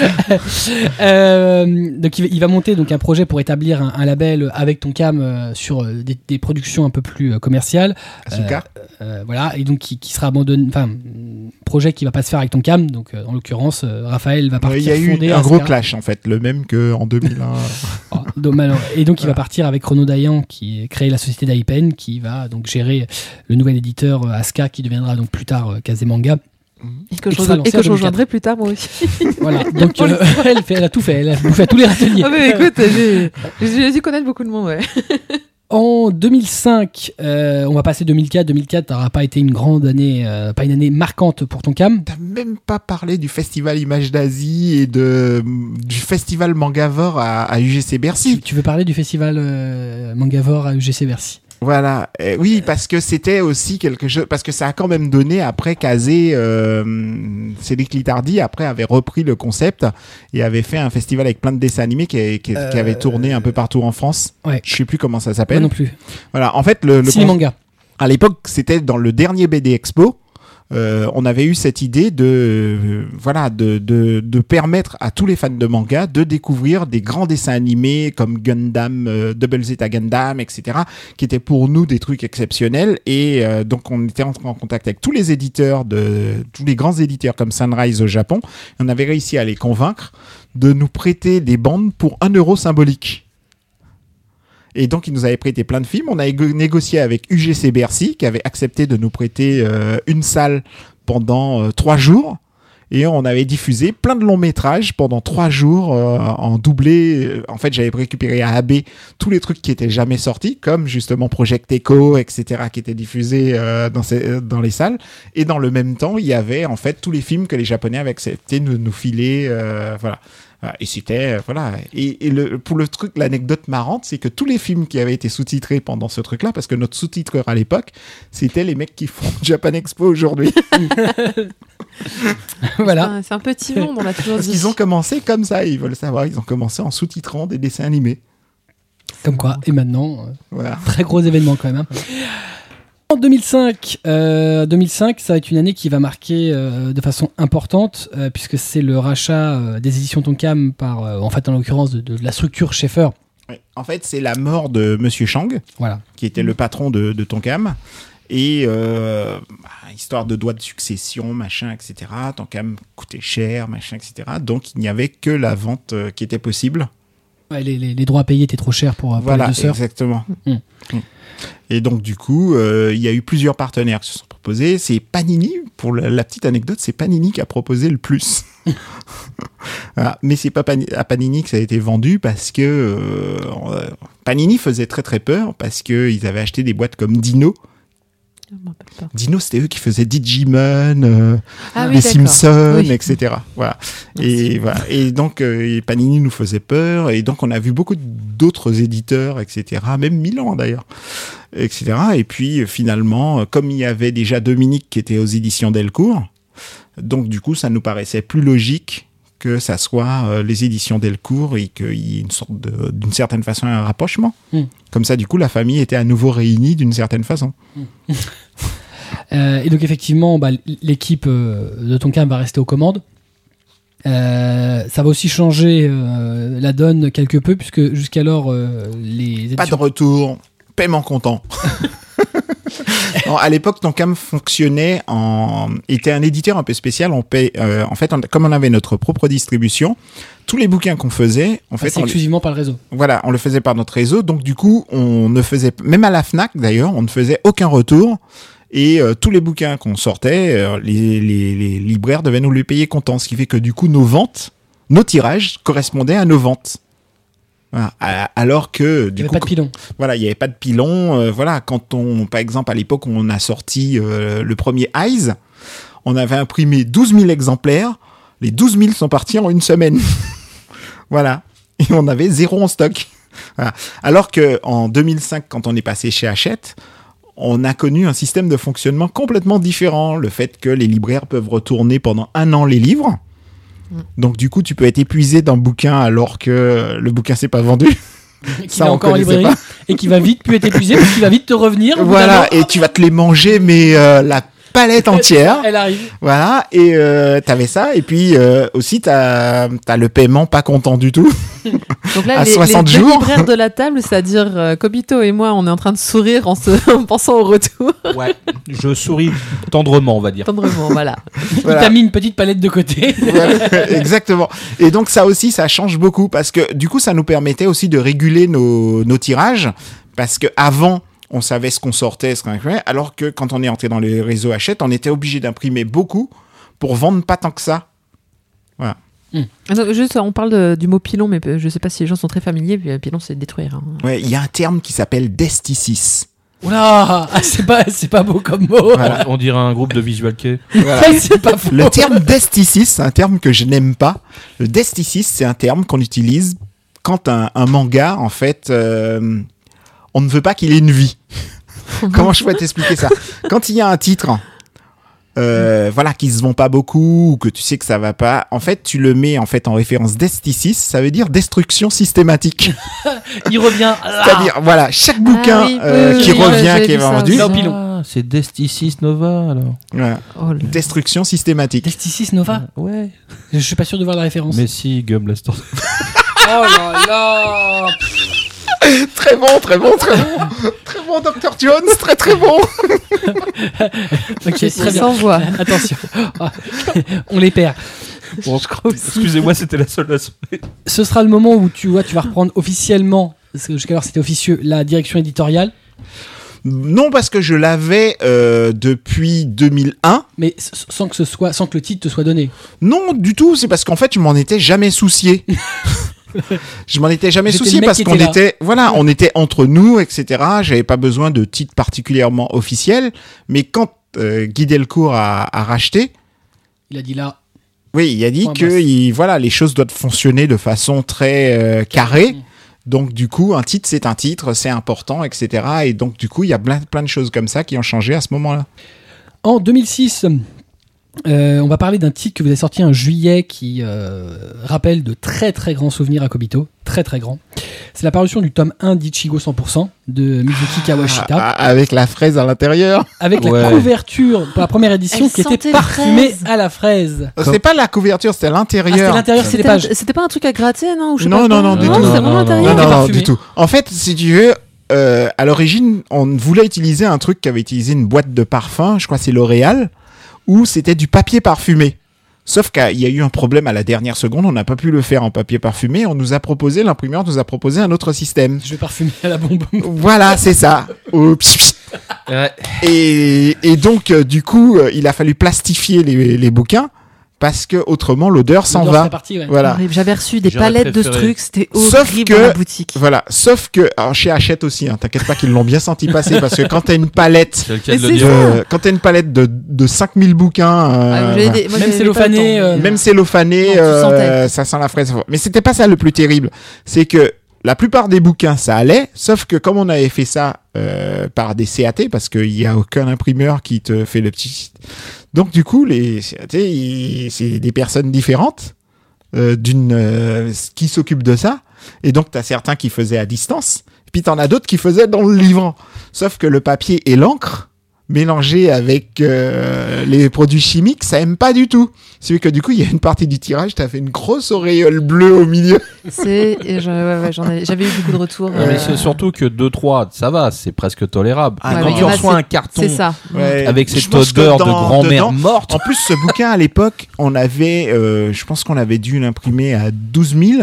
Donc il va, il va monter donc un projet pour établir un, un label avec Tonkam sur des, des productions un peu plus commerciales. Voilà, et donc qui, qui sera abandonné. Enfin, projet qui va pas se faire avec Tonkam. Donc en l'occurrence, Raphaël va partir Il y a eu un gros clash, en fait. Le même qu'en 2001. [LAUGHS] Donc. Et donc il Voilà. va partir avec Renaud Dayan qui a créé la société d'Aipen qui va donc gérer le nouvel éditeur euh, Aska qui deviendra donc plus tard euh, Kazemanga. Et que Et je, et que je 2004. rejoindrai plus tard, moi aussi. [LAUGHS] Voilà, [LAUGHS] donc euh, [LAUGHS] elle, fait, elle a tout fait, elle a bouffé à tous les râteliers. Ah, mais écoute, j'ai j'ai dû connaître beaucoup de monde, ouais. En 2005, euh, on va passer 2004. 2004 n'aura pas été une grande année, euh, pas une année marquante pour Tonkam. T'as même pas parlé du festival Images d'Asie et de, du festival Mangavore à, à UGC Tu, Bercy. tu veux parler du festival euh, Mangavore à UGC Bercy? Voilà. Eh oui, parce que c'était aussi quelque chose, parce que ça a quand même donné après Kazé, euh, Cédric Litardi après avait repris le concept et avait fait un festival avec plein de dessins animés qui, qui- qui Euh, avait tourné un peu partout en France. Ouais. Je sais plus comment ça Moi s'appelle. non plus. Voilà. En fait, le, le Manga. à l'époque, c'était dans le dernier BD Expo. Euh, on avait eu cette idée de euh, voilà de, de, de permettre à tous les fans de manga de découvrir des grands dessins animés comme Gundam, euh, Double Zeta Gundam, etc., qui étaient pour nous des trucs exceptionnels. Et euh, donc on était entré en contact avec tous les éditeurs de tous les grands éditeurs comme Sunrise au Japon. On avait réussi à les convaincre de nous prêter des bandes pour un euro symbolique. Et donc, ils nous avaient prêté plein de films. On a égo- négocié avec UGC Bercy, qui avait accepté de nous prêter euh, une salle pendant euh, trois jours. Et on avait diffusé plein de longs métrages pendant trois jours euh, en doublé. En fait, j'avais récupéré à AB tous les trucs qui étaient jamais sortis, comme justement Project Echo, etc., qui étaient diffusés dans, dans les salles. Et dans le même temps, il y avait en fait tous les films que les Japonais avaient accepté de nous filer. voilà. Et c'était euh, voilà. Et, et le, pour le truc, l'anecdote marrante, c'est que tous les films qui avaient été sous-titrés pendant ce truc-là, parce que notre sous-titreur à l'époque, c'était les mecs qui font [LAUGHS] Japan Expo aujourd'hui. [LAUGHS] voilà. C'est un petit monde, on l'a toujours Parce dit. qu'ils ont commencé comme ça, ils veulent savoir. Ils ont commencé en sous-titrant des dessins animés. Comme quoi. Et maintenant, euh, Voilà. très gros événement quand même. hein. En 2005, euh, 2005, ça va être une année qui va marquer euh, de façon importante euh, puisque c'est le rachat euh, des éditions Tonkam par, euh, en fait, en l'occurrence de, de la structure Schaeffer. En fait, c'est la mort de Monsieur Chang, Voilà. qui était le patron de, de Tonkam. Et euh, bah, histoire de droits de succession, machin, etc. Tonkam coûtait cher, machin, etc. Donc il n'y avait que la vente euh, qui était possible. Ouais, les, les- les droits payés étaient trop chers pour, pour voilà, les deux sœurs. exactement. Mm. Mm. Et donc du coup, euh, il y a eu plusieurs partenaires qui se sont proposés. C'est Panini, pour la, petite anecdote, c'est Panini qui a proposé le plus. [LAUGHS] Mais c'est pas Pani- à Panini que ça a été vendu parce que euh, Panini faisait très très peur parce qu'ils avaient acheté des boîtes comme Dino. Je m'en rappelle pas. Dino, c'était eux qui faisaient Digimon, euh, Ah oui, les. Simpsons, Oui. etc. Voilà. Et, voilà. et donc, euh, et Panini nous faisait peur. Et donc, on a vu beaucoup d'autres éditeurs, etc. Même Milan, d'ailleurs, etc. Et puis, euh, finalement, euh, comme il y avait déjà Dominique qui était aux éditions Delcourt, donc, du coup, ça nous paraissait plus logique que ça soit euh, les éditions Delcourt et qu'il y ait une sorte de- d'une certaine façon un rapprochement. Mm. Comme ça, du coup, la famille était à nouveau réunie d'une certaine façon. Euh, [LAUGHS] et donc effectivement, bah, l'équipe euh, de Tonkam va rester aux commandes. Euh, ça va aussi changer euh, la donne quelque peu puisque jusqu'alors euh, les Pas de retour, paiement comptant. [LAUGHS] Non, à l'époque, Tonkam fonctionnait en était un éditeur un peu spécial. On euh, en fait, on- comme on avait notre propre distribution, tous les bouquins qu'on faisait, en fait, passait on, les- exclusivement par le réseau. voilà, on le faisait par notre réseau. Donc du coup, on ne faisait même à la Fnac d'ailleurs, on ne faisait aucun retour. Et euh, tous les bouquins qu'on sortait, euh, les, les- les libraires devaient nous les payer comptant, ce qui fait que du coup, nos ventes, nos tirages correspondaient à nos ventes. Voilà. Alors que Il du n'y avait coup, pas de pilon. voilà, il n'y avait pas de pilon. euh, voilà, quand on, par exemple, à l'époque on a sorti euh, le premier Eyes, on avait imprimé 12 000 exemplaires. Les 12 000 sont partis en une semaine. [LAUGHS] voilà. Et on avait zéro en stock. Voilà. Alors que en 2005, quand on est passé chez Hachette, on a connu un système de fonctionnement complètement différent. Le fait que les libraires peuvent retourner pendant un an les livres. Donc du coup, tu peux être épuisé d'un bouquin alors que le bouquin s'est pas vendu. [LAUGHS] Qui Ça, est encore en librairie et qui va vite plus être épuisé parce qu'il va vite te revenir. Voilà, et tu vas te les manger, mais euh, la palette [LAUGHS] entière. Elle arrive. Voilà, et euh, t'avais ça, et puis euh, aussi t'as as le paiement pas content du tout. [LAUGHS] Donc là, [LAUGHS] À les, 60 les deux jours. libraires de la table, c'est-à-dire euh, Kobito et moi, on est en train de sourire en, se, en pensant au retour. Ouais, je souris tendrement, on va dire. Tendrement, voilà. Il Voilà. t'a mis une petite palette de côté. Voilà, Exactement. Et donc ça aussi, ça change beaucoup parce que du coup, ça nous permettait aussi de réguler nos, nos tirages parce que avant, on savait ce qu'on sortait, ce qu'on imprimait, alors que quand on est entré dans les réseaux Hachette, on était obligé d'imprimer beaucoup pour vendre pas tant que ça. Ah non, juste, on parle de- du mot pilon, mais je sais pas si les gens sont très familiers. puis, euh, Pilon, c'est détruire. hein. Ouais, il y a un terme qui s'appelle desticis. Oula, [LAUGHS] ah, c'est pas, c'est pas beau comme mot. Voilà. On dirait un groupe de visual kei. [LAUGHS] c'est pas faux. Le terme desticis, c'est un terme que je n'aime pas. Le desticis, c'est un terme qu'on utilise quand un, un manga, en fait, euh, on ne veut pas qu'il ait une vie. [LAUGHS] Comment je pourrais t'expliquer ça? Quand il y a un titre, euh, voilà, qui se vend pas beaucoup ou que tu sais que ça va pas, en fait, tu le mets en fait en référence desticis, ça veut dire destruction systématique. Il revient. [LAUGHS] C'est-à-dire, voilà, chaque bouquin Ah oui, euh, oui, qui oui, revient, qui est vendu. Ah, c'est Desticis Nova alors. Oh destruction systématique. Desticis Nova. Ouais. Je suis pas sûr de voir la référence. Mais si, Gum Blaster. [LAUGHS] Oh là là. [LAUGHS] Très bon, très bon, très bon, [LAUGHS] très bon, Dr Jones, très très bon. [LAUGHS] Ok, très bien. Sans voix. Attention. On les perd. Bon, Excusez-moi, c'était la seule leçon. Ce sera le moment où tu vois, tu vas reprendre officiellement, parce que jusqu'alors c'était officieux, la direction éditoriale, Non, parce que je l'avais euh, depuis 2001. mais sans que ce soit, sans que le titre te soit donné. Non, du tout. C'est parce qu'en fait, je m'en étais jamais soucié. Je m'en étais jamais soucié parce qu'on était là. était, voilà, on était entre nous, etc. J'avais pas besoin de titre particulièrement officiel. Mais quand euh, Guy Delcourt a, a racheté, Il a dit là. oui, il a dit que, il- voilà, les choses doivent fonctionner de façon très euh, carrée. Mm. Donc du coup, un titre, c'est un titre, c'est important, etc. Et donc du coup, il y a plein, plein de choses comme ça qui ont changé à ce moment-là. En 2006, Euh, on va parler d'un titre que vous avez sorti en juillet qui euh, rappelle de très très grands souvenirs à Kobito. Très très grands. C'est la parution du tome 1 d'Ichigo 100% de Mizuki Kawashita. Ah, ah, avec la fraise à l'intérieur. avec la couverture pour la première édition Elle qui était parfumée fraise. à la fraise. C'est pas la couverture, c'était Ah, c'était l'intérieur. l'intérieur, c'est les C'était pages. c'était pas un truc à gratter, non ou je sais Non, pas non, non, du Non, tout. non, c'est non, vraiment non, l'intérieur. Non, du tout. En fait, si tu veux, euh, à l'origine, on voulait utiliser un truc qui avait utilisé une boîte de parfum, je crois que c'est L'Oréal, où c'était du papier parfumé. Sauf qu'il y a eu un problème à la dernière seconde, on n'a pas pu le faire en papier parfumé, on nous a proposé, l'imprimeur nous a proposé un autre système. Je vais parfumer à la bombe. Voilà, c'est ça. Oups. Et, et donc, euh, du coup, euh, il a fallu plastifier les, les bouquins parce que autrement l'odeur s'en va. serait partie, ouais. Voilà. J'avais reçu des palettes de ce truc, c'était Sauf horrible que- dans la boutique. Voilà. Sauf que, alors chez Hachette aussi, hein, t'inquiète pas qu'ils l'ont bien senti passer parce que quand t'as une palette, C'est le cas de euh, quand t'as une palette de, de 5000 bouquins, euh, Ah, des- moi, Même cellophané, euh, même cellophané, euh, sentais. ça sent la fraise. Mais c'était pas ça le plus terrible. C'est que la plupart des bouquins, ça allait, sauf que comme on avait fait ça euh, par des CAT, parce qu'il n'y a aucun imprimeur qui te fait le petit... Donc du coup, les c'est des personnes différentes euh, d'une euh, qui s'occupent de ça. Et donc, tu certains qui faisaient à distance, puis tu en as d'autres qui faisaient dans le livre. Sauf que le papier et l'encre, mélangés avec euh, les produits chimiques, ça aime pas du tout. C'est que du coup, il y a une partie du tirage, tu as fait une grosse auréole bleue au milieu. C'est, et je- ouais, ouais, j'avais eu beaucoup de retours. Non, euh, mais c'est surtout que 2-3, ça va, c'est presque tolérable. Ah, Quand tu reçois c'est- un carton c'est ça. Ouais. avec cette odeur de grand-mère morte, En plus, ce bouquin à l'époque, on avait, euh, je pense qu'on avait dû l'imprimer à 12 000.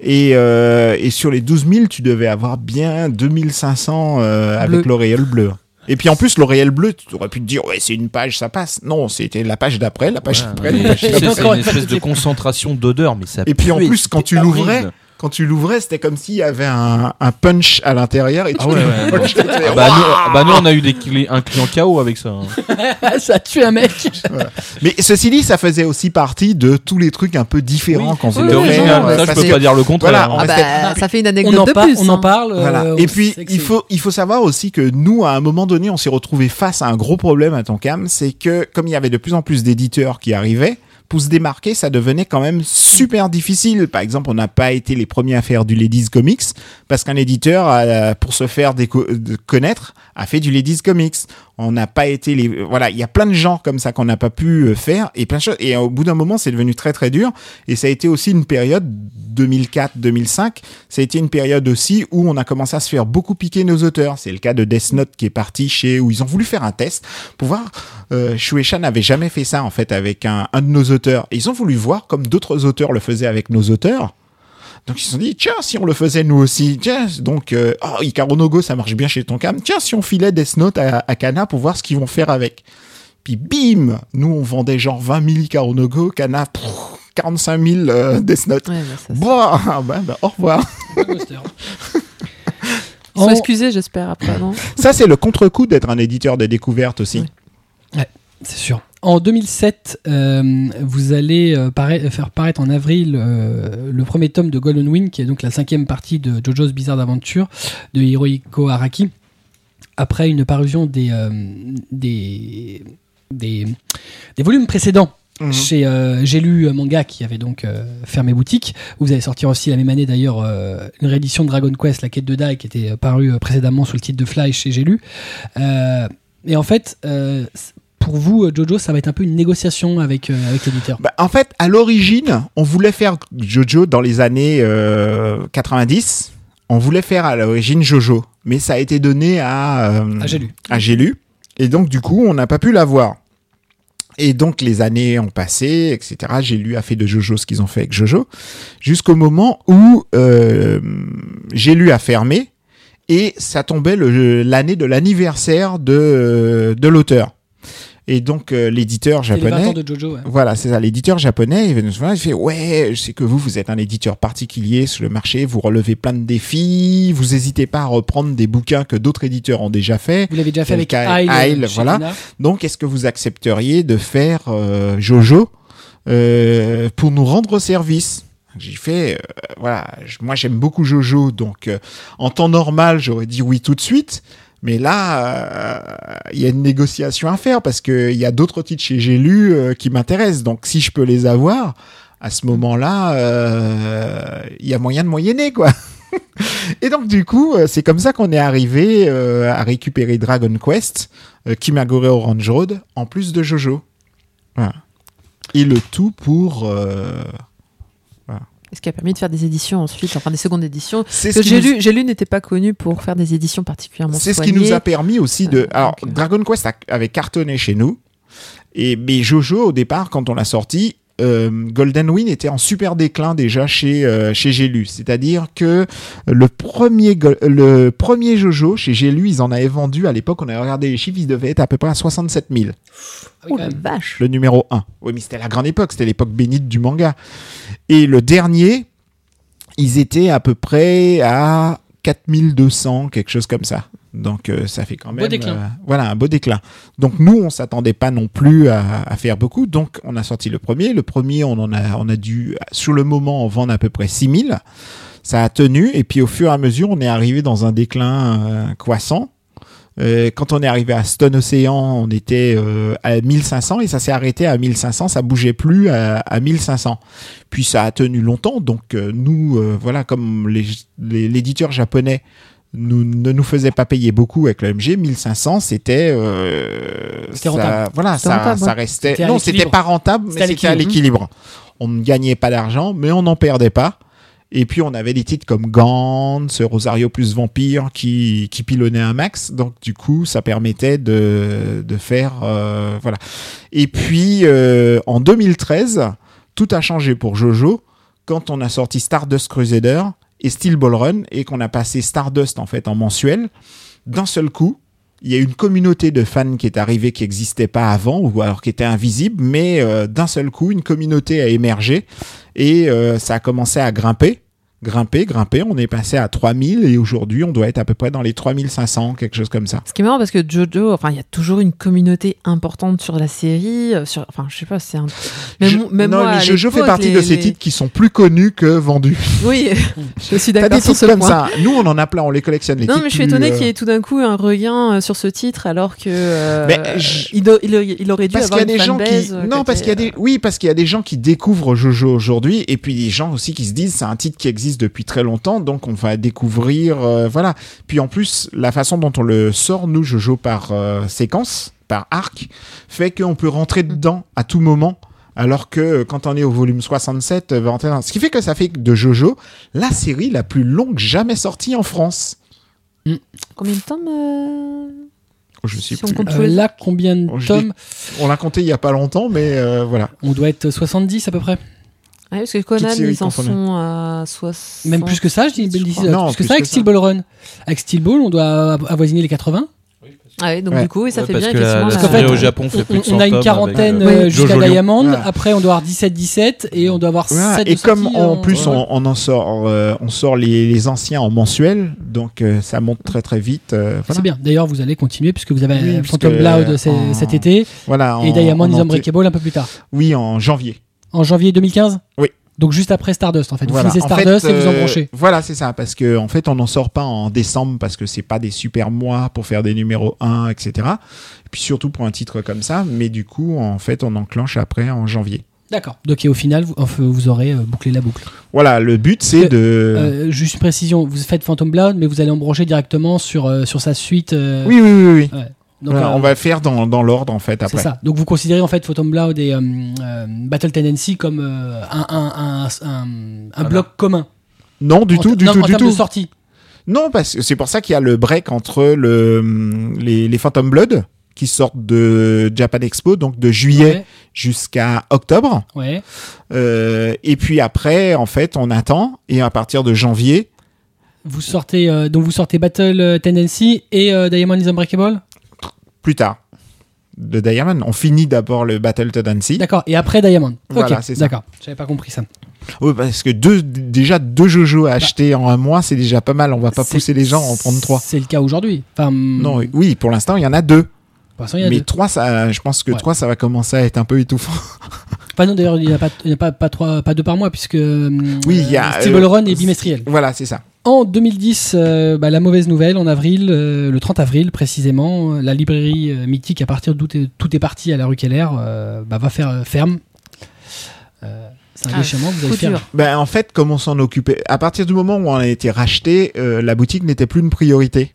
Et, euh, et sur les 12 000, tu devais avoir bien 2500 euh, avec l'auréole bleue. Et puis en plus, l'auréole bleue, tu aurais pu te dire, ouais, c'est une page, ça passe. Non, c'était la page d'après, la page d'après, c'est une espèce de concentration d'odeur, mais ça Et puis en plus, quand tu l'ouvrais. Quand tu l'ouvrais, c'était comme s'il y avait un, un punch à l'intérieur. Et tu Ah ouais, ouais, [LAUGHS] Ah bah, nous, bah, nous, on a eu des cli- un client KO avec ça. hein. [LAUGHS] ça a tué un mec. [LAUGHS] Mais ceci dit, ça faisait aussi partie de tous les trucs un peu différents Oui, qu'on oui, euh, ça je peux pas dire le contraire. Voilà, hein. on Ah restait- bah, ça fait une On anecdote en, de plus. on en hein. parle. euh, Voilà. on Et puis, faut, il faut savoir aussi que nous, à un moment donné, on s'est retrouvé face à un gros problème à Tonkam, c'est que comme il y avait de plus en plus d'éditeurs qui arrivaient, pour se démarquer, ça devenait quand même super difficile. Par exemple, on n'a pas été les premiers à faire du Ladies Comics parce qu'un éditeur, euh, pour se faire connaître, a fait du Ladies Comics. On n'a pas été les, voilà, il y a plein de genres comme ça qu'on n'a pas pu euh, faire et plein de choses. Et au bout d'un moment, c'est devenu très très dur. Et ça a été aussi une période 2004-2005. Ça a été une période aussi où on a commencé à se faire beaucoup piquer nos auteurs. C'est le cas de Death Note qui est parti chez où ils ont voulu faire un test pour voir. Euh, Shueisha n'avait jamais fait ça en fait avec un, un de nos auteurs. Ils ont voulu voir comme d'autres auteurs le faisaient avec nos auteurs. Donc ils se sont dit tiens si on le faisait nous aussi tiens donc euh, oh, Ikaru no Go ça marche bien chez Tonkam tiens si on filait Death Note à, à Kana pour voir ce qu'ils vont faire avec puis bim nous on vendait genre 20 000 Ikaru no Go Kana pff, 45 000 euh, Death Note Ouais, bah, ça, Bah, [LAUGHS] bah, bah, au revoir. Sont [LAUGHS] En- excusés, j'espère, après, non? Ça, c'est le contre-coup d'être un éditeur de découverte aussi. Oui. C'est sûr. En 2007, euh, vous allez euh, parai- faire paraître en avril euh, le premier tome de Golden Wind, qui est donc la cinquième partie de JoJo's Bizarre Adventure de Hirohiko Araki, après une parution des, euh, des, des, des volumes précédents. Mhm. Chez euh, J'ai lu manga qui avait donc euh, fermé boutique. Vous avez sorti aussi la même année d'ailleurs euh, une réédition de Dragon Quest, la quête de Dai, qui était euh, parue euh, précédemment sous le titre de Fly chez J'ai lu. Euh, et en fait, euh, pour vous, euh, Jojo, ça va être un peu une négociation avec, euh, avec l'éditeur. Bah, en fait, à l'origine, on voulait faire Jojo dans les années euh, 90. On voulait faire à l'origine Jojo, mais ça a été donné à, euh, à J'ai lu. Et donc, du coup, on n'a pas pu l'avoir. Et donc, les années ont passé, etc. J'ai lu a fait de Jojo ce qu'ils ont fait avec Jojo, jusqu'au moment où euh, J'ai lu a fermé, et ça tombait l'année de l'anniversaire de, de l'auteur. Et donc, euh, l'éditeur C'est les 20 japonais... ans de Jojo. ouais. Voilà, c'est ça. L'éditeur japonais, il fait Ouais, je sais que vous, vous êtes un éditeur particulier sur le marché, vous relevez plein de défis, vous n'hésitez pas à reprendre des bouquins que d'autres éditeurs ont déjà fait. Vous l'avez déjà fait avec Isle, voilà. Donc, est-ce que vous accepteriez de faire euh, Jojo euh, pour nous rendre service? J'ai fait, euh, voilà, moi j'aime beaucoup Jojo, donc euh, en temps normal, j'aurais dit oui tout de suite. Mais là, euh, il y a une négociation à faire parce que il y a d'autres titres chez J'ai euh, qui m'intéressent. Donc, si je peux les avoir, à ce moment-là, euh, il y a moyen de moyenner, quoi. [LAUGHS] Et donc, du coup, c'est comme ça qu'on est arrivé à récupérer Dragon Quest, Kimagure Orange Road, en plus de Jojo. Et le tout pour. Ce qui a permis de faire des éditions ensuite, enfin des secondes éditions. c'est Parce que j'ai nous- lu, j'ai lu n'était pas connu pour faire des éditions particulièrement C'est ce qui nous a permis aussi de. Euh, Alors, donc, euh, Dragon Quest avait cartonné chez nous. Et mais Jojo, au départ, quand on l'a sorti, euh, Golden Wind était en super déclin déjà chez euh, chez Gélu. C'est-à-dire que le premier le premier Jojo chez Gélu, ils en avaient vendu à l'époque. On avait regardé les chiffres, ils devaient être à peu près à 67 000 Ah oui, Oh la vache le numéro 1. Oui, mais c'était la grande époque, c'était l'époque bénite du manga. Et le dernier, ils étaient à peu près à 4200, quelque chose comme ça. Donc euh, ça fait quand Beau même déclin. euh, voilà un beau déclin. Donc nous on s'attendait pas non plus à, à faire beaucoup. Donc on a sorti le premier. Le premier on en a on a dû sur le moment en vendre à peu près 6000. Ça a tenu et puis au fur et à mesure on est arrivé dans un déclin euh, croissant. Euh, quand on est arrivé à Stone Ocean, on était euh, à 1500 et ça s'est arrêté à 1500, ça bougeait plus à, à 1500. Puis ça a tenu longtemps, donc euh, nous, euh, voilà, comme l'éditeur japonais nous, ne nous faisait pas payer beaucoup avec le MG, 1500, c'était... euh, C'était ça- rentable. Voilà, ça, rentable, ça ouais. restait... Non, c'était pas rentable, mais c'était à l'équilibre. On ne gagnait pas d'argent, mais on n'en perdait pas. Et puis on avait des titres comme Gantz, Rosario plus Vampire qui, qui pilonnaient un max. Donc du coup, ça permettait de, de faire... euh, voilà. Et puis euh, en 2013, tout a changé pour Jojo quand on a sorti Stardust Crusader et Steel Ball Run et qu'on a passé Stardust en fait en mensuel. D'un seul coup, il y a une communauté de fans qui est arrivée qui n'existait pas avant ou alors qui était invisible, mais euh, d'un seul coup, une communauté a émergé et euh, ça a commencé à grimper. Grimper, grimper, on est passé à 3000 et aujourd'hui on doit être à peu près dans les 3500, quelque chose comme ça. Ce qui est marrant parce que Jojo, enfin, il y a toujours une communauté importante sur la série. euh, Sur, enfin, je sais pas, c'est un. Même, Je- même non, moi, mais Jojo fait partie les- de ces les- titres qui sont plus connus que vendus. Oui, [LAUGHS] je suis T'as d'accord des sur titres ce comme point. ça. Nous, on en a plein, on les collectionne. Les Non, mais je suis étonné euh, qu'il y ait tout d'un coup un regain euh, sur ce titre alors que euh, Mais je- il, do- il, il aurait dû parce avoir y a une des gens qui non parce qu'il y a des oui parce qu'il y a des gens qui découvrent Jojo aujourd'hui et puis des gens aussi qui se disent c'est un titre qui existe depuis très longtemps donc on va découvrir euh, voilà. Puis en plus la façon dont on le sort nous Jojo par euh, séquence par arc fait qu'on peut rentrer dedans à tout moment alors que euh, quand on est au volume 67 euh, va rentrer dans- ce qui fait que ça fait de Jojo la série la plus longue jamais sortie en France. Euh, Combien de tomes euh, je sais Si on plus. Euh, là, combien de Oh, tomes on l'a compté il y a pas longtemps mais euh, voilà. On doit être 70 à peu près. Ouais, Parce que Conan, ils en sont à 60. Même plus que ça, je dis, je dis- crois. euh, Non, plus que ça avec que Steel ça. Ball Run. Avec Steel Ball, on doit av- avoisiner les 80. Ah ouais, donc Ouais. du coup, ça Ouais, fait parce bien que la, effectivement. la Parce fait, au Japon fait plus On, de 100 on a une quarantaine euh, euh, jusqu'à. Diamond. Ouais. Après, on doit avoir 17-17 et on doit avoir Voilà, 7 et comme en plus ouais. on, on en sort, euh, on sort les, les anciens en mensuel, donc euh, ça monte très très vite. euh, voilà. C'est bien. D'ailleurs, vous allez continuer puisque vous avez Oui, euh, Phantom c'est- en- cet été Voilà. et en- Diamond en is. Unbreakable un peu plus tard. Oui, en janvier. En janvier 2015 Oui. Donc juste après Stardust en fait. Vous Voilà. finissez En Stardust fait, et vous euh, embranchez. Voilà, c'est ça, parce que en fait, on n'en sort pas en décembre parce que c'est pas des super mois pour faire des numéros 1, etc. Et puis surtout pour un titre comme ça, mais du coup, en fait, on enclenche après en janvier. D'accord. Donc et au final, vous, aurez euh, bouclé la boucle. Voilà, le but c'est de. Euh, juste une précision, vous faites Phantom Blood, mais vous allez embrancher directement sur, sur sa suite. Oui, oui, oui, oui. ouais. Donc, Voilà, euh, on va le faire dans, dans l'ordre en fait C'est après. ça. Donc vous considérez en fait Phantom Blood et euh, euh, Battle Tendency comme euh, un, un, un, un, un bloc commun. Non, du En tout, du non, tout, en du termes tout. de sortie. Non, parce que c'est pour ça qu'il y a le break entre le, les, les Phantom Blood qui sortent de Japan Expo, donc de juillet jusqu'à octobre. Ouais. Euh, et puis après, en fait, on attend et à partir de janvier, Vous sortez euh, donc vous sortez Battle Tendency et euh, Diamond is Unbreakable? Plus tard, de Diamond, on finit d'abord le Battle Tendency. D'accord. Et après Diamond. Voilà, ok. c'est ça. D'accord. J'avais pas compris ça. Oui, parce que deux, déjà deux JoJo à acheter en un mois, c'est déjà pas mal. On va pas Bah. Pousser les gens à en prendre trois. C'est le cas aujourd'hui. Enfin. Non, oui, oui, pour l'instant, il y en a deux. Pour il y a Mais deux. trois, ça, je pense que Ouais. trois, ça va commencer à être un peu étouffant. Enfin non d'ailleurs il n'y a pas il y a pas pas trois pas deux par mois puisque euh, Oui, il y a, Steel euh, Run est bimestriel. Voilà, c'est ça. En 2010, euh, bah, la mauvaise nouvelle, en avril, euh, le 30 avril précisément, euh, la librairie euh, mythique, à partir d'où tout est parti à la rue Keller, euh, bah, va faire euh, ferme. Euh, c'est un Ah, déchirement que vous allez faire. Ben, en fait, comme on s'en occupait, à partir du moment où on a été racheté, euh, la boutique n'était plus une priorité.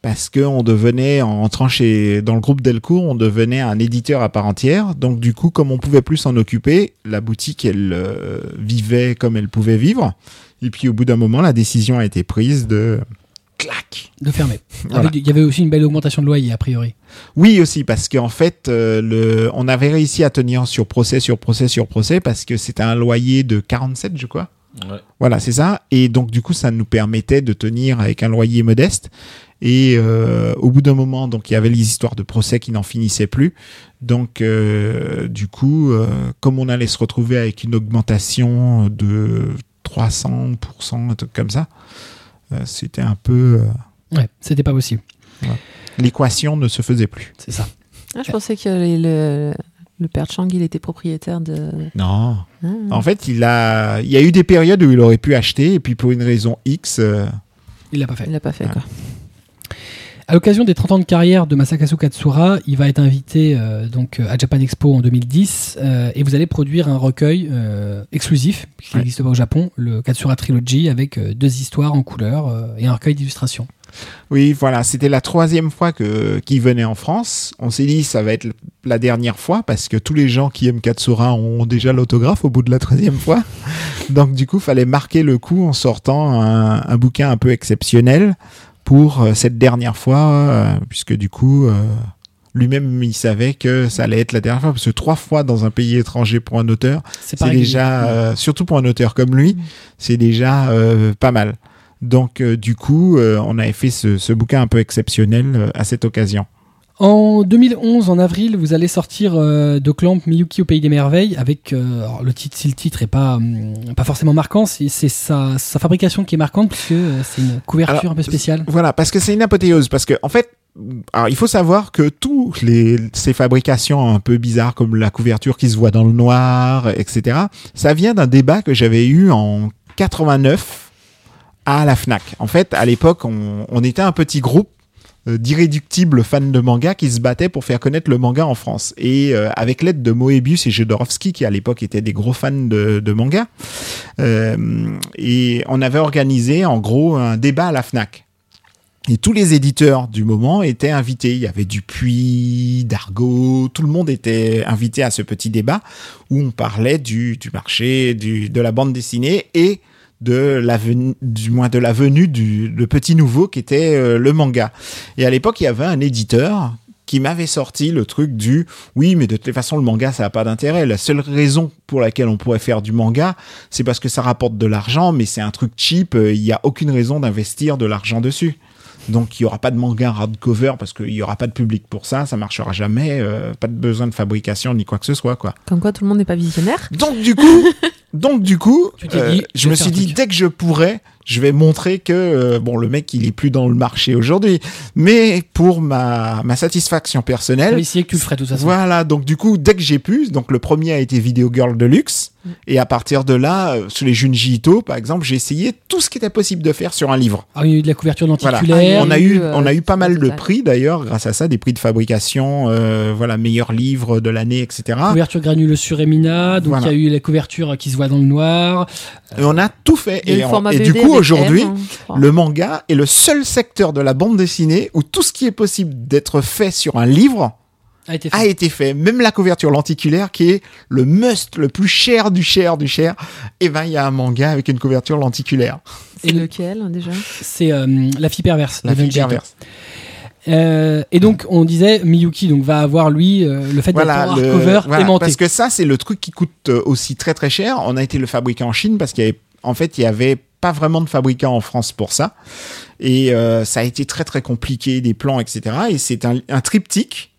Parce que on devenait, en entrant chez, dans le groupe Delcourt, on devenait un éditeur à part entière. Donc, du coup, comme on pouvait plus s'en occuper, la boutique, elle euh, vivait comme elle pouvait vivre. Et puis, au bout d'un moment, la décision a été prise de clac. De fermer. [LAUGHS] Voilà. Il y avait aussi une belle augmentation de loyer, a priori. Oui aussi parce qu'en fait euh, le on avait réussi à tenir sur procès sur procès sur procès parce que c'était un loyer de 47 je crois. Ouais. Voilà, c'est ça et donc du coup ça nous permettait de tenir avec un loyer modeste et euh, au bout d'un moment donc il y avait les histoires de procès qui n'en finissaient plus. Donc euh, du coup euh, comme on allait se retrouver avec une augmentation de 300 un truc comme ça. euh, c'était un peu euh, Ouais, c'était pas possible. l'équation ne se faisait plus. C'est ça. Ah, je pensais que les- le, le père Chang, il était propriétaire de. Non. Ah. En fait, il a, il y a eu des périodes où il aurait pu acheter, et puis pour une raison X, euh, Il l'a pas fait. Il l'a pas fait, quoi. À l'occasion des 30 ans de carrière de Masakazu Katsura, il va être invité euh, donc euh, à Japan Expo en 2010 euh, et vous allez produire un recueil euh, exclusif qui Ouais. n'existe pas au Japon, le Katsura Trilogy avec deux histoires en couleur et un recueil d'illustrations. oui, voilà, c'était la troisième fois que qu'il venait en France. On s'est dit ça va être la dernière fois parce que tous les gens qui aiment Katsura ont déjà l'autographe au bout de la troisième fois. Donc du coup, fallait marquer le coup en sortant un, un bouquin un peu exceptionnel pour euh, cette dernière fois, euh, puisque du coup. euh, Lui-même, il savait que ça allait être la dernière fois, parce que trois fois dans un pays étranger pour un auteur, C'est déjà, euh, surtout pour un auteur comme lui, c'est déjà euh, pas mal. Donc, euh, du coup, euh, on avait fait ce, ce bouquin un peu exceptionnel à cette occasion. En 2011, en avril, vous allez sortir euh, de Clamp Miyuki au pays des merveilles avec euh, le titre. Si le titre est pas hum, pas forcément marquant, c'est sa, sa fabrication qui est marquante puisque euh, c'est une couverture Alors, un peu spéciale. Voilà, parce que c'est une apothéose. Parce que, en fait, alors, il faut savoir que toutes les, ces fabrications un peu bizarres, comme la couverture qui se voit dans le noir, etc., ça vient d'un débat que j'avais eu en 89 à la FNAC. En fait, à l'époque, on, on était un petit groupe euh, d'irréductibles fans de manga qui se battaient pour faire connaître le manga en France. Et euh, avec l'aide de Moebius et Jodorowsky, qui à l'époque étaient des gros fans de, de manga, euh, et on avait organisé en gros un débat à la FNAC. Et tous les éditeurs du moment étaient invités. Il y avait Dupuis, Dargaud, tout le monde était invité à ce petit débat où on parlait du, du marché, du, de la bande dessinée et de la venue, du moins de la venue du le petit nouveau qui était euh, le manga. Et à l'époque, il y avait un éditeur qui m'avait sorti le truc du oui, mais de toute façon, le manga, ça n'a pas d'intérêt. La seule raison pour laquelle on pourrait faire du manga, c'est parce que ça rapporte de l'argent, mais c'est un truc cheap. euh, Il n'y a aucune raison d'investir de l'argent dessus. Donc il y aura pas de manga hardcover parce qu'il y aura pas de public pour ça, ça marchera jamais, euh, pas de besoin de fabrication ni quoi que ce soit quoi. Comme quoi, tout le monde n'est pas visionnaire. Donc du coup, [LAUGHS] donc du coup, euh, dit, je me suis dit dès que je pourrais, je vais montrer que euh, bon le mec il est plus dans le marché aujourd'hui, mais pour ma ma satisfaction personnelle, essayé que tu le ferais de toute façon. voilà, donc du coup, dès que j'ai pu, donc le premier a été Video Girl Deluxe, Mm. et à partir de là, euh, sur les Junji Ito, par exemple, j'ai essayé tout ce qui était possible de faire sur un livre. Ah, il y a eu de la couverture Voilà. lenticulaire. On a eu, eu, euh, on a eu pas mal de prix d'ailleurs, grâce à ça, des prix de fabrication, voilà, meilleur livre de l'année, etc. couverture granule sur Emina, donc il Voilà. y a eu la couverture qui se voit dans le noir. Et on a tout fait. Et, on- du coup, aujourd'hui, hein, le manga est le seul secteur de la bande dessinée où tout ce qui est possible d'être fait sur un livre A été fait. a été fait. Même la couverture lenticulaire, qui est le must, le plus cher du cher du cher, et ben il y a un manga avec une couverture lenticulaire. C'est Et le- lequel, déjà? C'est euh, la fille perverse. La fille perverse. Euh, et donc on disait Miyuki donc va avoir lui euh, le fait Voilà, d'être en le- hardcover voilà, aimanté. parce que ça c'est le truc qui coûte euh, aussi très très cher. On a été le fabriquer en Chine parce qu'il y avait, en fait, il y avait pas vraiment de fabricant en France pour ça, et euh, ça a été très très compliqué, des plans, etc. Et c'est un, un triptyque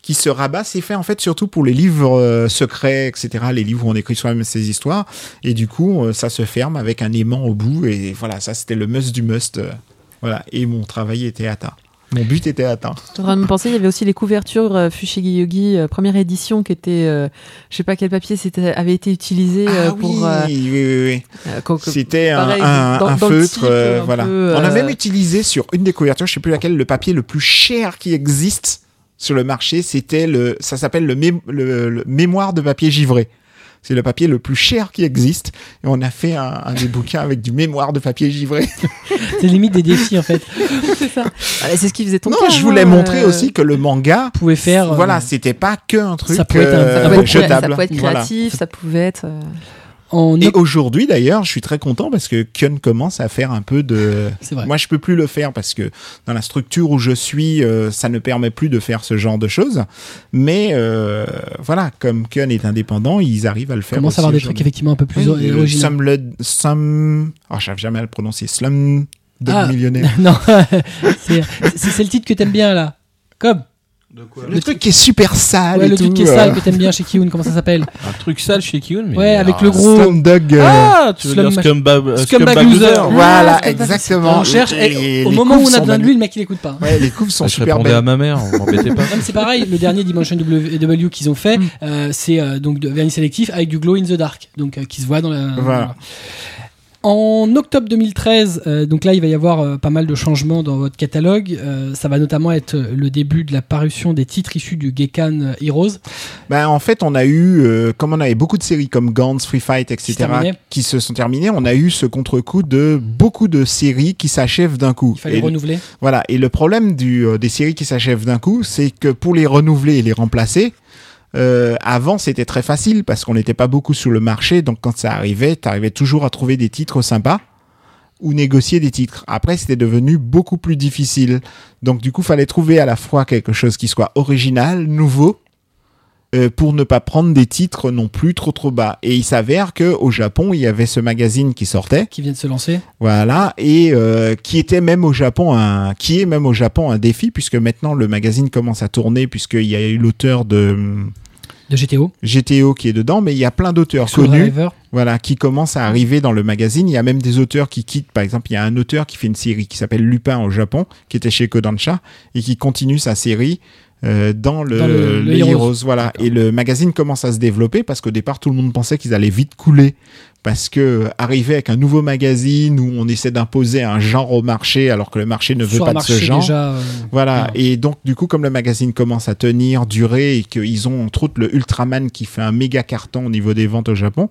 qui se rabat, c'est fait en fait surtout pour les livres euh, secrets, etc. Les livres où on écrit soi-même ses histoires, et du coup euh, ça se ferme avec un aimant au bout, et voilà, ça c'était le must du must. euh, voilà, et mon travail était atteint. Mon but était atteint. Je en train de me penser, il y avait aussi les couvertures euh, Fushigi Yogi, euh, première édition, qui était, euh, je sais pas quel papier c'était, avait été utilisé euh, ah pour. oui, oui, oui, C'était un, feutre, type, voilà. peu, On a même utilisé sur une des couvertures, je sais plus laquelle, le papier le plus cher qui existe sur le marché. C'était le, ça s'appelle le, mé- le- le mémoire de papier givré. C'est le papier le plus cher qui existe. Et on a fait un, un des bouquins avec du mémoire de papier givré. [LAUGHS] C'est limite des défis en fait. [LAUGHS] c'est ça. C'est ce qui faisait ton non, cas, je hein, voulais montrer euh, aussi que le manga, pouvez faire. euh, voilà, c'était pas que un truc ça pouvait être un- euh, Ça un pouvait, être, projet. ça jetable. pouvait être Voilà. créatif, ça pouvait être. En Et aujourd'hui, d'ailleurs, je suis très content parce que Kyun commence à faire un peu de. C'est vrai. Moi, je peux plus le faire parce que dans la structure où je suis, euh, ça ne permet plus de faire ce genre de choses. Mais euh, voilà, comme Kyun est indépendant, ils arrivent à le faire. commence à avoir des trucs effectivement un peu plus Oui, le originaux. Slumlud- Slum. Oh, j'arrive jamais à le prononcer. Slum de Ah. millionnaire. [LAUGHS] non, [LAUGHS] c'est le titre que t'aimes bien là. Comme Le truc qui est super sale. ouais, et le truc qui est euh, sale que t'aimes bien chez Kiun, comment ça s'appelle Un truc sale chez Kiyun, mais. Ouais, avec le gros. Slumdog. euh, Ah, tu veux Slum dire Scumbag, euh, Scumbag Loser. Loser. Voilà, Ah, exactement. On cherche, et Et au moment où on a besoin de lui, le mec il écoute pas. Ouais, les couves sont Ah, je super répondais belles. à ma mère, vous m'embêtez pas. [LAUGHS] Non, mais c'est pareil, le dernier Dimension W, qu'ils ont fait, Mm. euh, c'est euh, donc de vernis sélectif avec du glow in the dark, donc euh, qui se voit dans la. Voilà. En octobre 2013, euh, donc là il va y avoir euh, pas mal de changements dans votre catalogue. Euh, ça va notamment être le début de la parution des titres issus du Gekkan euh, Heroes. Ben, en fait, on a eu, euh, comme on avait beaucoup de séries comme Gantz, Free Fight, etc., qui se sont terminées, on a eu ce contre-coup de beaucoup de séries qui s'achèvent d'un coup. Il fallait Et, renouveler. voilà. Et le problème du, euh, des séries qui s'achèvent d'un coup, c'est que pour les renouveler et les remplacer, euh, avant c'était très facile parce qu'on n'était pas beaucoup sur le marché, donc quand ça arrivait, tu arrivais toujours à trouver des titres sympas ou négocier des titres. Après, c'était devenu beaucoup plus difficile. Donc du coup, fallait trouver à la fois quelque chose qui soit original, nouveau, euh, pour ne pas prendre des titres non plus trop trop bas. Et il s'avère que au Japon, il y avait ce magazine qui sortait, Qui vient de se lancer. voilà, et euh, qui était même au Japon un, qui est même au Japon un défi puisque maintenant le magazine commence à tourner puisqu'il y a eu l'auteur de De GTO. GTO qui est dedans, mais il y a plein d'auteurs connus voilà, qui commencent à arriver dans le magazine. Il y a même des auteurs qui quittent. Par exemple, il y a un auteur qui fait une série qui s'appelle Lupin au Japon, qui était chez Kodansha, et qui continue sa série euh, dans le, Dans le- le le Heroes. Heroes. Voilà. Et le magazine commence à se développer parce qu'au départ, tout le monde pensait qu'ils allaient vite couler. Parce que arriver avec un nouveau magazine où on essaie d'imposer un genre au marché alors que le marché ne veut pas de ce genre. déjà. euh, Voilà, et donc du coup, comme le magazine commence à tenir, durer, et qu'ils ont entre autres le Ultraman qui fait un méga carton au niveau des ventes au Japon,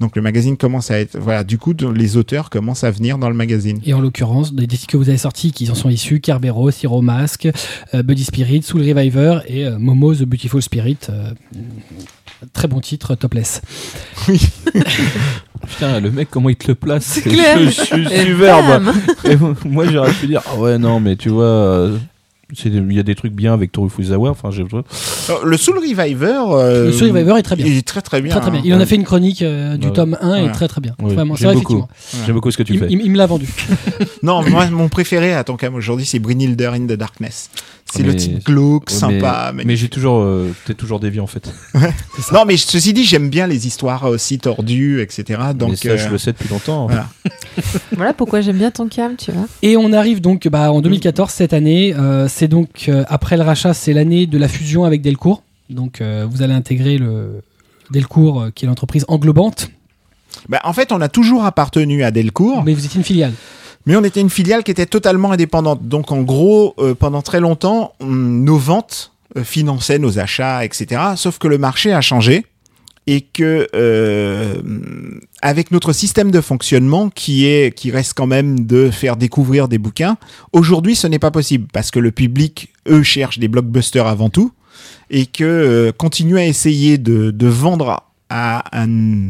donc le magazine commence à être, voilà, du coup, les auteurs commencent à venir dans le magazine. Et en l'occurrence, des titres que vous avez sortis qui en sont issus, Kerbero, Hero Mask, euh, Buddy Spirit, Soul Reviver et euh, Momo The Beautiful Spirit. Très bon titre, topless. [LAUGHS] [LAUGHS] Putain, le mec, comment il te le place? C'est clair. Je suis Et moi, j'aurais pu dire, ah ouais, non, mais tu vois, euh, il y a des trucs bien avec Toru Fuzawa. Enfin, j'ai le Soul Reviver, euh, Le Soul Reviver est très bien. il est très très bien. Très très bien. hein. Il en a fait une chronique euh, du Ouais. tome 1 et Ouais. très très bien. Ouais, Vraiment, c'est j'aime vrai, beaucoup. effectivement. J'aime beaucoup ce que tu Il, fais. il- il me l'a vendu. [LAUGHS] Non, moi, mon préféré à ton cam aujourd'hui, c'est Brynhilder in the Darkness. C'est Mais- le type glauque, Ouais, sympa. mais, j'ai toujours, euh, t'es toujours dévié en fait. [LAUGHS] Non, mais ceci dit, j'aime bien les histoires aussi tordues, etc. Donc, mais ça, euh, je le sais depuis longtemps. voilà. Voilà pourquoi j'aime bien ton cam, tu vois. Et on arrive donc bah, en 2014, cette année. euh, c'est donc, euh, après le rachat, c'est l'année de la fusion avec Delcourt. Donc euh, vous allez intégrer le Delcourt, euh, qui est l'entreprise englobante. Bah, en fait, on a toujours appartenu à Delcourt. Mais vous étiez une filiale. Mais on était une filiale qui était totalement indépendante. Donc en gros, euh, pendant très longtemps, on- nos ventes euh, finançaient nos achats, etc. Sauf que le marché a changé et que euh, avec notre système de fonctionnement qui est qui reste quand même de faire découvrir des bouquins, aujourd'hui ce n'est pas possible parce que le public eux cherchent des blockbusters avant tout et que euh, continuer à essayer de, de vendre à, un-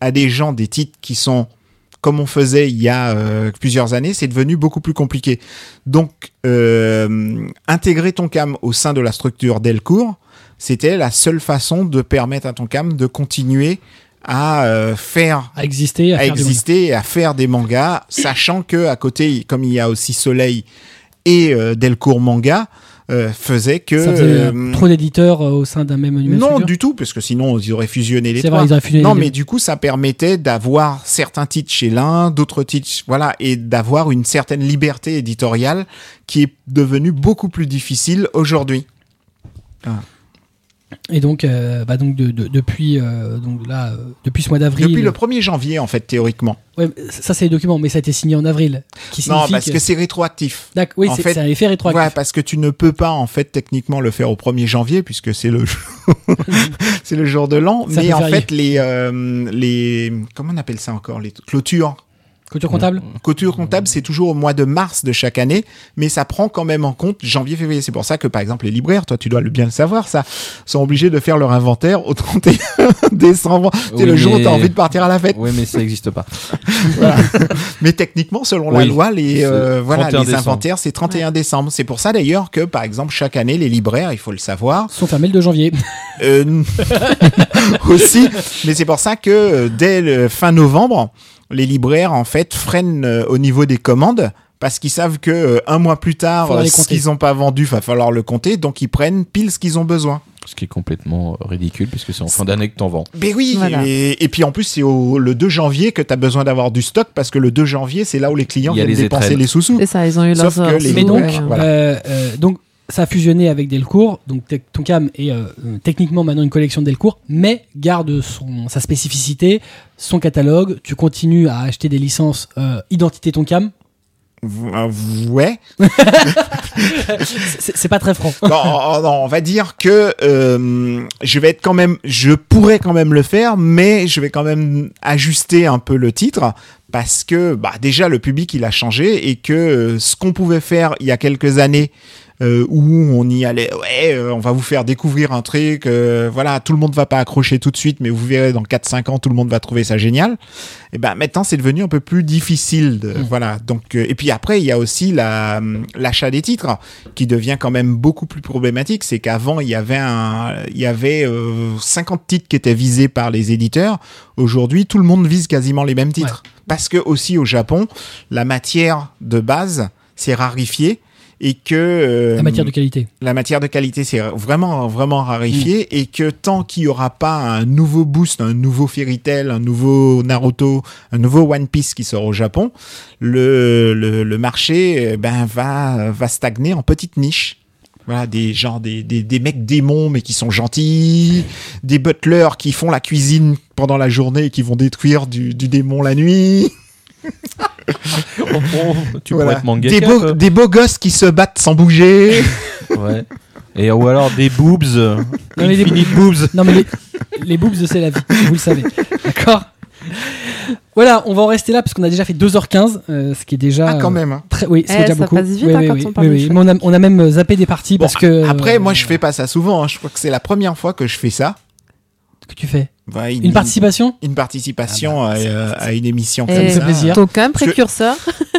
à des gens des titres qui sont comme on faisait il y a euh, plusieurs années, c'est devenu beaucoup plus compliqué. Donc, euh, intégrer ton cam au sein de la structure Delcourt, c'était la seule façon de permettre à ton cam de continuer à euh, faire À exister, à, à faire exister et à faire des mangas, sachant que à côté, comme il y a aussi Soleil et euh, Delcourt Manga, euh, faisait que Ça faisait trop d'éditeurs au sein d'un même même non du tout parce que sinon ils auraient fusionné les trois vrai, ils auraient fusionné non les mais deux. du coup ça permettait d'avoir certains titres chez l'un d'autres titres voilà et d'avoir une certaine liberté éditoriale qui est devenue beaucoup plus difficile aujourd'hui Et donc, euh, bah donc de- de- depuis, euh, donc là, euh, depuis ce mois d'avril. depuis le 1er janvier en fait théoriquement Ouais, ça c'est les documents, mais ça a été signé en avril. Qui non parce que c'est rétroactif D'accord, oui, c'est un effet rétroactif. Ouais, parce que tu ne peux pas en fait techniquement le faire au 1er janvier puisque c'est le jour [LAUGHS] c'est le jour de l'an, mais en fait les les comment on appelle ça encore les clôtures Clôture comptable Clôture comptable, c'est toujours au mois de mars de chaque année, mais ça prend quand même en compte janvier-février. C'est pour ça que, par exemple, les libraires, toi, tu dois le bien le savoir, ça, sont obligés de faire leur inventaire au 31 [LAUGHS] décembre. c'est Oui, le jour où mais- tu as envie de partir à la fête. Oui, mais ça n'existe pas. [LAUGHS] Voilà. mais techniquement, selon la loi, les, euh, c'est voilà, 31 les décembre. inventaires, c'est 31 décembre. C'est pour ça d'ailleurs que, par exemple, chaque année, les libraires, il faut le savoir, sont fermés le 2 janvier. [LAUGHS] euh, aussi. Mais c'est pour ça que euh, dès le fin novembre, les libraires en fait freinent euh, au niveau des commandes parce qu'ils savent que euh, un mois plus tard, euh, les ce qu'ils n'ont pas vendu, va falloir le compter. Donc ils prennent pile ce qu'ils ont besoin. Ce qui est complètement ridicule puisque c'est en fin d'année que t'en vends. Mais oui. Voilà. Et, et puis en plus c'est au le 2 janvier que tu as besoin d'avoir du stock parce que le 2 janvier c'est là où les clients viennent les dépenser étrennes. les sous-sous. C'est ça, ils ont eu Sauf leurs que les- Mais donc, ouais. voilà. euh, euh, donc, ça a fusionné avec Delcourt. Donc, Tonkam est euh, euh, techniquement maintenant une collection de Delcourt, mais garde son, sa spécificité, son catalogue. Tu continues à acheter des licences euh, identité Tonkam. Euh, Ouais. [LAUGHS] C'est pas très franc. non, oh, non, on va dire que euh, je vais être quand même, je pourrais quand même le faire, mais je vais quand même ajuster un peu le titre parce que bah, déjà le public il a changé et que ce qu'on pouvait faire il y a quelques années euh, où on y allait, ouais, euh, on va vous faire découvrir un truc, euh, voilà, tout le monde va pas accrocher tout de suite, mais vous verrez dans 4-5 ans tout le monde va trouver ça génial. Et ben maintenant c'est devenu un peu plus difficile, de, voilà. Donc euh, et puis après il y a aussi la l'achat des titres qui devient quand même beaucoup plus problématique. C'est qu'avant, il y avait un, il y avait euh, 50 titres qui étaient visés par les éditeurs. Aujourd'hui, tout le monde vise quasiment les mêmes titres. Parce que aussi au Japon, la matière de base s'est rarifiée et que euh, La matière de qualité. la matière de qualité s'est vraiment vraiment rarifiée et que tant qu'il y aura pas un nouveau boost, un nouveau Fairy Tail, un nouveau Naruto, un nouveau One Piece qui sort au Japon, le le, le marché euh, ben va va stagner en petite niche. Voilà, des gens, des, des, des mecs démons, mais qui sont gentils, des butlers qui font la cuisine pendant la journée et qui vont détruire du, du démon la nuit. [LAUGHS] tu Voilà. pourrais être mangaka. des, beaux, toi. des beaux gosses qui se battent sans bouger. [LAUGHS] Ouais. Et ou alors des boobs. euh, Non, mais infinite boobs. Non mais les, les boobs c'est la vie, vous le savez. D'accord? Voilà, on va en rester là parce qu'on a déjà fait 2h15, euh, ce qui est déjà... Ah, quand euh, même. hein. Très, oui, c'est Eh, déjà ça beaucoup. passe vite, Oui, hein, oui, quand oui, on parle oui. Mais on a, on a même zappé des parties Bon, parce que. Après, euh, moi, je fais pas ça souvent. hein. Je crois que c'est la première fois que je fais ça. Que tu fais? Ouais, Une participation Une participation Ah bah, à, euh, à une émission Et comme me fait ça. plaisir. Donc, quand même, précurseur.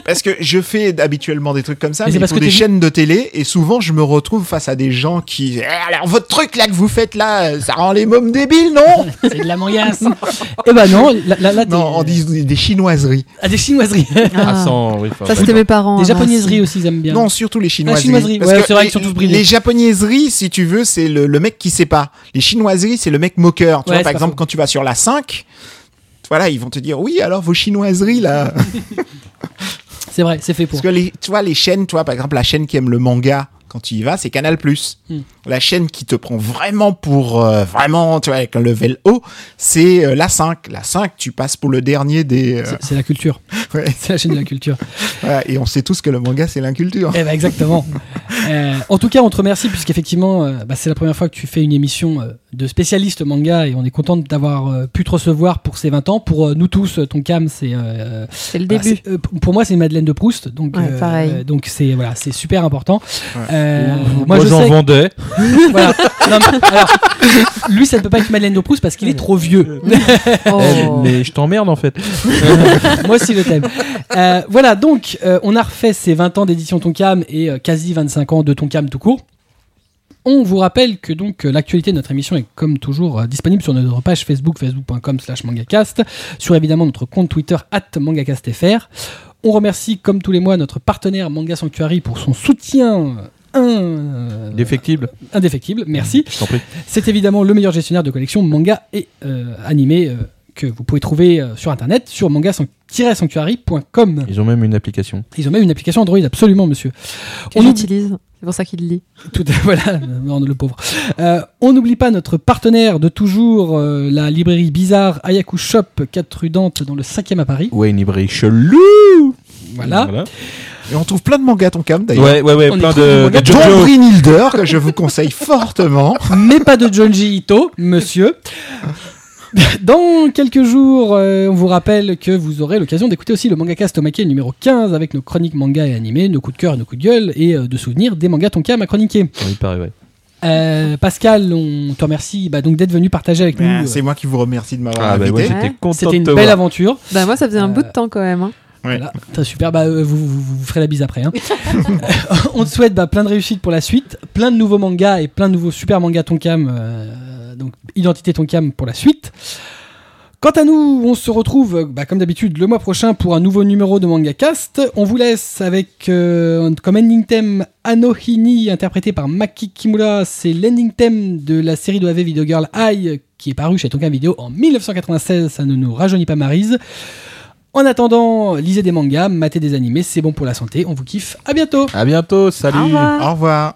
Parce que je fais habituellement des trucs comme ça, Mais mais, c'est parce pour que des chaînes de télé, et souvent je me retrouve face à des gens qui. Eh, alors votre truc là que vous faites là, ça rend les mômes débiles, non [LAUGHS] C'est de la mangasse Eh ben non, là, là, là, t'es- Non, on dit des, des chinoiseries. Ah, des chinoiseries Ah, Ah. sans, oui, enfin, Ça, c'était mes parents. Des hein, japonaiseries si. aussi, ils aiment bien. Non, surtout les chinoiseries. chinoiseries, Parce ouais, que c'est vrai les, qu'ils sont tous bridés. Les japonaiseries, si tu veux, c'est le, le mec qui sait pas. Les chinoiseries, c'est le mec moqueur. Tu Ouais, vois, par exemple, quand tu vas sur la 5, voilà, ils vont te dire oui, alors vos chinoiseries là. [LAUGHS] C'est vrai, c'est fait pour. Parce que les, tu vois, les chaînes, tu vois, par exemple, la chaîne qui aime le manga, quand tu y vas, c'est Canal+. Hmm. La chaîne qui te prend vraiment pour, euh, vraiment, tu vois, avec un level haut, c'est euh, la 5. La 5, tu passes pour le dernier des... euh, C'est- la culture. [LAUGHS] ouais, [LAUGHS] C'est la chaîne de la culture. voilà, et on sait tous que le manga, c'est l'inculture. Eh ben exactement. [LAUGHS] En tout cas, on te remercie puisqu'effectivement, bah, c'est la première fois que tu fais une émission de spécialiste manga et on est content d'avoir euh, pu te recevoir pour ces 20 ans. Pour euh, nous tous, euh, ton cam, c'est euh, C'est le début. euh, p- pour moi, c'est une Madeleine de Proust. Donc, Ouais, pareil. donc c'est voilà, c'est super important. Ouais. Euh, Moi, moi, je j'en que- vendais. [LAUGHS] voilà. Non, mais- alors, lui, ça ne peut pas être Madeleine de Proust parce qu'il est trop vieux. [LAUGHS] Oh. Eh, mais je t'emmerde en fait. [LAUGHS] Moi aussi, je t'aime. Euh, voilà, donc, euh, on a refait ces 20 ans d'édition Tonkam et euh, quasi 25 ans de Tonkam tout court. On vous rappelle que donc euh, l'actualité de notre émission est comme toujours euh, disponible sur notre page Facebook, facebook.com slash mangacast, sur évidemment notre compte Twitter at mangacastfr. On remercie comme tous les mois notre partenaire Manga Sanctuary pour son soutien un- Défectible. indéfectible, merci. C'est évidemment le meilleur gestionnaire de collection manga et euh, animé euh, que vous pouvez trouver euh, sur internet sur manga-sanctuary.com. Ils ont même une application. Ils ont même une application Android, absolument, monsieur. Que On j'utilise. C'est pour ça qu'il le lit. Tout, [LAUGHS] voilà, le pauvre. Euh, on n'oublie pas notre partenaire de toujours, euh, la librairie bizarre Ayaku Shop, 4 rue Dante, dans le 5e à Paris. Ouais, une librairie chelou. Voilà. Et on trouve plein de mangas Tonkam d'ailleurs. Ouais, ouais, ouais, On plein de, de Jojo. Brynhilder, que je vous conseille fortement. [LAUGHS] mais pas de Junji Ito, monsieur. [LAUGHS] Dans quelques jours, euh, on vous rappelle que vous aurez l'occasion d'écouter aussi le Mangacast Omake numéro 15 avec nos chroniques manga et animés, nos coups de cœur et nos coups de gueule et euh, de souvenirs des mangas Tonkam à chroniquer. Oui, pareil, ouais. Euh, Pascal, on te remercie bah, donc d'être venu partager avec Ben, nous. c'est moi qui vous remercie de m'avoir Ah, bah, invité. Ouais. C'était une belle voir. aventure. Bah, moi, ça faisait un Euh, bout de temps quand même. hein. Ouais. Voilà, super. Bah, euh, vous, vous, vous ferez la bise après. hein. [LAUGHS] on te souhaite bah, plein de réussite pour la suite, plein de nouveaux mangas et plein de nouveaux super mangas Tonkam. euh, donc, identité Tonkam pour la suite. Quant à nous, on se retrouve, euh, bah, comme d'habitude, le mois prochain pour un nouveau numéro de Manga Cast. On vous laisse avec, euh, comme ending theme, Anohini, interprété par Maki Kimura. C'est l'ending theme de la série de AV Video Girl Eye, qui est paru chez Tonkam Video en 1996. Ça ne nous rajeunit pas Marise. En attendant, lisez des mangas, matez des animés, c'est bon pour la santé. On vous kiffe. À bientôt. À bientôt, salut. Au revoir. Au revoir.